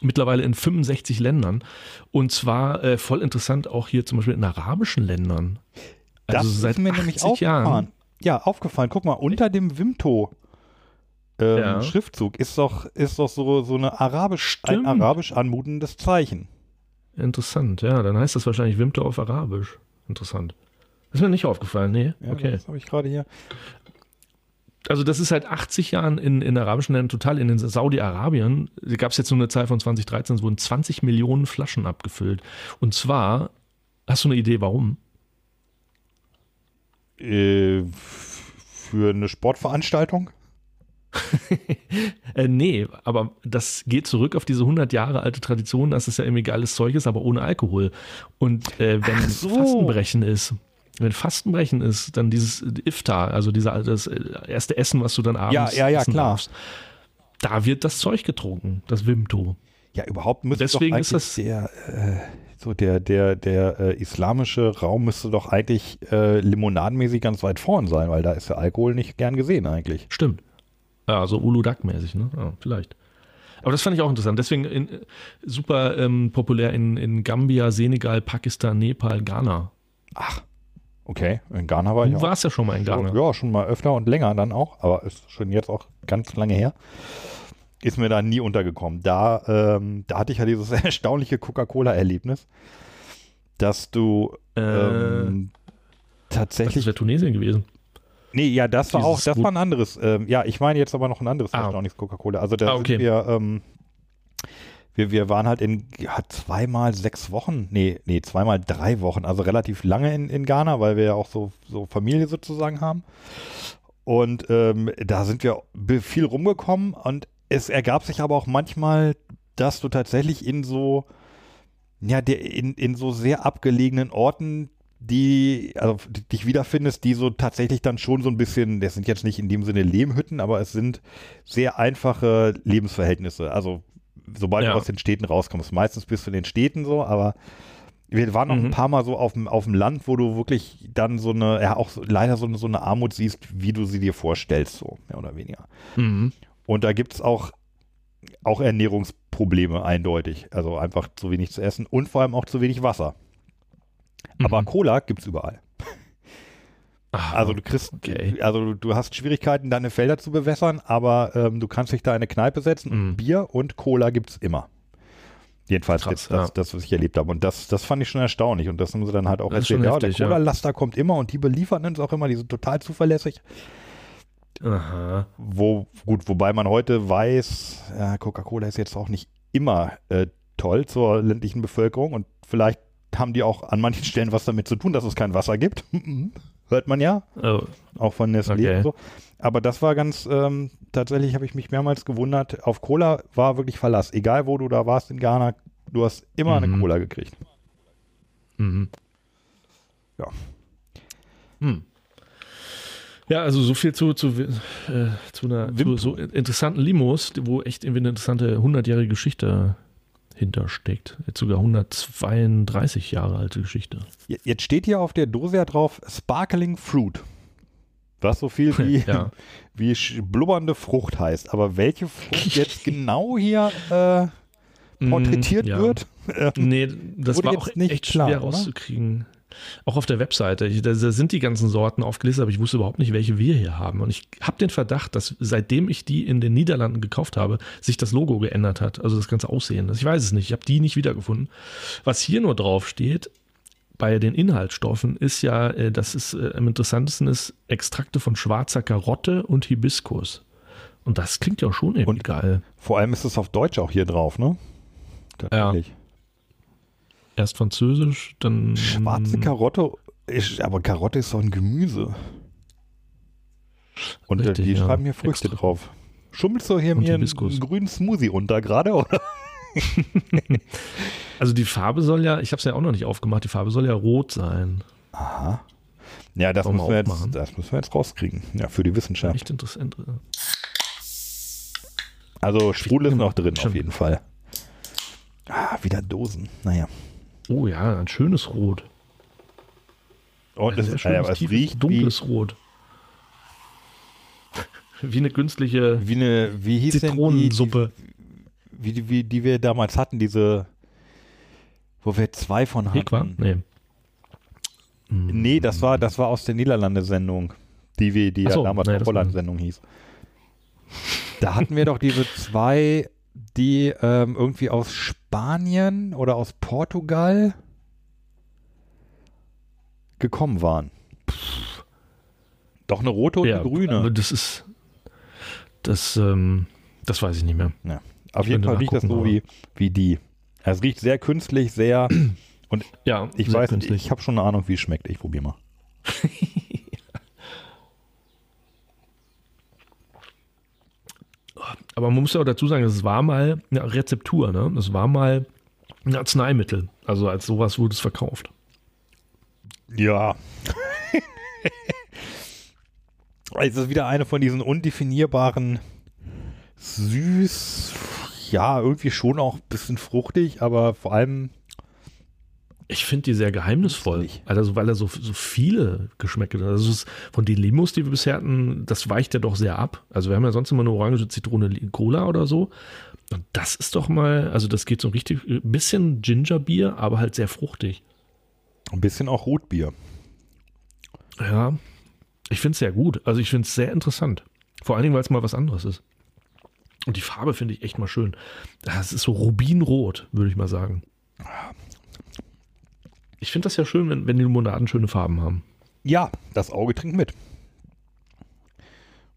Mittlerweile in 65 Ländern. Und zwar äh, voll interessant auch hier zum Beispiel in arabischen Ländern. Also das seit ist mir nämlich Jahren. Ja, aufgefallen. Guck mal, unter dem Wimto ähm, ja. Schriftzug ist doch, ist doch so, so eine arabisch, ein arabisch anmutendes Zeichen. Interessant, ja. Dann heißt das wahrscheinlich Wimto auf Arabisch. Interessant. ist mir nicht aufgefallen, nee. Ja, okay. Das habe ich gerade hier. Also das ist seit 80 Jahren in, in arabischen Ländern total. In den Saudi-Arabien gab es jetzt nur eine Zahl von 2013, es wurden 20 Millionen Flaschen abgefüllt. Und zwar, hast du eine Idee, warum? Äh, für eine Sportveranstaltung? äh, nee, aber das geht zurück auf diese 100 Jahre alte Tradition, dass es ja irgendwie geiles Zeug ist, aber ohne Alkohol. Und äh, wenn so. Fastenbrechen ist, wenn Fastenbrechen ist, dann dieses Iftar, also dieser, das erste Essen, was du dann abends ja, ja, ja, klar. Darfst, da wird das Zeug getrunken, das Wimto. Ja, überhaupt müsste Deswegen doch ist das der, äh, so der, der, der äh, islamische Raum müsste doch eigentlich äh, limonadenmäßig ganz weit vorn sein, weil da ist der Alkohol nicht gern gesehen eigentlich. Stimmt. Ja, so Uludak-mäßig, ne? Ja, vielleicht. Aber das fand ich auch interessant. Deswegen in, super ähm, populär in, in Gambia, Senegal, Pakistan, Nepal, Ghana. Ach, okay. In Ghana war du ich auch. Du warst ja schon mal in Ghana. Ja, schon mal öfter und länger dann auch, aber ist schon jetzt auch ganz lange her. Ist mir da nie untergekommen. Da, ähm, da hatte ich ja dieses erstaunliche Coca-Cola-Erlebnis, dass du äh, ähm, tatsächlich. Das wäre Tunesien gewesen. Nee, ja, das war auch, das war ein anderes. Ähm, ja, ich meine jetzt aber noch ein anderes ah. nichts Coca-Cola. Also da ah, okay. sind wir, ähm, wir, wir waren halt in ja, zweimal sechs Wochen, nee, nee, zweimal drei Wochen, also relativ lange in, in Ghana, weil wir ja auch so, so Familie sozusagen haben. Und ähm, da sind wir viel rumgekommen und es ergab sich aber auch manchmal, dass du tatsächlich in so, ja, in, in so sehr abgelegenen Orten die, also dich wiederfindest, die so tatsächlich dann schon so ein bisschen, das sind jetzt nicht in dem Sinne Lehmhütten, aber es sind sehr einfache Lebensverhältnisse. Also sobald ja. du aus den Städten rauskommst, meistens bist du in den Städten so, aber wir waren noch mhm. ein paar Mal so auf dem, auf dem Land, wo du wirklich dann so eine, ja auch so, leider so, so eine Armut siehst, wie du sie dir vorstellst, so mehr oder weniger. Mhm. Und da gibt es auch, auch Ernährungsprobleme eindeutig. Also einfach zu wenig zu essen und vor allem auch zu wenig Wasser. Aber mhm. Cola gibt es überall. Ach, also du kriegst, okay. also du hast Schwierigkeiten, deine Felder zu bewässern, aber ähm, du kannst dich da in eine Kneipe setzen mhm. Bier und Cola gibt es immer. Jedenfalls Krass, jetzt, das, ja. das, was ich erlebt habe. Und das, das fand ich schon erstaunlich. Und das haben sie dann halt auch erzählt. Ja, der Cola-Laster ja. kommt immer und die beliefern uns auch immer, die sind total zuverlässig. Aha. Wo, gut, wobei man heute weiß, ja, Coca-Cola ist jetzt auch nicht immer äh, toll zur ländlichen Bevölkerung und vielleicht haben die auch an manchen Stellen was damit zu tun, dass es kein Wasser gibt. Hört man ja. Oh. Auch von Nestlé okay. und so. Aber das war ganz, ähm, tatsächlich habe ich mich mehrmals gewundert. Auf Cola war wirklich Verlass. Egal wo du da warst in Ghana, du hast immer mhm. eine Cola gekriegt. Mhm. Ja. Hm. Ja, also so viel zu, zu, äh, zu einer zu so interessanten Limos, wo echt irgendwie eine interessante 100-jährige Geschichte hintersteckt. Jetzt sogar 132 Jahre alte Geschichte. Jetzt steht hier auf der Dose ja drauf Sparkling Fruit. Was so viel wie, ja. wie blubbernde Frucht heißt. Aber welche Frucht jetzt genau hier äh, mm, porträtiert ja. wird? nee, das war auch nicht echt klar, schwer rauszukriegen auch auf der Webseite, da sind die ganzen Sorten aufgelistet, aber ich wusste überhaupt nicht, welche wir hier haben. Und ich habe den Verdacht, dass seitdem ich die in den Niederlanden gekauft habe, sich das Logo geändert hat. Also das ganze Aussehen. Ich weiß es nicht. Ich habe die nicht wiedergefunden. Was hier nur drauf steht, bei den Inhaltsstoffen ist ja, äh, das ist äh, am interessantesten ist Extrakte von schwarzer Karotte und Hibiskus. Und das klingt ja schon irgendwie und geil. Vor allem ist es auf Deutsch auch hier drauf, ne? Tatsächlich. Ja. Erst Französisch, dann. Schwarze Karotte, ist, aber Karotte ist doch ein Gemüse. Und Richtig, die ja. schreiben hier Früchte Extra. drauf. Schummelst du hier Und mir einen, einen grünen Smoothie unter gerade, oder? also die Farbe soll ja, ich habe es ja auch noch nicht aufgemacht, die Farbe soll ja rot sein. Aha. Ja, das müssen, wir jetzt, das müssen wir jetzt rauskriegen. Ja, für die Wissenschaft. Echt interessant. Also Sprudel ist noch drin auf jeden Fall. Ah, wieder Dosen. Naja. Oh ja, ein schönes Rot. Oh, das ist, ja, es riecht dunkles wie, Rot. Wie eine künstliche wie eine, wie hieß Zitronensuppe. Wie die, wie die wir damals hatten, diese, wo wir zwei von hatten. Hekwa? Nee. Nee, das war, das war aus der Niederlande-Sendung, die wir, die so, ja damals nee, Holland-Sendung hieß. Da hatten wir doch diese zwei, die ähm, irgendwie aus Spanien oder aus Portugal gekommen waren. Pff. Doch eine rote und ja, eine grüne. Aber das ist, das, ähm, das weiß ich nicht mehr. Ja. Auf ich jeden Fall riecht das so wie, wie die. Es riecht sehr künstlich, sehr. Und ja, ich weiß nicht, ich habe schon eine Ahnung, wie es schmeckt. Ich probiere mal. Aber man muss ja auch dazu sagen, es war mal eine Rezeptur, ne? Es war mal ein Arzneimittel. Also als sowas wurde es verkauft. Ja. es ist wieder eine von diesen undefinierbaren süß, ja, irgendwie schon auch ein bisschen fruchtig, aber vor allem. Ich finde die sehr geheimnisvoll. Also, weil er so, so viele Geschmäcke hat. Also, ist, von den Limos, die wir bisher hatten, das weicht ja doch sehr ab. Also, wir haben ja sonst immer eine orange Zitrone Cola oder so. Und das ist doch mal, also, das geht so richtig, ein bisschen Gingerbier, aber halt sehr fruchtig. Ein bisschen auch Rotbier. Ja, ich finde es sehr gut. Also, ich finde es sehr interessant. Vor allen Dingen, weil es mal was anderes ist. Und die Farbe finde ich echt mal schön. Das ist so Rubinrot, würde ich mal sagen. Ich finde das ja schön, wenn, wenn die Limonaden schöne Farben haben. Ja, das Auge trinkt mit.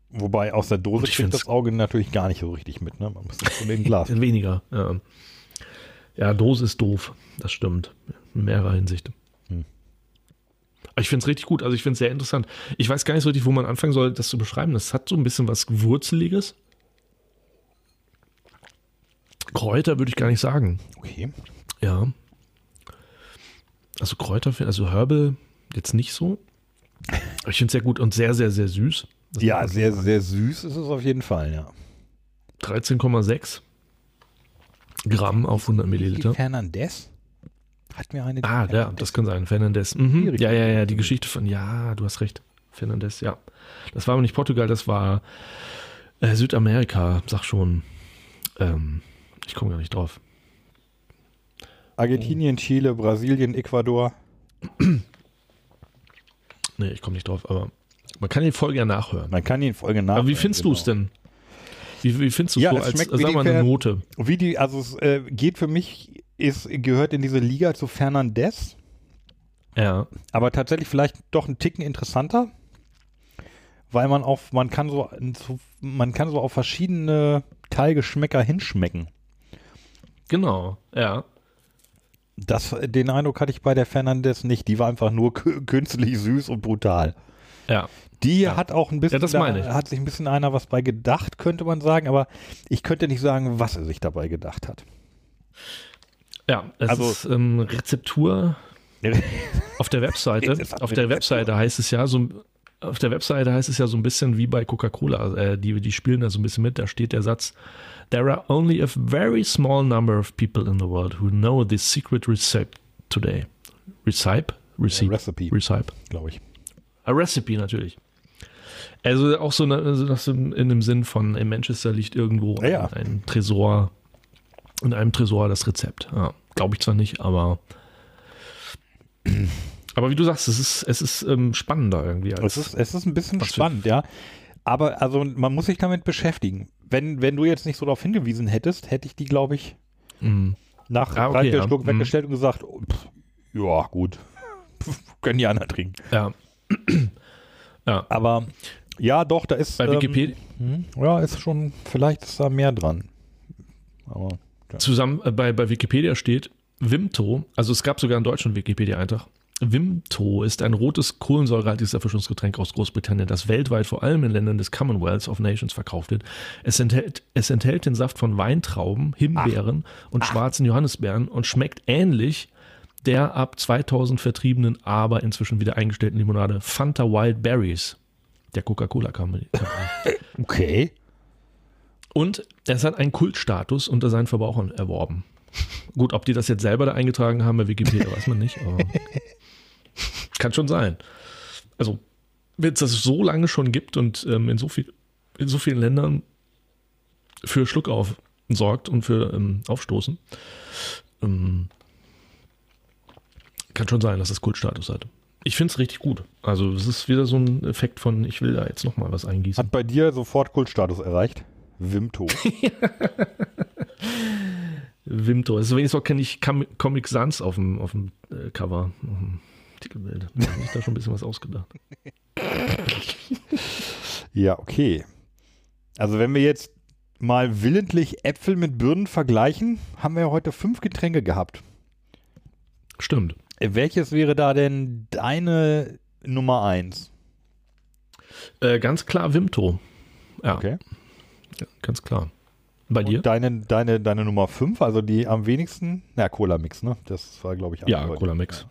Wobei aus der Dose trinkt das Auge natürlich gar nicht so richtig mit. Ne? Man muss das von dem Glas. Weniger, ja. Ja, Dose ist doof. Das stimmt. In mehrerer Hinsicht. Hm. Ich finde es richtig gut. Also ich finde es sehr interessant. Ich weiß gar nicht so richtig, wo man anfangen soll, das zu beschreiben. Das hat so ein bisschen was Wurzeliges. Kräuter würde ich gar nicht sagen. Okay. Ja. Also Kräuter, also Herbal jetzt nicht so. Ich finde es sehr gut und sehr, sehr, sehr süß. Das ja, sehr, sagen. sehr süß ist es auf jeden Fall, ja. 13,6 Gramm auf 100 Milliliter. Fernandez? Hat mir eine. Ah, ja, das kann sein. Fernandez. Mhm. Ja, ja, ja, die Geschichte von, ja, du hast recht. Fernandez, ja. Das war aber nicht Portugal, das war äh, Südamerika, sag schon. Ähm, ich komme gar nicht drauf. Argentinien, Chile, Brasilien, Ecuador. nee, ich komme nicht drauf, aber man kann die Folge ja nachhören. Man kann die Folge nachhören. Aber wie findest genau. du es denn? Wie, wie findest du es ja, so als, schmeckt, sag mal, eine Note? Wie die, also es äh, geht für mich, ist, gehört in diese Liga zu Fernandez. Ja. Aber tatsächlich vielleicht doch ein Ticken interessanter, weil man auf, man kann so, man kann so auf verschiedene Teilgeschmäcker hinschmecken. Genau, ja. Das, den Eindruck hatte ich bei der Fernandez nicht. Die war einfach nur künstlich süß und brutal. Ja. Die ja. hat auch ein bisschen, ja, das meine ich. Da hat sich ein bisschen einer was bei gedacht, könnte man sagen, aber ich könnte nicht sagen, was er sich dabei gedacht hat. Ja, es also, ist ähm, Rezeptur auf der Webseite. auf der Webseite heißt es ja so, auf der Webseite heißt es ja so ein bisschen wie bei Coca-Cola. Äh, die, die spielen da so ein bisschen mit. Da steht der Satz: There are only a very small number of people in the world who know this secret recipe today. Recipe? Recipe. Recipe. Recipe. Glaube ich. A recipe natürlich. Also auch so das in, in dem Sinn von in Manchester liegt irgendwo ja, ja. ein Tresor, in einem Tresor das Rezept. Ja, Glaube ich zwar nicht, aber aber wie du sagst, es ist, es ist ähm, spannender irgendwie. es, ist, es ist ein bisschen spannend, ja. Aber also man muss sich damit beschäftigen wenn, wenn du jetzt nicht so darauf hingewiesen hättest, hätte ich die, glaube ich, mhm. nach ah, okay, drei, ja. Schluck mhm. weggestellt und gesagt, oh, pff, ja, gut, können die anderen trinken. Ja. ja. Aber ja, doch, da ist. Bei ähm, Wikipedia. Hm, ja, ist schon, vielleicht ist da mehr dran. Aber. Ja. Zusammen äh, bei, bei Wikipedia steht Wimto, also es gab sogar einen deutschen Wikipedia-Eintrag. Vimto ist ein rotes kohlensäurehaltiges Erfrischungsgetränk aus Großbritannien, das weltweit vor allem in Ländern des Commonwealth of Nations verkauft wird. Es enthält, es enthält den Saft von Weintrauben, Himbeeren Ach. und Ach. schwarzen Johannisbeeren und schmeckt ähnlich der ab 2000 vertriebenen, aber inzwischen wieder eingestellten Limonade Fanta Wild Berries der Coca-Cola Company. Okay. Und es hat einen Kultstatus unter seinen Verbrauchern erworben. Gut, ob die das jetzt selber da eingetragen haben bei Wikipedia, weiß man nicht, kann schon sein. Also, wenn es das so lange schon gibt und ähm, in, so viel, in so vielen Ländern für Schluckauf sorgt und für ähm, Aufstoßen, ähm, kann schon sein, dass das Kultstatus hat. Ich finde es richtig gut. Also es ist wieder so ein Effekt von, ich will da jetzt nochmal was eingießen. Hat bei dir sofort Kultstatus erreicht? Wimto. Wimto. Also wenigstens auch kenne ich Comic Sans auf dem, auf dem äh, Cover, Titelbild. Da habe ich da schon ein bisschen was ausgedacht. ja, okay. Also wenn wir jetzt mal willentlich Äpfel mit Birnen vergleichen, haben wir ja heute fünf Getränke gehabt. Stimmt. Welches wäre da denn deine Nummer eins? Äh, ganz klar Wimto. Ja. Okay. Ja, ganz klar. Bei dir? Deine, deine, deine Nummer 5, also die am wenigsten, na, Cola Mix, ne? Das war, glaube ich, Ja, Cola Mix. Ja.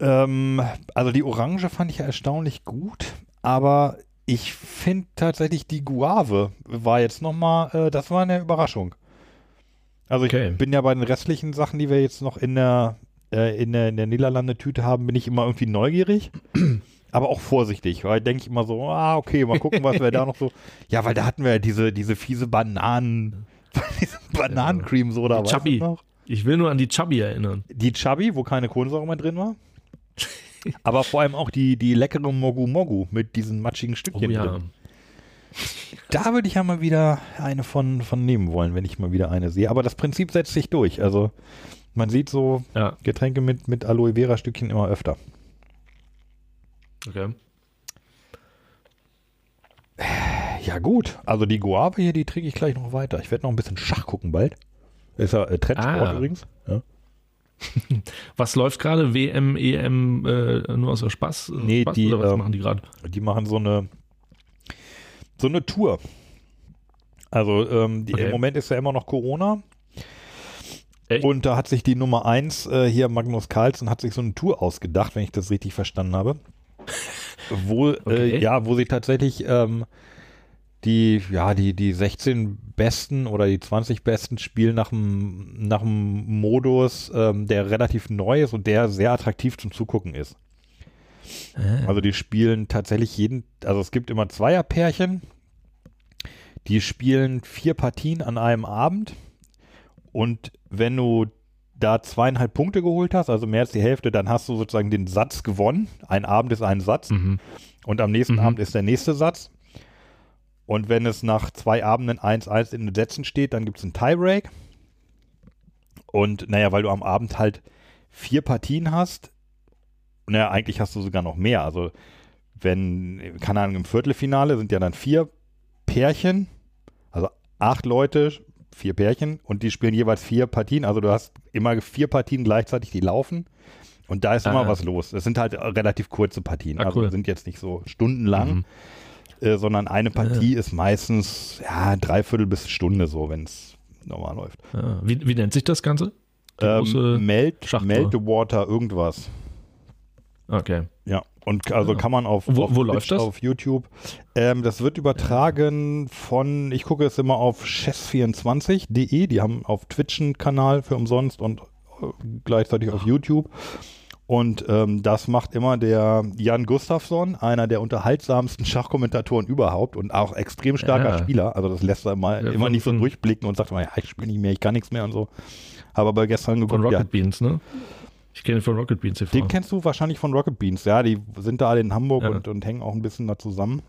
Ähm, also die Orange fand ich ja erstaunlich gut, aber ich finde tatsächlich die Guave war jetzt nochmal, äh, das war eine Überraschung. Also ich okay. bin ja bei den restlichen Sachen, die wir jetzt noch in der, äh, in der, in der Niederlande-Tüte haben, bin ich immer irgendwie neugierig aber auch vorsichtig, weil denke ich immer so, ah, okay, mal gucken, was wir da noch so. Ja, weil da hatten wir ja diese, diese fiese Bananen, diese Bananencreme so da Chubby. Noch? Ich will nur an die Chubby erinnern. Die Chubby, wo keine Kohlensäure mehr drin war. aber vor allem auch die, die leckere Mogu Mogu mit diesen matschigen Stückchen oh, ja. drin. Da würde ich ja mal wieder eine von, von nehmen wollen, wenn ich mal wieder eine sehe. Aber das Prinzip setzt sich durch. Also man sieht so ja. Getränke mit, mit Aloe Vera Stückchen immer öfter. Okay. Ja, gut. Also die Guave hier, die trinke ich gleich noch weiter. Ich werde noch ein bisschen Schach gucken bald. Ist ja äh, Trendsport ah. übrigens. Ja. Was läuft gerade? WM, EM, äh, nur aus der Spaß? Nee, Spaß, die, was ähm, machen die gerade? Die machen so eine so eine Tour. Also ähm, die, okay. im Moment ist ja immer noch Corona. Echt? Und da hat sich die Nummer 1 äh, hier, Magnus Carlsen, hat sich so eine Tour ausgedacht, wenn ich das richtig verstanden habe wo, äh, okay. äh, ja, wo sie tatsächlich ähm, die, ja, die, die 16 besten oder die 20 besten spielen nach einem, nach Modus, ähm, der relativ neu ist und der sehr attraktiv zum Zugucken ist. Ah. Also die spielen tatsächlich jeden, also es gibt immer Zweierpärchen, die spielen vier Partien an einem Abend und wenn du da zweieinhalb Punkte geholt hast, also mehr als die Hälfte, dann hast du sozusagen den Satz gewonnen. Ein Abend ist ein Satz mhm. und am nächsten mhm. Abend ist der nächste Satz. Und wenn es nach zwei Abenden 1-1 in den Sätzen steht, dann gibt es einen Tiebreak. Und naja, weil du am Abend halt vier Partien hast, naja, eigentlich hast du sogar noch mehr. Also wenn, keine Ahnung, im Viertelfinale sind ja dann vier Pärchen, also acht Leute vier Pärchen und die spielen jeweils vier Partien. Also du hast immer vier Partien gleichzeitig, die laufen. Und da ist immer was los. Es sind halt relativ kurze Partien. Ah, also cool. sind jetzt nicht so stundenlang, mhm. Äh, sondern eine Partie ja. ist meistens ja, dreiviertel bis Stunde so, wenn es normal läuft. Ja. Wie, wie, nennt sich das Ganze? Ähm, Melt, Melt Water irgendwas. Okay. Ja, und also ja. kann man auf, wo, auf, wo läuft das? auf YouTube. Ähm, das wird übertragen von, ich gucke es immer auf chess24.de, die haben auf Twitch einen Kanal für umsonst und äh, gleichzeitig auf YouTube. Und ähm, das macht immer der Jan Gustafsson, einer der unterhaltsamsten Schachkommentatoren überhaupt und auch extrem starker ja. Spieler. Also das lässt er mal ja, immer nicht so durchblicken und sagt mal, ja, ich spiele nicht mehr, ich kann nichts mehr und so. Aber bei gestern geguckt, Von Rocket ja, Beans, ne? Ich kenne ihn von Rocket Beans TV. Den kennst du wahrscheinlich von Rocket Beans, ja. Die sind da alle in Hamburg und, und hängen auch ein bisschen da zusammen.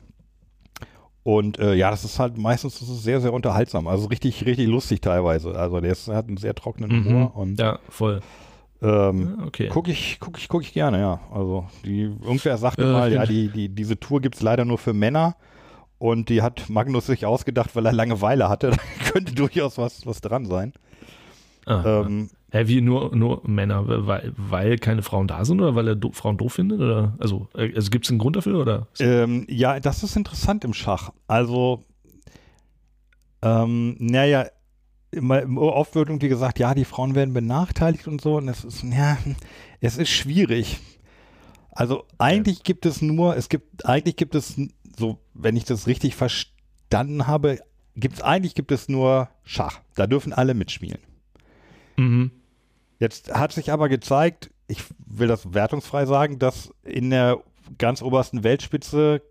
Und äh, ja, das ist halt meistens ist sehr, sehr unterhaltsam. Also richtig, richtig lustig teilweise. Also der, ist, der hat einen sehr trockenen mhm. Humor. Und, ja, voll. Ähm, okay. Gucke ich, guck ich, guck ich gerne, ja. Also die, irgendwer sagte äh, mal, ja, die, die, diese Tour gibt es leider nur für Männer. Und die hat Magnus sich ausgedacht, weil er Langeweile hatte. Da könnte durchaus was, was dran sein. Ah, ähm, Hä, wie nur, nur Männer, weil, weil keine Frauen da sind oder weil er do, Frauen doof findet? Oder? Also, äh, also gibt es einen Grund dafür? Oder? Ähm, ja, das ist interessant im Schach. Also, ähm, naja, oft wird irgendwie gesagt, ja, die Frauen werden benachteiligt und so. Und es ist, ja, es ist schwierig. Also eigentlich gibt es nur, es gibt, eigentlich gibt es so, wenn ich das richtig verstehe, dann habe, gibt es eigentlich gibt es nur Schach. Da dürfen alle mitspielen. Mhm. Jetzt hat sich aber gezeigt, ich will das wertungsfrei sagen, dass in der ganz obersten Weltspitze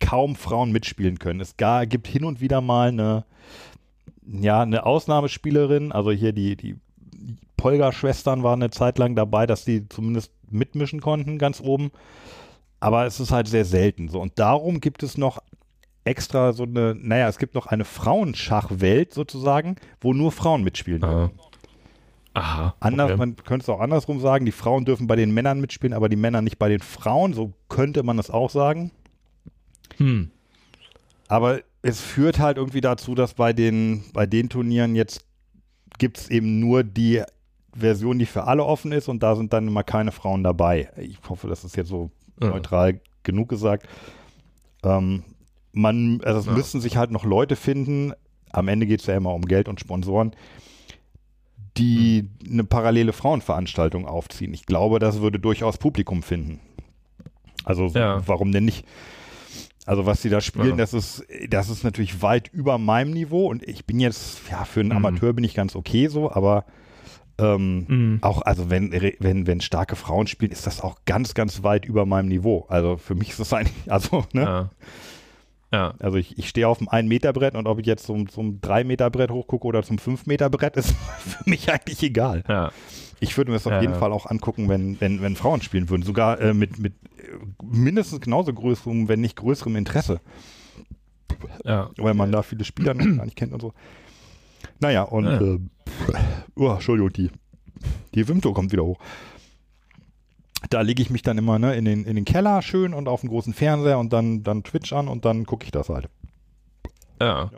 kaum Frauen mitspielen können. Es gar, gibt hin und wieder mal eine, ja, eine Ausnahmespielerin, also hier die, die Polga-Schwestern waren eine Zeit lang dabei, dass die zumindest mitmischen konnten, ganz oben. Aber es ist halt sehr selten so. Und darum gibt es noch extra so eine, naja, es gibt noch eine Frauenschachwelt sozusagen, wo nur Frauen mitspielen dürfen. Aha. Anders, okay. man könnte es auch andersrum sagen, die Frauen dürfen bei den Männern mitspielen, aber die Männer nicht bei den Frauen. So könnte man es auch sagen. Hm. Aber es führt halt irgendwie dazu, dass bei den, bei den Turnieren jetzt gibt es eben nur die Version, die für alle offen ist und da sind dann immer keine Frauen dabei. Ich hoffe, das ist jetzt so ja. neutral genug gesagt. Ähm, man, also es ja. müssten sich halt noch Leute finden, am Ende geht es ja immer um Geld und Sponsoren, die hm. eine parallele Frauenveranstaltung aufziehen. Ich glaube, das würde durchaus Publikum finden. Also ja. warum denn nicht? Also was sie da spielen, ja. das ist, das ist natürlich weit über meinem Niveau und ich bin jetzt, ja, für einen mhm. Amateur bin ich ganz okay so, aber ähm, mhm. auch, also wenn, wenn, wenn starke Frauen spielen, ist das auch ganz, ganz weit über meinem Niveau. Also für mich ist das eigentlich, also, ne? Ja. Ja. Also ich, ich stehe auf dem 1-Meter-Brett und ob ich jetzt zum, zum 3-Meter-Brett hochgucke oder zum 5-Meter-Brett, ist für mich eigentlich egal. Ja. Ich würde mir das auf ja, jeden Fall auch angucken, wenn, wenn, wenn Frauen spielen würden. Sogar äh, mit, mit mindestens genauso größerem, wenn nicht größerem Interesse. Ja. Weil man da viele Spieler noch gar nicht kennt und so. Naja, und ja. äh, oh, Entschuldigung, die, die Wimto kommt wieder hoch. Da lege ich mich dann immer ne, in, den, in den Keller schön und auf den großen Fernseher und dann, dann Twitch an und dann gucke ich das halt. Ja.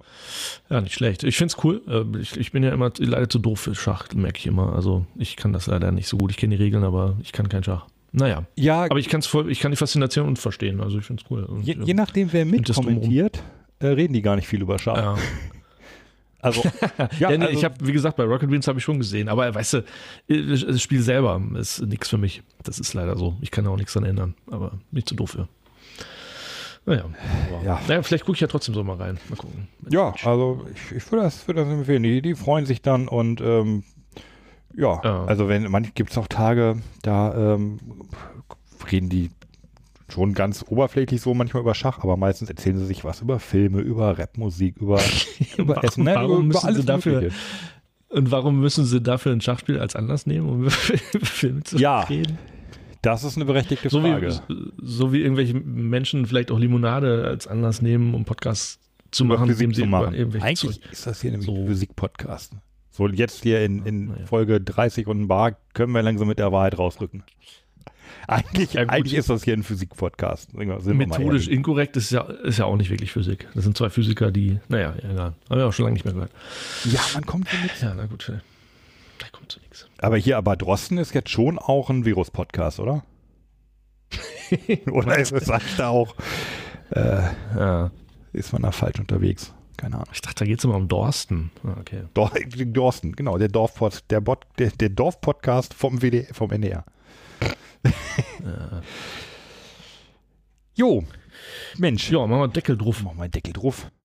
ja, nicht schlecht. Ich finde es cool. Äh, ich, ich, bin ja immer leider zu doof für Schach, merke ich immer. Also ich kann das leider nicht so gut. Ich kenne die Regeln, aber ich kann kein Schach. Naja. Ja, aber ich, kann's voll, ich kann die Faszination verstehen. Also ich finde es cool. Und, je, je, nachdem, wer mitkommentiert, äh, reden die gar nicht viel über Schach. Ja. Also, ja, ja nee, also, ich habe, wie gesagt, bei Rocket Beans habe ich schon gesehen, aber weißt du, das Spiel selber ist nichts für mich. Das ist leider so. Ich kann auch nichts dran ändern, aber nicht zu doof für. Naja, ja. naja vielleicht gucke ich ja trotzdem so mal rein. Mal gucken. Ja, also ich, ich würde das, würd das empfehlen. Die, die freuen sich dann und ähm, ja, ja, also wenn manchmal gibt es auch Tage, da ähm, reden die schon ganz oberflächlich so manchmal über Schach, aber meistens erzählen sie sich was über Filme, über Rapmusik, über, über Essen, ne? warum über, über alles dafür, Und warum müssen sie dafür ein Schachspiel als Anlass nehmen, um über Filme zu ja. reden? Das ist eine berechtigte so Frage. Wie, so wie irgendwelche Menschen vielleicht auch Limonade als Anlass nehmen, um Podcasts zu machen, indem sie machen. Eigentlich Zeug. ist das hier nämlich so. Musik-Podcast. So, jetzt hier in, in ja. Folge 30 und ein Bar können wir langsam mit der Wahrheit rausrücken. Eigentlich, ja, eigentlich ist das hier ein Physik-Podcast. Methodisch inkorrekt ist ja, ist ja auch nicht wirklich Physik. Das sind zwei Physiker, die, naja, egal. Haben wir auch schon lange nicht mehr gehört. Ja, man kommt nichts. Ja, na gut, kommt zu nichts. Aber hier, aber Drosten ist jetzt schon auch ein Virus-Podcast, oder? oder ist es da auch, äh, ja. ist man da falsch unterwegs? Keine Ahnung. Ich dachte, da geht es immer um Dorsten. Ah, okay. Dor Dorsten, genau, der Dorfpod, der, Bot, der, der Dorfpodcast vom vom NDR. ja. Jo, Mensch. Ja, machen wir Deckel drauf. Machen wir Deckel drauf.